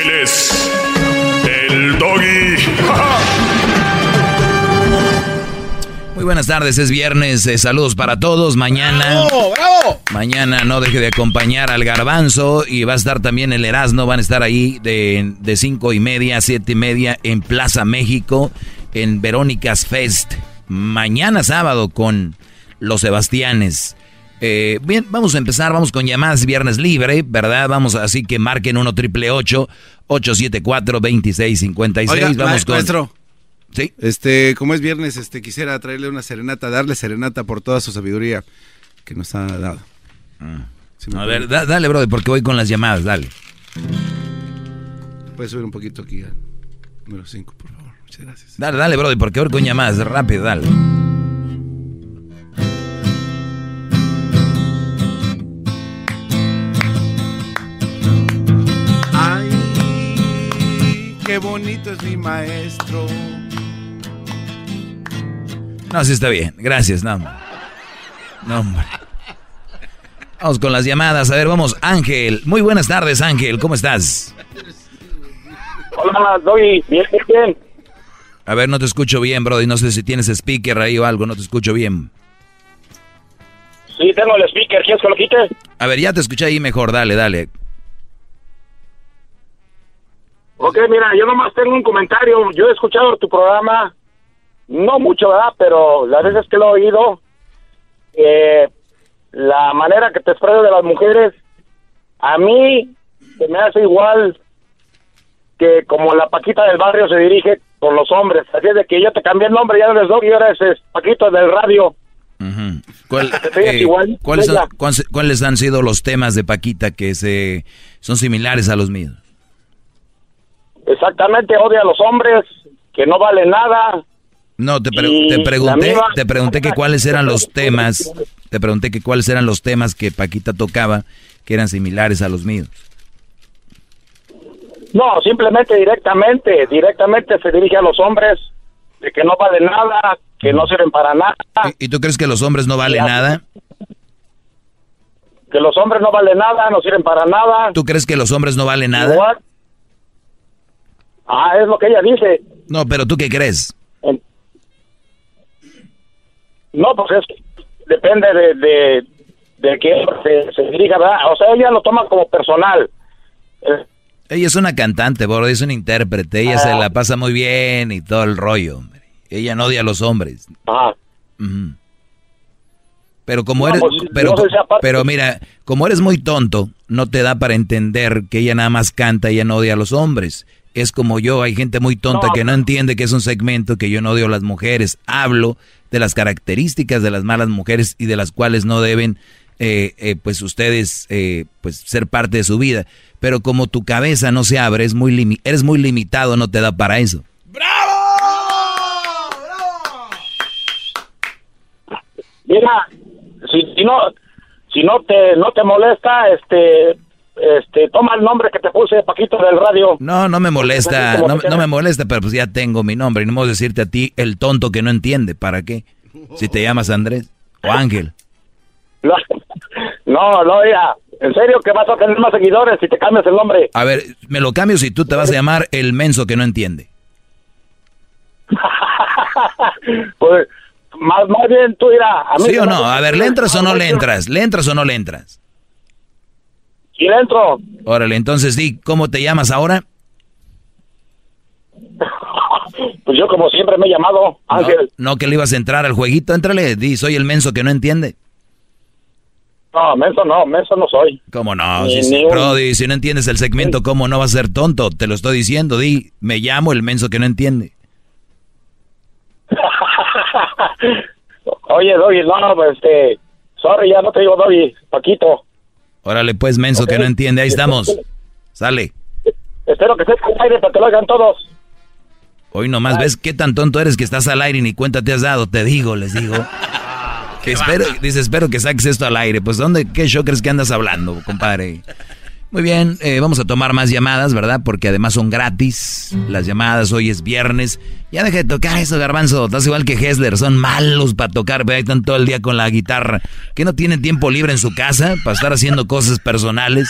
Él es el doggy. Muy buenas tardes, es viernes, eh, saludos para todos. Mañana, ¡Bravo, bravo! mañana no deje de acompañar al garbanzo y va a estar también el Erasmo, van a estar ahí de, de cinco y media a siete y media en Plaza México, en Verónicas Fest. Mañana sábado con los Sebastianes. Eh, bien, vamos a empezar, vamos con llamadas viernes libre, ¿verdad? Vamos así que marquen 1 triple 874 2656 Oiga, Vamos ma- con... maestro. Sí. Este, como es viernes, este, quisiera traerle una serenata, darle serenata por toda su sabiduría que nos ha dado. Si me A ver, da- dale, brother, porque voy con las llamadas, dale. Puedes subir un poquito aquí al número 5, por favor. Muchas gracias. Dale, dale, brother, porque voy con llamadas, rápido, dale. Qué bonito es mi maestro. No, sí está bien, gracias, no. hombre. No, hombre. Vamos con las llamadas, a ver, vamos, Ángel. Muy buenas tardes, Ángel, ¿cómo estás? Hola, Doggy. Bien, bien, bien. A ver, no te escucho bien, brother, no sé si tienes speaker ahí o algo, no te escucho bien. Sí, tengo el speaker. ¿Quieres que lo quite? A ver, ya te escuché ahí mejor, dale, dale. Ok, mira, yo nomás tengo un comentario. Yo he escuchado tu programa, no mucho, ¿verdad? Pero las veces que lo he oído, eh, la manera que te expresas de las mujeres, a mí se me hace igual que como la Paquita del barrio se dirige con los hombres. Así es de que yo te cambié el nombre, ya no eres Doggy, ahora es Paquito del radio. ¿Cuál- ríes eh, igual, ¿cuáles, han, cuáles han sido los temas de Paquita que se son similares a los míos? Exactamente, odia a los hombres, que no vale nada. No, te, pre- Y te pregunté, misma- te pregunté que cuáles eran los temas, te pregunté que cuáles eran los temas que Paquita tocaba que eran similares a los míos. No, simplemente directamente, directamente se dirige a los hombres de que no vale nada, que no sirven para nada, ¿Y tú crees que los hombres no valen nada? que los hombres no valen nada, no sirven para nada. ¿Tú crees que los hombres no valen nada? Igual. Ah, es lo que ella dice. No, pero ¿tú qué crees? No, pues es depende de, de, de que se, se dirija, ¿verdad? O sea, ella lo toma como personal. Ella es una cantante, Brody, es una intérprete. Ella se la pasa muy bien y todo el rollo, hombre. Ella no odia a los hombres. Ujú. Pero como No, eres, pues, pero, mira, como eres muy tonto, no te da para entender que ella nada más canta, ella no odia a los hombres. Es como yo, hay gente muy tonta No. que no entiende que es un segmento que yo no odio a las mujeres. Hablo de las características de las malas mujeres y de las cuales no deben, eh, eh, pues ustedes, eh, pues ser parte de su vida. Pero como tu cabeza no se abre, es muy limi- eres muy limitado, no te da para eso. Mira, si, si no si no te no te molesta, este este toma el nombre que te puse Paquito del radio. No, no me molesta, no, no me molesta, pero pues ya tengo mi nombre. Y no me voy a decirte a ti el tonto que no entiende. ¿Para qué? Si te llamas Andrés o Ángel. No, no, no, mira, en serio que vas a tener más seguidores si te cambias el nombre. A ver, me lo cambio si tú te vas a llamar el menso que no entiende. pues más más bien tú irá a mí ¿Sí o no? A ver, ¿le entras o no le entras? ¿Le entras o no le entras? Sí le entro. Órale, entonces di, ¿cómo te llamas ahora? Pues yo como siempre me he llamado Ángel. No, que le ibas a entrar al jueguito, entrale, di, soy el menso que no entiende. No, menso no, menso no soy. ¿Cómo no? Ni- Si, ni un- Brody, si no entiendes el segmento, ¿cómo no vas a ser tonto? Te lo estoy diciendo, di, me llamo el menso que no entiende. Oye, Doggy, no, pues este, sorry, ya no te digo Doggy, Paquito. Órale, pues, menso que no entiende, ahí estamos. Sale. Espero que estés al aire para que lo oigan todos. Hoy nomás ves qué tan tonto eres que estás al aire y ni cuenta te has dado. Te digo, les digo. Que espero, dice, espero que saques esto al aire. Pues, ¿dónde, qué show crees que andas hablando, compadre? Muy bien, eh, vamos a tomar más llamadas, ¿verdad? Porque además son gratis. Las llamadas hoy es viernes. Ya deja de tocar eso, garbanzo. Estás igual que Hessler. Son malos para tocar. Pero ahí están todo el día con la guitarra. Que no tienen tiempo libre en su casa para estar haciendo cosas personales.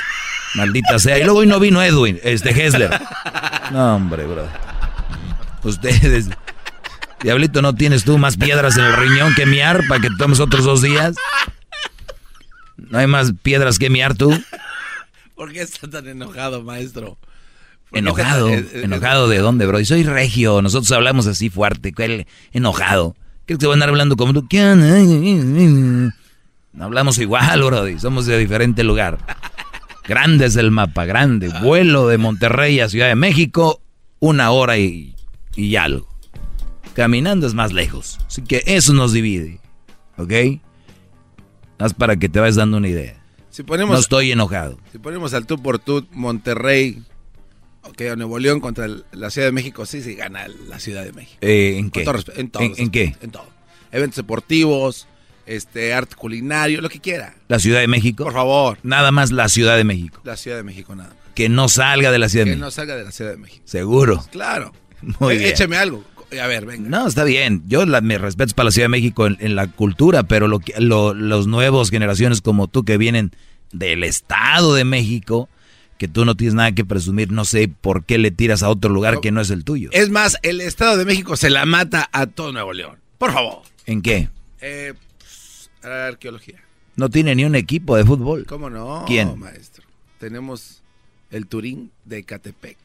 Maldita sea. Y luego hoy no vino Edwin, este Hessler. No, hombre, bro. Ustedes. Diablito, ¿no tienes tú más piedras en el riñón que miar para que tomes otros dos días? ¿No hay más piedras que miar tú? ¿Por qué está tan enojado, maestro? ¿Por qué Enojado. está- eh, eh, ¿Enojado de dónde, bro? Y soy regio. Nosotros hablamos así fuerte. Enojado. ¿Crees que voy a andar hablando como tú? Hablamos igual, bro. Somos de diferente lugar. Grande es el mapa, grande. Vuelo de Monterrey a Ciudad de México, una hora y, y algo. Caminando es más lejos. Así que eso nos divide. ¿Ok? Haz para que te vayas dando una idea. Si ponemos, No estoy enojado. si ponemos al tú por tú Monterrey, ok, o Nuevo León contra el- la Ciudad de México, sí, sí gana la Ciudad de México. Eh, ¿En qué? todo en, todos ¿En, qué? En todo. Eventos deportivos, este, arte culinario, lo que quiera. ¿La Ciudad de México? Por favor. Nada más la Ciudad de México. La Ciudad de México nada más. Que no salga de la Ciudad de Que México. no salga de la Ciudad de México. Seguro. Claro. Muy Eh, bien. Écheme algo. A ver, venga. No, está bien. Yo la, me respeto para la Ciudad de México en, en la cultura, pero lo que, lo- los nuevos generaciones como tú que vienen del Estado de México, que tú no tienes nada que presumir, no sé por qué le tiras a otro lugar que no es el tuyo. Es más, el Estado de México se la mata a todo Nuevo León. Por favor. ¿En qué? Eh, pues, arqueología. No tiene ni un equipo de fútbol. ¿Cómo no, ¿Quién? maestro? Tenemos el Turín de Catepec.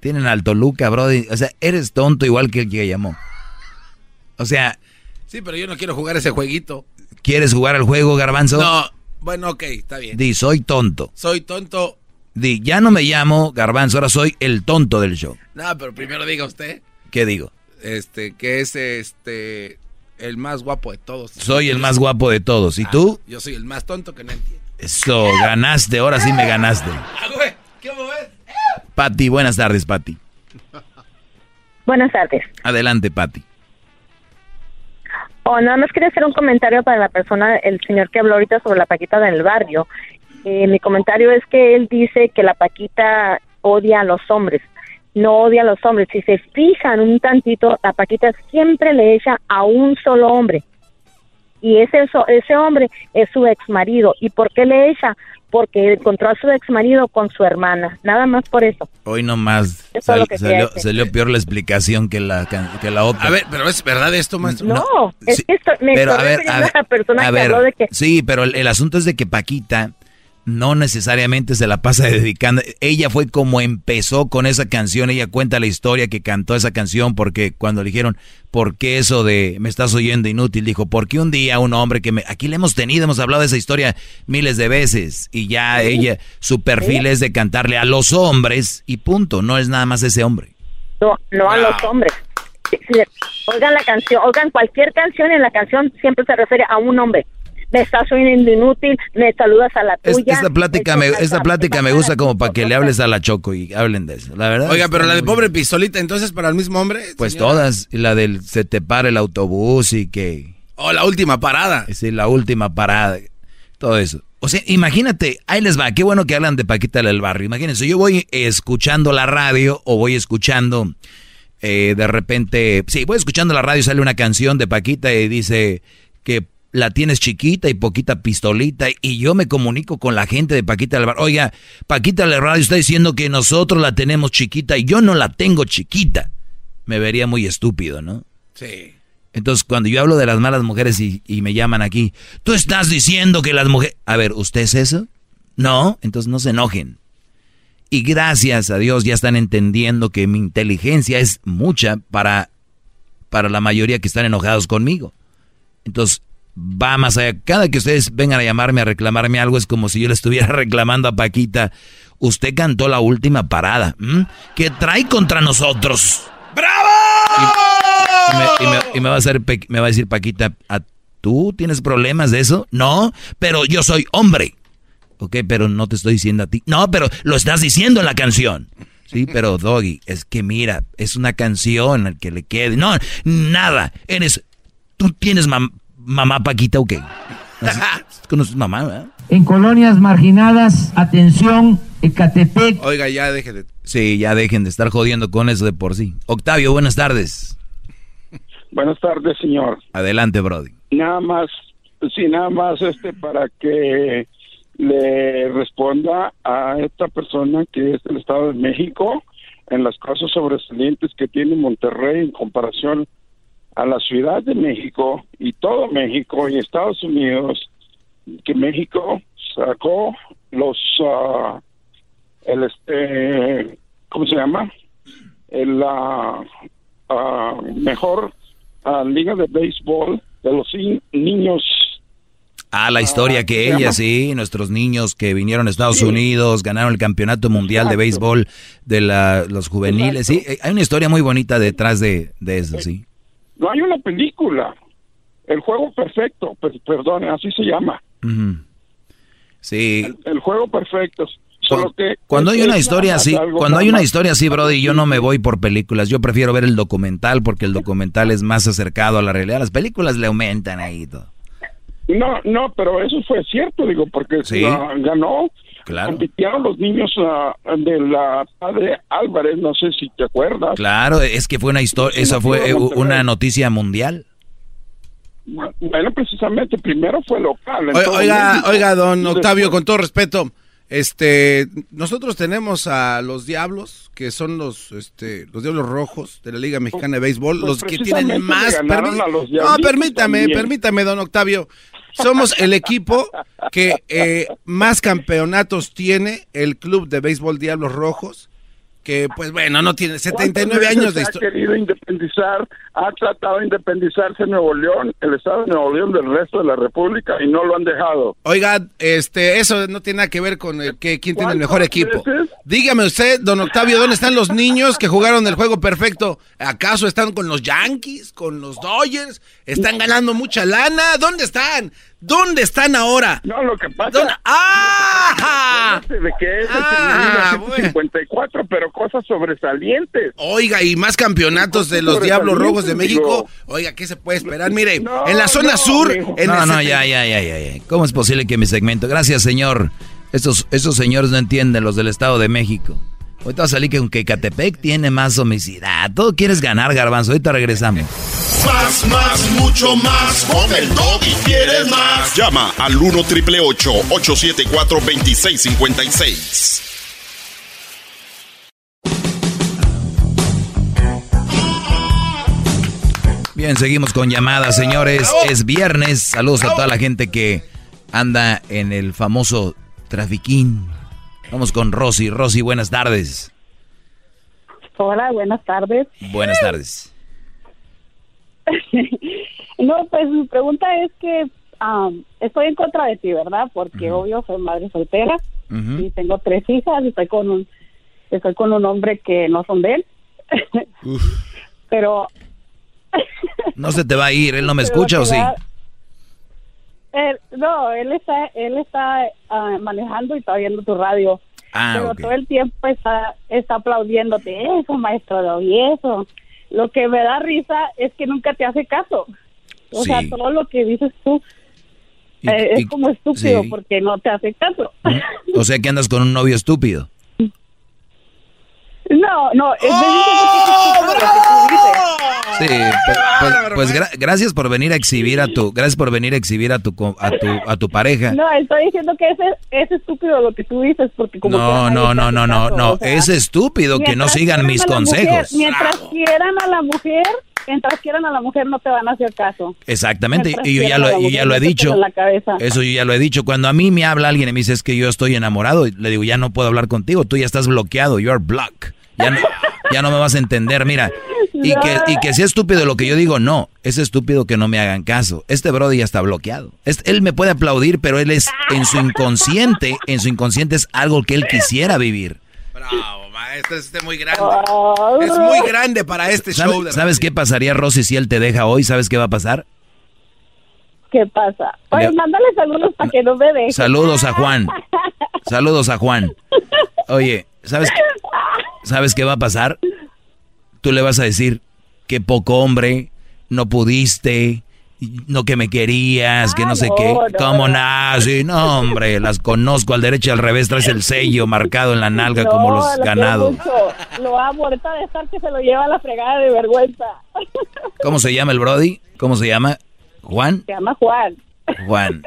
Tienen al Toluca, brody. O sea, eres tonto igual que el que llamó. O sea, Sí, pero yo no quiero jugar ese jueguito. ¿quieres jugar al juego, garbanzo? No, bueno, ok, está bien. Di, soy tonto. Soy tonto. Di, ya no me llamo garbanzo, ahora soy el tonto del show. No, pero primero diga usted, ¿Qué digo? este, que es este el más guapo de todos. Soy el más guapo de todos. ¿Y Ah, tú? Yo soy el más tonto que no entiende. Eso, ganaste, ahora sí me ganaste. Ah. Pati, buenas tardes, Pati. Buenas tardes. Adelante, Pati. Oh, nada más quería hacer un comentario para la persona, el señor que habló ahorita sobre la Paquita del barrio. Eh, mi comentario es que él dice que la Paquita odia a los hombres. No odia a los hombres. Si se fijan un tantito, la Paquita siempre le echa a un solo hombre. Y ese, ese hombre es su ex marido. ¿Y por qué le echa? Porque encontró a su ex marido con su hermana. Nada más por eso. Hoy nomás Eso es sal- que salió, salió peor la explicación que la, que la otra. A ver, pero es verdad esto, maestro. No, es que estoy, me pero a ver, a ver, persona a que ver, habló de que sí, pero el, el asunto es de que Paquita no necesariamente se la pasa dedicando. Ella fue como empezó con esa canción. Ella cuenta la historia que cantó esa canción porque cuando le dijeron, ¿por qué eso de me estás oyendo inútil? Dijo, porque un día un hombre que me... Aquí le hemos tenido, hemos hablado de esa historia miles de veces. Y ya ella, su perfil es de cantarle a los hombres y punto. No es nada más ese hombre. No, no a los hombres. Si- si- Oigan la canción, oigan cualquier canción en la canción siempre se refiere a un hombre. Me estás oyendo inútil, me saludas a la Es- tuya. esta plática, me, esta plática me gusta como para que le hables a la Choco y hablen de eso. La verdad. Oiga, pero la de pobre pistolita, entonces para el mismo hombre. Pues señora? todas. Y la del se te para el autobús y que... Oh, la última parada. Sí, la última parada. Todo eso. O sea, imagínate, ahí les va, qué bueno que hablan de Paquita del Barrio. Imagínense, yo voy escuchando la radio o voy escuchando eh, de repente, sí, voy escuchando la radio, sale una canción de Paquita y dice que la tienes chiquita y poquita pistolita y yo me comunico con la gente de Paquita del. Oiga, Paquita del Radio está diciendo que nosotros la tenemos chiquita y yo no la tengo chiquita. Me vería muy estúpido, ¿no? Sí. Entonces, cuando yo hablo de las malas mujeres y, y me llaman aquí, tú estás diciendo que las mujeres... A ver, ¿usted es eso? No, entonces no se enojen. Y gracias a Dios ya están entendiendo que mi inteligencia es mucha para, para la mayoría que están enojados conmigo. Entonces, va más allá. Cada que ustedes vengan a llamarme a reclamarme algo es como si yo le estuviera reclamando a Paquita. Usted cantó la última parada. ¿m? ¿Qué trae contra nosotros? Y me, y me- y me va a hacer, me va a decir Paquita, ¿a ¿tú tienes problemas de eso? No, pero yo soy hombre. Ok, pero no te estoy diciendo a ti. No, pero lo estás diciendo en la canción. Sí, pero Doggy, es que mira, es una canción al que le quede. No, nada. Eres, tú tienes mam- mamá Paquita o qué? Así- ¿Conoces mamá, verdad? En colonias marginadas, atención, Ecatepec. Oiga, ya deje de. Sí, ya dejen de estar jodiendo con eso de por sí. Octavio, buenas tardes. Buenas tardes, señor. Adelante, Brody. Nada más, sí, nada más este para que le responda a esta persona que es del Estado de México en las cosas sobresalientes que tiene Monterrey en comparación a la Ciudad de México y todo México y Estados Unidos, que México sacó los, ah, el este, ¿cómo se llama? El ah, mejor ah, liga de béisbol de los niños Ah, la historia que ella, llama? sí, nuestros niños que vinieron a Estados Sí. Unidos, ganaron el campeonato mundial de béisbol de la, los juveniles, sí, eh, hay una historia muy bonita detrás de, de eso, sí. No hay una película. El juego perfecto, per- perdón, así se llama. Sí, El juego perfecto. Solo que cuando hay una historia así, cuando hay una historia así, Brody, yo no me voy por películas, yo prefiero ver el documental porque el documental es más acercado a la realidad, las películas le aumentan ahí todo. No, no, pero eso fue cierto, digo, porque Sí. ganó. Claro. Compitieron los niños ah, de la padre Álvarez, no sé si te acuerdas. Claro, es que fue una historia, Sí, esa fue eh, una noticia mundial. Bueno, precisamente primero fue local. en Oiga, oiga, México. oiga, don Octavio, después- con todo respeto, este, nosotros tenemos a los Diablos, que son los, este, los Diablos Rojos de la Liga Mexicana de Béisbol, Pues los que tienen más. permi- a los no, permítame, también. permítame, don Octavio. Somos el equipo que eh, más campeonatos tiene el Club de Béisbol Diablos Rojos, que pues bueno, no tiene 79 ¿Cuántas años de historia. Ha querido independizar, ha tratado de independizarse Nuevo León, el estado de Nuevo León del resto de la República y no lo han dejado. Oiga, este, eso no tiene nada que ver con el que quién tiene el mejor ¿Cuántas equipo. veces? Dígame usted, don Octavio, ¿dónde están los niños que jugaron el juego perfecto? ¿Acaso están con los Yankees, con los Dodgers? ¿Están ganando mucha lana? ¿Dónde están? ¿Dónde están ahora? No, lo que pasa ¿Dónde- ¡Ah! de que es el Ah, 1954, pero cosas sobresalientes. Oiga, y más campeonatos de los Diablos Rojos de México. Oiga, ¿qué se puede esperar? Mire, en la zona no, sur, en no, no, ya, ya, ya, ya. ¿Cómo es posible que mi segmento? Gracias, señor. Estos, estos señores no entienden, los del Estado de México. Ahorita va a salir con que Catepec tiene más homicidad. Todo quieres ganar, garbanzo. Ahorita regresamos. Más, más, mucho más. Con el y quieres más. Llama al 1 triple 874 2656. Bien, seguimos con llamadas, señores. Es viernes. Saludos a toda la gente que anda en el famoso Trafiquín. Vamos con Rosy. Rosy, buenas tardes. Hola, buenas tardes. Buenas tardes. no, pues mi pregunta es que um, estoy en contra de ti, ¿verdad? Porque obvio soy madre soltera y tengo tres hijas y estoy con un estoy con un hombre que no son de él. Pero No se te va a ir, él no me escucha o sí. él- no, él está él está ah, manejando y está viendo tu radio. Ah, pero todo el tiempo está, está aplaudiéndote eso, maestro de hoy, eso. Lo que me da risa es que nunca te hace caso. O sea, todo lo que dices tú Y- eh, y- es como estúpido sí. porque no te hace caso. O sea que andas con un novio estúpido. No, no, es ¡Oh, Sí, pues, pues- pues gra- gracias por venir a exhibir a tu, gracias por venir a exhibir a tu, co- a tu, a tu pareja. No, estoy diciendo que ese, es estúpido lo que tú dices porque como No, no, no, no, no, no, o sea, es estúpido que no sigan mis consejos. mujer- mientras quieran a la mujer, mientras quieran a la mujer no te van a hacer caso. Exactamente, Mientras y yo ya lo, yo ya lo he dicho. peleen la cabeza. Eso yo ya lo he dicho. Cuando a mí me habla alguien y me dice es que yo estoy enamorado, le digo, ya no puedo hablar contigo, tú ya estás bloqueado, you are blocked. Ya no, ya no me vas a entender, mira. Y que, y que sea estúpido lo que yo digo, no, es estúpido que no me hagan caso. Este brody ya está bloqueado. Es- él me puede aplaudir, pero él es en su inconsciente, en su inconsciente es algo que él quisiera vivir. Bravo, maestro, este es muy grande. Es muy grande para este ¿Sabe- show. de ¿Sabes qué pasaría, Rosy, si él te deja hoy? ¿Sabes qué va a pasar? ¿Qué pasa? Oye, Le- mándale saludos para que no me deje. Saludos a Juan. Saludos a Juan. Oye, ¿sabes, ¿sabes qué va a pasar? Tú le vas a decir que poco hombre, no pudiste, no que me querías, que no sé no, qué. no, ¿Cómo no. nada? Sí, no, hombre, las conozco al derecho y al revés, traes el sello marcado en la nalga como los lo ganados. Lo amo, ahorita de estar que se lo lleva a la fregada de vergüenza. ¿Cómo se llama el Brody? ¿Cómo se llama? ¿Juan? Se llama Juan. Juan.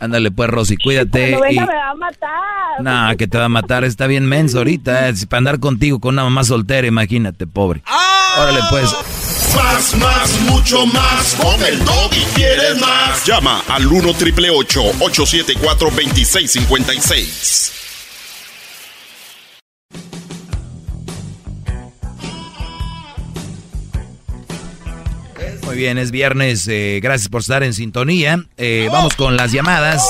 Ándale pues, Rosy, cuídate. Cuando venga y- me va a matar. No, que te va a matar, está bien menso ahorita. eh, Para andar contigo con una mamá soltera, imagínate, pobre. Órale, pues. Más, más, mucho más. Con el doggy quieres más. Llama al 1 triple 874 2656. Muy bien, es viernes. eh, gracias por estar en sintonía. Eh, vamos con las llamadas.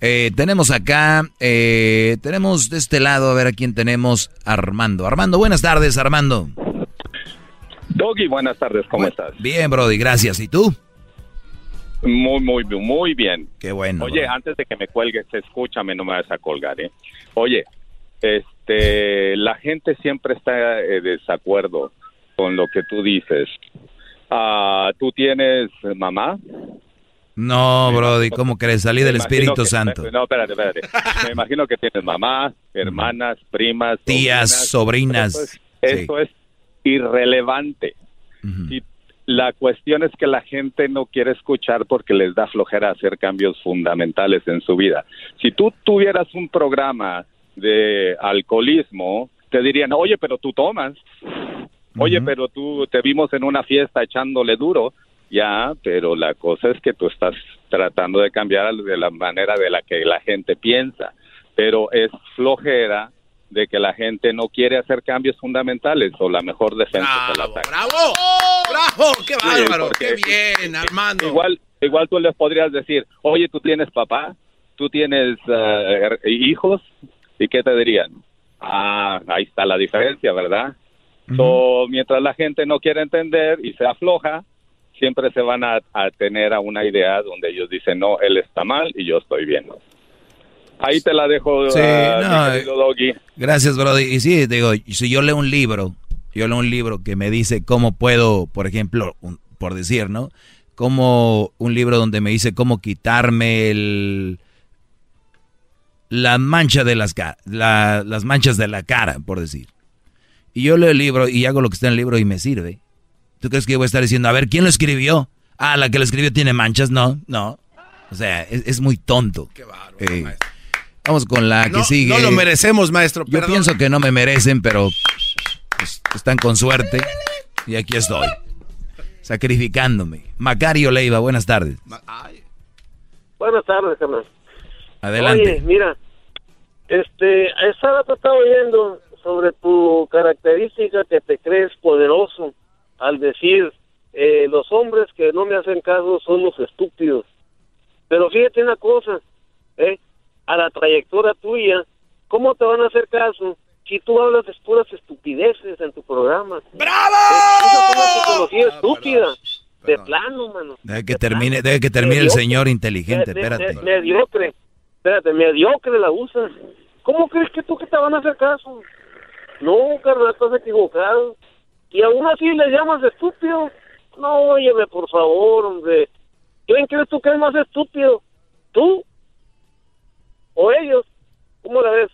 Eh, tenemos acá, eh, tenemos de este lado, a ver a quién tenemos. Armando. Armando, buenas tardes, Armando. Doggy, buenas tardes, ¿cómo estás? Bien, Brody, gracias. ¿Y tú? Muy, muy, muy bien. Qué bueno. Oye, antes de que me cuelgues, escúchame, no me vas a colgar, ¿eh? Oye, este, la gente siempre está en desacuerdo con lo que tú dices. Ah, ¿Tú tienes mamá? No, Brody, ¿cómo crees? Salí del Espíritu que- Santo. No, espérate, espérate. Me imagino que tienes mamá, hermanas, primas, Tías, sobrinas. Eso es, eso es irrelevante. Y la cuestión es que la gente no quiere escuchar porque les da flojera hacer cambios fundamentales en su vida. Si tú tuvieras un programa de alcoholismo, te dirían, oye, pero tú tomas. Oye, pero tú te vimos en una fiesta echándole duro. Ya, pero la cosa es que tú estás tratando de cambiar de la manera de la que la gente piensa. Pero es flojera de que la gente no quiere hacer cambios fundamentales o la mejor defensa el ataque. ¡Bravo! ¡Bravo! ¡Qué bárbaro! ¡Qué bien, Armando! Igual, igual tú les podrías decir, oye, tú tienes papá, tú tienes her- hijos, ¿y qué te dirían? Ah, ahí está la diferencia, ¿verdad? So, mientras la gente no quiere entender y se afloja, siempre se van a, a tener a una idea donde ellos dicen, no, él está mal y yo estoy bien. Ahí te la dejo, Sí, no, Doggy. Gracias, Brody. Y sí, digo, si yo leo un libro, yo leo un libro que me dice cómo puedo, por ejemplo, un- por decir, ¿no? Como un libro donde me dice cómo quitarme el la mancha de las la- las manchas de la cara, por decir. Y yo leo el libro y hago lo que está en el libro y me sirve. ¿Tú crees que yo voy a estar diciendo, a ver, ¿quién lo escribió? Ah, la que lo escribió tiene manchas, no, no. O sea, es, es muy tonto. Qué Vamos con la que No, sigue. no lo merecemos, maestro. Yo perdón. pienso que no me merecen, pero pues, están con suerte. Y aquí estoy. Sacrificándome. Macario Leiva, buenas tardes. Buenas tardes, carnal. Adelante. Oye, mira, Este, estaba te estaba oyendo sobre tu característica que te crees poderoso al decir eh, los hombres que no me hacen caso son los estúpidos. Pero fíjate una cosa, ¿eh? a la trayectoria tuya, ¿cómo te van a hacer caso si tú hablas de puras estupideces en tu programa? ¡Bravo! Esa es una psicología estúpida. De plano, mano. Deje que termine, deje que termine el Mediocre. señor inteligente, Me- me- espérate. me- mediocre. Espérate, mediocre la usas. ¿Cómo crees que tú que te van a hacer caso? No, carnal, estás equivocado. Y aún así le llamas estúpido. No, óyeme, por favor, hombre. ¿Quién crees tú que es más estúpido? ¿Tú? ¿O ellos? ¿Cómo la ves?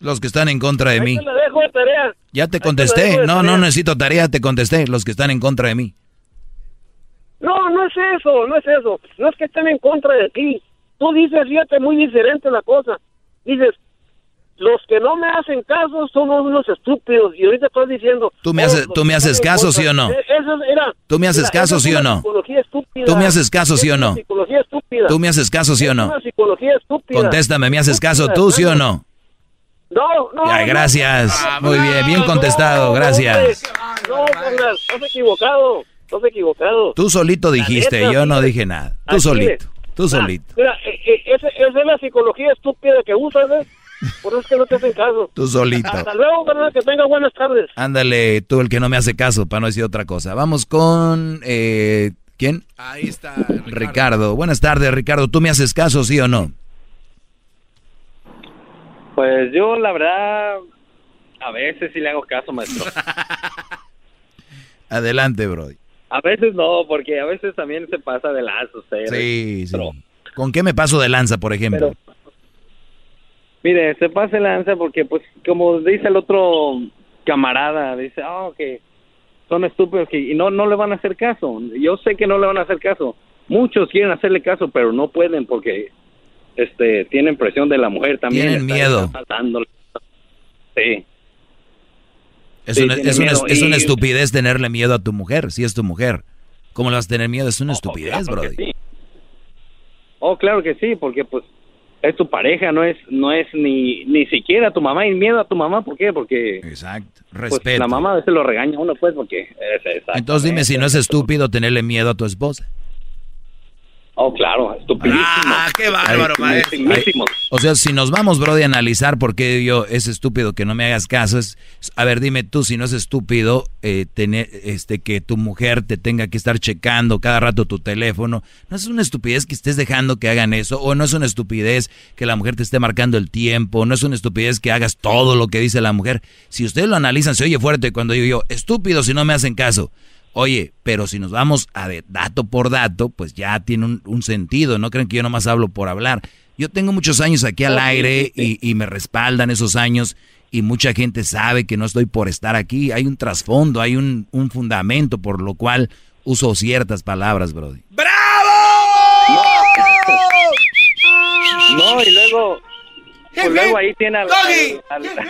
Los que están en contra de Ahí mí. te la dejo de tarea. Ya te contesté. de No, tarea. no necesito tarea, te contesté. Los que están en contra de mí. No, no es eso, no es eso. No es que estén en contra de ti. Tú dices, fíjate, muy diferente la cosa. Dices, los que no me hacen caso son unos estúpidos. Y ahorita estás diciendo... ¿Tú me haces- tú me haces caso, sí o no? Eso es- era- ¿Tú me haces caso, sí o no? psicología estúpida. ¿Tú me haces caso, sí o no? psicología estúpida. ¿Tú me haces caso, sí o no? psicología estúpida. Contéstame, ¿me haces caso tú, sí o no? No, no. Ya, no. gracias. Muy bien, bien contestado, gracias. No, estás equivocado. Estás equivocado. Tú solito dijiste, neta, yo no dije nada. Tú solito, tú Ah, solito, Mira, eh, eh, esa es la psicología estúpida que usas, ¿eh? Por eso es que no te hacen caso. tú solito. Hasta luego, ¿verdad? Que tenga buenas tardes. Ándale, tú el que no me hace caso, para no decir otra cosa. Vamos con... Eh, ¿Quién? Ahí está. Ricardo. Buenas tardes, Ricardo. ¿Tú me haces caso, sí o no? Pues yo, la verdad, a veces sí le hago caso, maestro. Adelante, Brody. A veces no, porque a veces también se pasa de lazo usted. Sí, sí. ¿Con qué me paso de lanza, por ejemplo? Mire, se pasa de lanza porque, pues, como dice el otro camarada, dice, oh, que son estúpidos que, y no, no le van a hacer caso. Yo sé que no le van a hacer caso. Muchos quieren hacerle caso, pero no pueden porque este tienen presión de la mujer también. Tienen miedo. Sí. Es, Sí, una, es, una, es una estupidez tenerle miedo a tu mujer, si es tu mujer. ¿Cómo le vas a tener miedo? Es una estupidez, Oh, claro que Brody. sí. Oh, claro que sí, porque pues es tu pareja, no es no es ni ni siquiera tu mamá y miedo a tu mamá, ¿por qué? Porque Exacto, pues, respeto. la mamá a veces lo regaña a uno pues porque es. Entonces dime si no es estúpido tenerle miedo a tu esposa. Oh, claro, estupidísimo. Ah, qué bárbaro, maestro. O sea, si nos vamos, Brody, a analizar por qué yo es estúpido que no me hagas caso, es, a ver, dime tú si no es estúpido eh, tener, este, que tu mujer te tenga que estar checando cada rato tu teléfono. No es una estupidez que estés dejando que hagan eso, o no es una estupidez que la mujer te esté marcando el tiempo, no es una estupidez que hagas todo lo que dice la mujer. Si ustedes lo analizan, se oye fuerte cuando digo yo, estúpido si no me hacen caso. Oye, pero si nos vamos a de dato por dato, pues ya tiene un, un sentido. No creen que yo nomás hablo por hablar. Yo tengo muchos años aquí al aire. Y, y me respaldan esos años y mucha gente sabe que no estoy por estar aquí. Hay un trasfondo, hay un, un fundamento por lo cual uso ciertas palabras, Brody. No, y luego pues luego ahí tiene al, Doggy. al- al-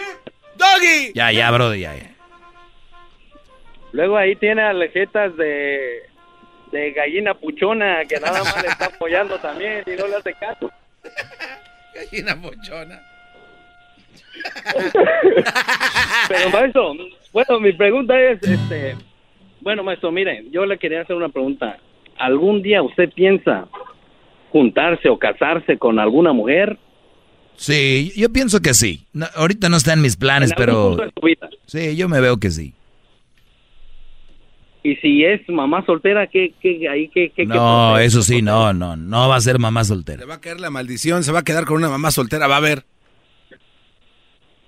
¡Doggy! Ya, ya, Brody, ya, ya. Luego ahí tiene alejetas de de gallina puchona que nada más le está apoyando también y no le hace caso. Gallina pochona. Pero maestro, bueno, mi pregunta es, este, bueno maestro, mire, yo le quería hacer una pregunta. ¿Algún día usted piensa juntarse o casarse con alguna mujer? Sí, yo pienso que sí. No, ahorita no está en mis planes, En pero sí, yo me veo que sí. Y si es mamá soltera, ¿qué, qué, ahí, qué, qué, No, eso sí, no, no, no va a ser mamá soltera. Le va a caer la maldición, se va a quedar con una mamá soltera, va a ver.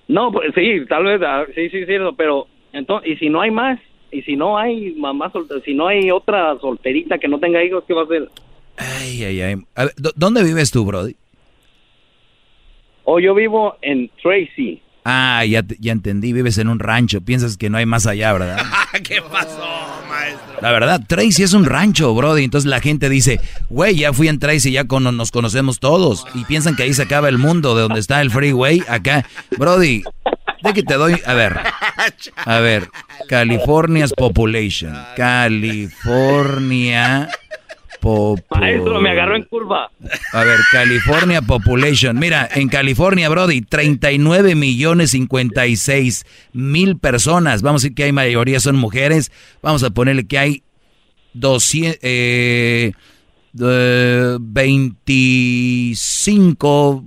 No, pues sí, tal vez, ah, sí, sí, cierto, pero entonces, ¿y si no hay más? ¿Y si no hay mamá soltera? Si no hay otra solterita que no tenga hijos, ¿qué va a hacer? Ay, ay, ay. A ver, ¿dó- ¿Dónde vives tú, Brody? O yo vivo en Tracy. Ah, ya, ya entendí, vives en un rancho, piensas que no hay más allá, ¿verdad? ¿Qué pasó, maestro? La verdad, Tracy es un rancho, Brody. Entonces la gente dice, güey, ya fui en Tracy, ya con- nos conocemos todos. Y piensan que ahí se acaba el mundo, de donde está el freeway, acá. Brody, de que te doy, a ver, a ver, California's population. California Popu- Maestro, me agarró en curva. A ver, California Population. Mira, en California, Brody, 39 millones 56 mil personas. Vamos a decir que hay mayoría son mujeres. Vamos a ponerle que hay 200, eh, eh, 25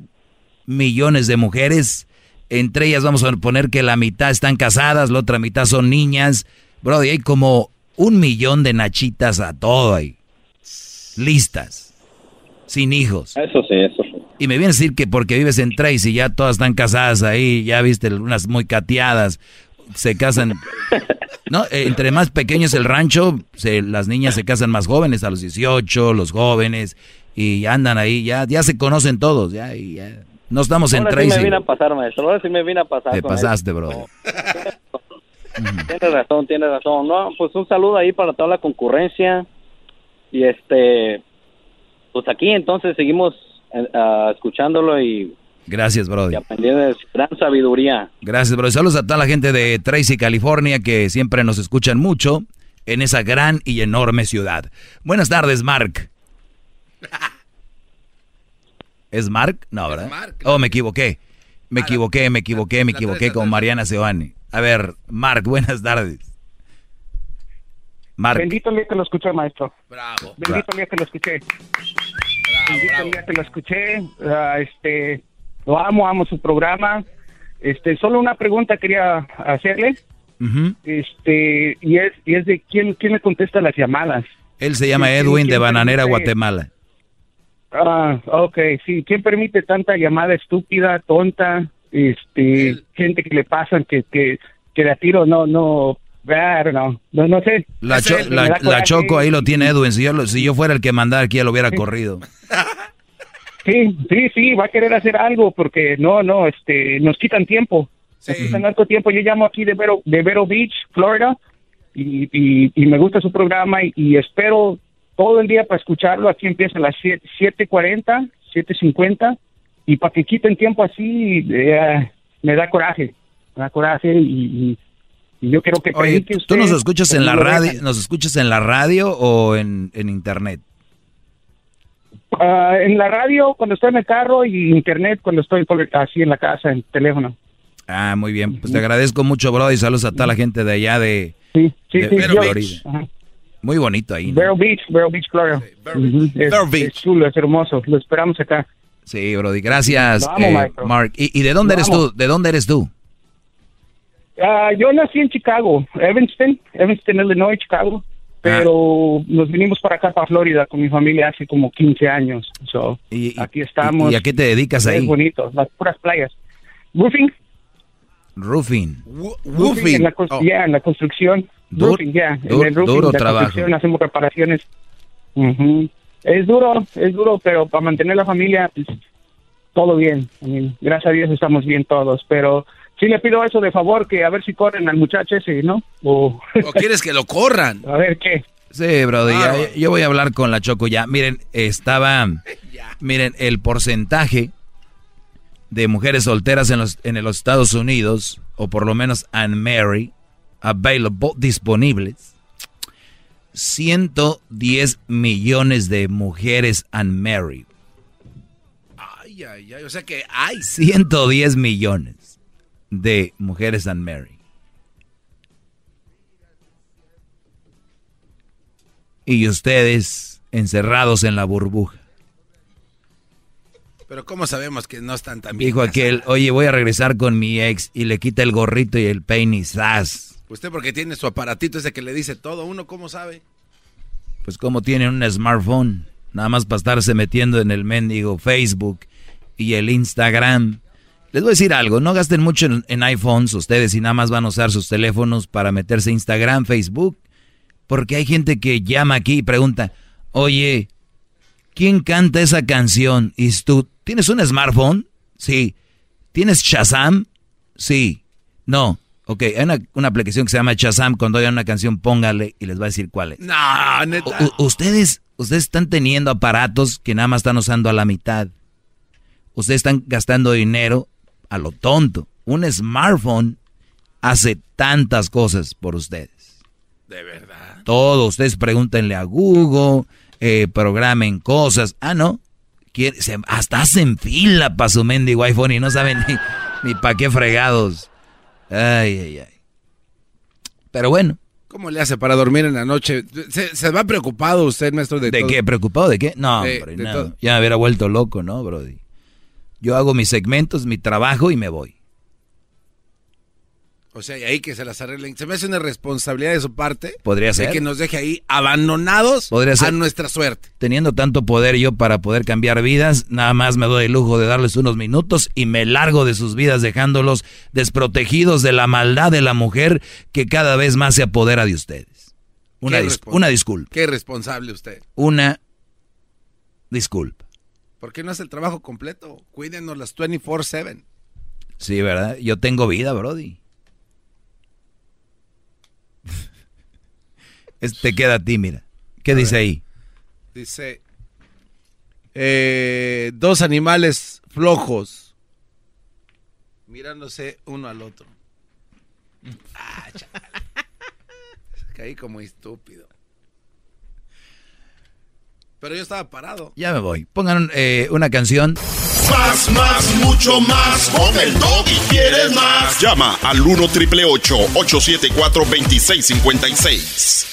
millones de mujeres. Entre ellas vamos a poner que la mitad están casadas, la otra mitad son niñas. Brody, hay como un millón de nachitas a todo ahí. Listas. Sin hijos. Eso sí, eso sí. Y me viene a decir que porque vives en Tracy ya todas están casadas ahí, ya viste unas muy cateadas, se casan. No, Eh, entre más pequeño es el rancho, se- las niñas se casan más jóvenes, a los 18, los jóvenes, y andan ahí, ya, ya se conocen todos, ya, y ya. No estamos en Ahora sí me Tracy. vine a pasar, maestro. Ahora sí me vine a pasar. Te pasaste, él. bro. Tiene razón, tiene razón. No, pues un saludo ahí para toda la concurrencia. Y este, pues aquí entonces seguimos eh, ah, escuchándolo y, Gracias, y Brody. aprendiendo de su gran sabiduría. Gracias, Brody. Saludos a toda la gente de Tracy, California, que siempre nos escuchan mucho en esa gran y enorme ciudad. Buenas tardes, Mark. ¿Es Mark? No, ¿verdad? Oh, me equivoqué. Me equivoqué, me equivoqué, me equivoqué con Mariana Seoane. A ver, Mark, buenas tardes. Mark. Bendito el día que lo escuché, maestro. Bravo. Bendito el día que lo escuché. Bendito el día que lo escuché. Ah, este, lo amo, amo su programa. Este, solo una pregunta quería hacerle. Este, y es, y es de quién, quién le contesta las llamadas. Él se llama ¿Quién- Edwin de Bananera, Guatemala. Ah, ok, sí. ¿Quién permite tanta llamada estúpida, tonta? Este, gente que le pasan que, que, que de a tiro no, no, No, no sé. La, cho- la- la. Choco ahí lo tiene Edwin. Si yo, lo- si yo fuera el que mandara aquí, ya lo hubiera corrido. Sí, sí, sí, va a querer hacer algo porque no, no, este, nos quitan tiempo. Nos quitan harto tiempo. Yo llamo aquí de Vero, de Vero Beach, Florida, y, y, y me gusta su programa y, y espero todo el día para escucharlo. Aquí empieza a las siete- 7.40, 7.50, y para que quiten tiempo así, eh, me da coraje, me da coraje y, y- yo quiero que Oye, ¿tú nos escuchas en la radio, nos escuchas en la radio o en, en internet? Ah, en la radio cuando estoy en el carro y internet cuando estoy por- así en la casa, en teléfono. Ah, muy bien. Pues te agradezco mucho, bro, y saludos a toda la gente de allá de, Sí, sí, de sí, Florida. Ajá. Muy bonito ahí. ¿no? Vero Beach, Vero Beach, Florida. Ujú, Es, es chulo, es hermoso. Lo esperamos acá. Sí, Brody, gracias, eh. Mark. ¿Y, y de dónde eres tú? ¿De dónde eres tú? Ah, yo nací en Chicago, Evanston, Evanston, Illinois, Chicago. Pero nos vinimos para acá, para Florida, con mi familia hace como 15 años. So, aquí estamos. ¿Y a qué te dedicas Es ahí? bonito, las puras playas. Roofing. Roofing. Roofing. En la, cons- yeah, en la construcción. Du- roofing, ya. du- en el roofing, duro la trabajo. construcción, hacemos reparaciones. Ujú. Es duro, es duro, pero para mantener la familia, pues, todo bien. I mean, gracias a Dios estamos bien todos, pero sí le pido eso de favor, que a ver si corren al muchacho ese, ¿no? O, ¿O quieres que lo corran? a ver qué. Sí, Brody, ya- Bárbaro. yo voy a hablar con la Choco ya. Miren, estaba, miren, el porcentaje de mujeres solteras en los, en los Estados Unidos, o por lo menos unmarried, available, disponibles, 110 millones de mujeres unmarried. Ay, ay, ay. O sea que hay. 110 millones de mujeres unmarried. Y ustedes encerrados en la burbuja. Pero ¿cómo sabemos que no están tan bien? Dijo aquel, oye, voy a regresar con mi ex y le quita el gorrito y el peine y ¡zas! Usted porque tiene su aparatito ese que le dice todo. ¿Uno cómo sabe? Pues como tienen un smartphone, nada más para estarse metiendo en el mendigo Facebook y el Instagram. Les voy a decir algo, no gasten mucho en, en iPhones ustedes y nada más van a usar sus teléfonos para meterse a Instagram, Facebook, porque hay gente que llama aquí y pregunta, oye, ¿quién canta esa canción? Y tú, ¿tienes un smartphone? Sí. ¿Tienes Shazam? Sí. No. Ok, hay una, una aplicación que se llama Shazam, cuando oigan una canción póngale y les va a decir cuál es. No, neta. U- u- ustedes, ustedes están teniendo aparatos que nada más están usando a la mitad. Ustedes están gastando dinero a lo tonto. Un smartphone hace tantas cosas por ustedes. De verdad. Todo. Ustedes pregúntenle a Google, eh, programen cosas. Ah, no. Quiere, se, hasta hacen fila para su mendigo iPhone y no saben ni, ni para qué fregados. Ay, ay, ay. Pero bueno. ¿Cómo le hace para dormir en la noche? ¿Se, se va preocupado usted, maestro, de, ¿De todo? qué? ¿Preocupado de qué? No, De- hombre, de no. todo. Ya me hubiera vuelto loco, ¿no, Brody? Yo hago mis segmentos, mi trabajo y me voy. O sea, y ahí que se las arreglen. Se me hace una responsabilidad de su parte. Podría de ser. que nos deje ahí abandonados Podría ser. a nuestra suerte. Teniendo tanto poder yo para poder cambiar vidas, nada más me doy el lujo de darles unos minutos y me largo de sus vidas dejándolos desprotegidos de la maldad de la mujer que cada vez más se apodera de ustedes. Una, dis- una disculpa. Qué responsable usted. Una disculpa. ¿Por qué no hace el trabajo completo? Cuídenos las 24-7. Sí, ¿verdad? Yo tengo vida, Brody. Este queda a ti, mira. ¿Qué dice ahí? Dice, eh, dos animales flojos mirándose uno al otro. Ah, chale. Caí como estúpido. Pero yo estaba parado. Ya me voy. Pongan eh, una canción. Más, más, mucho más. Con el y quieres más. Llama al 1 triple 874 2656.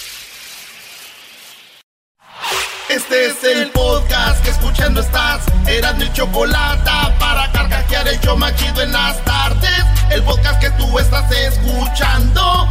Este es el podcast que escuchando estás. Eran mi chocolate para carcajear el yo machido en las tardes. El podcast que tú estás escuchando.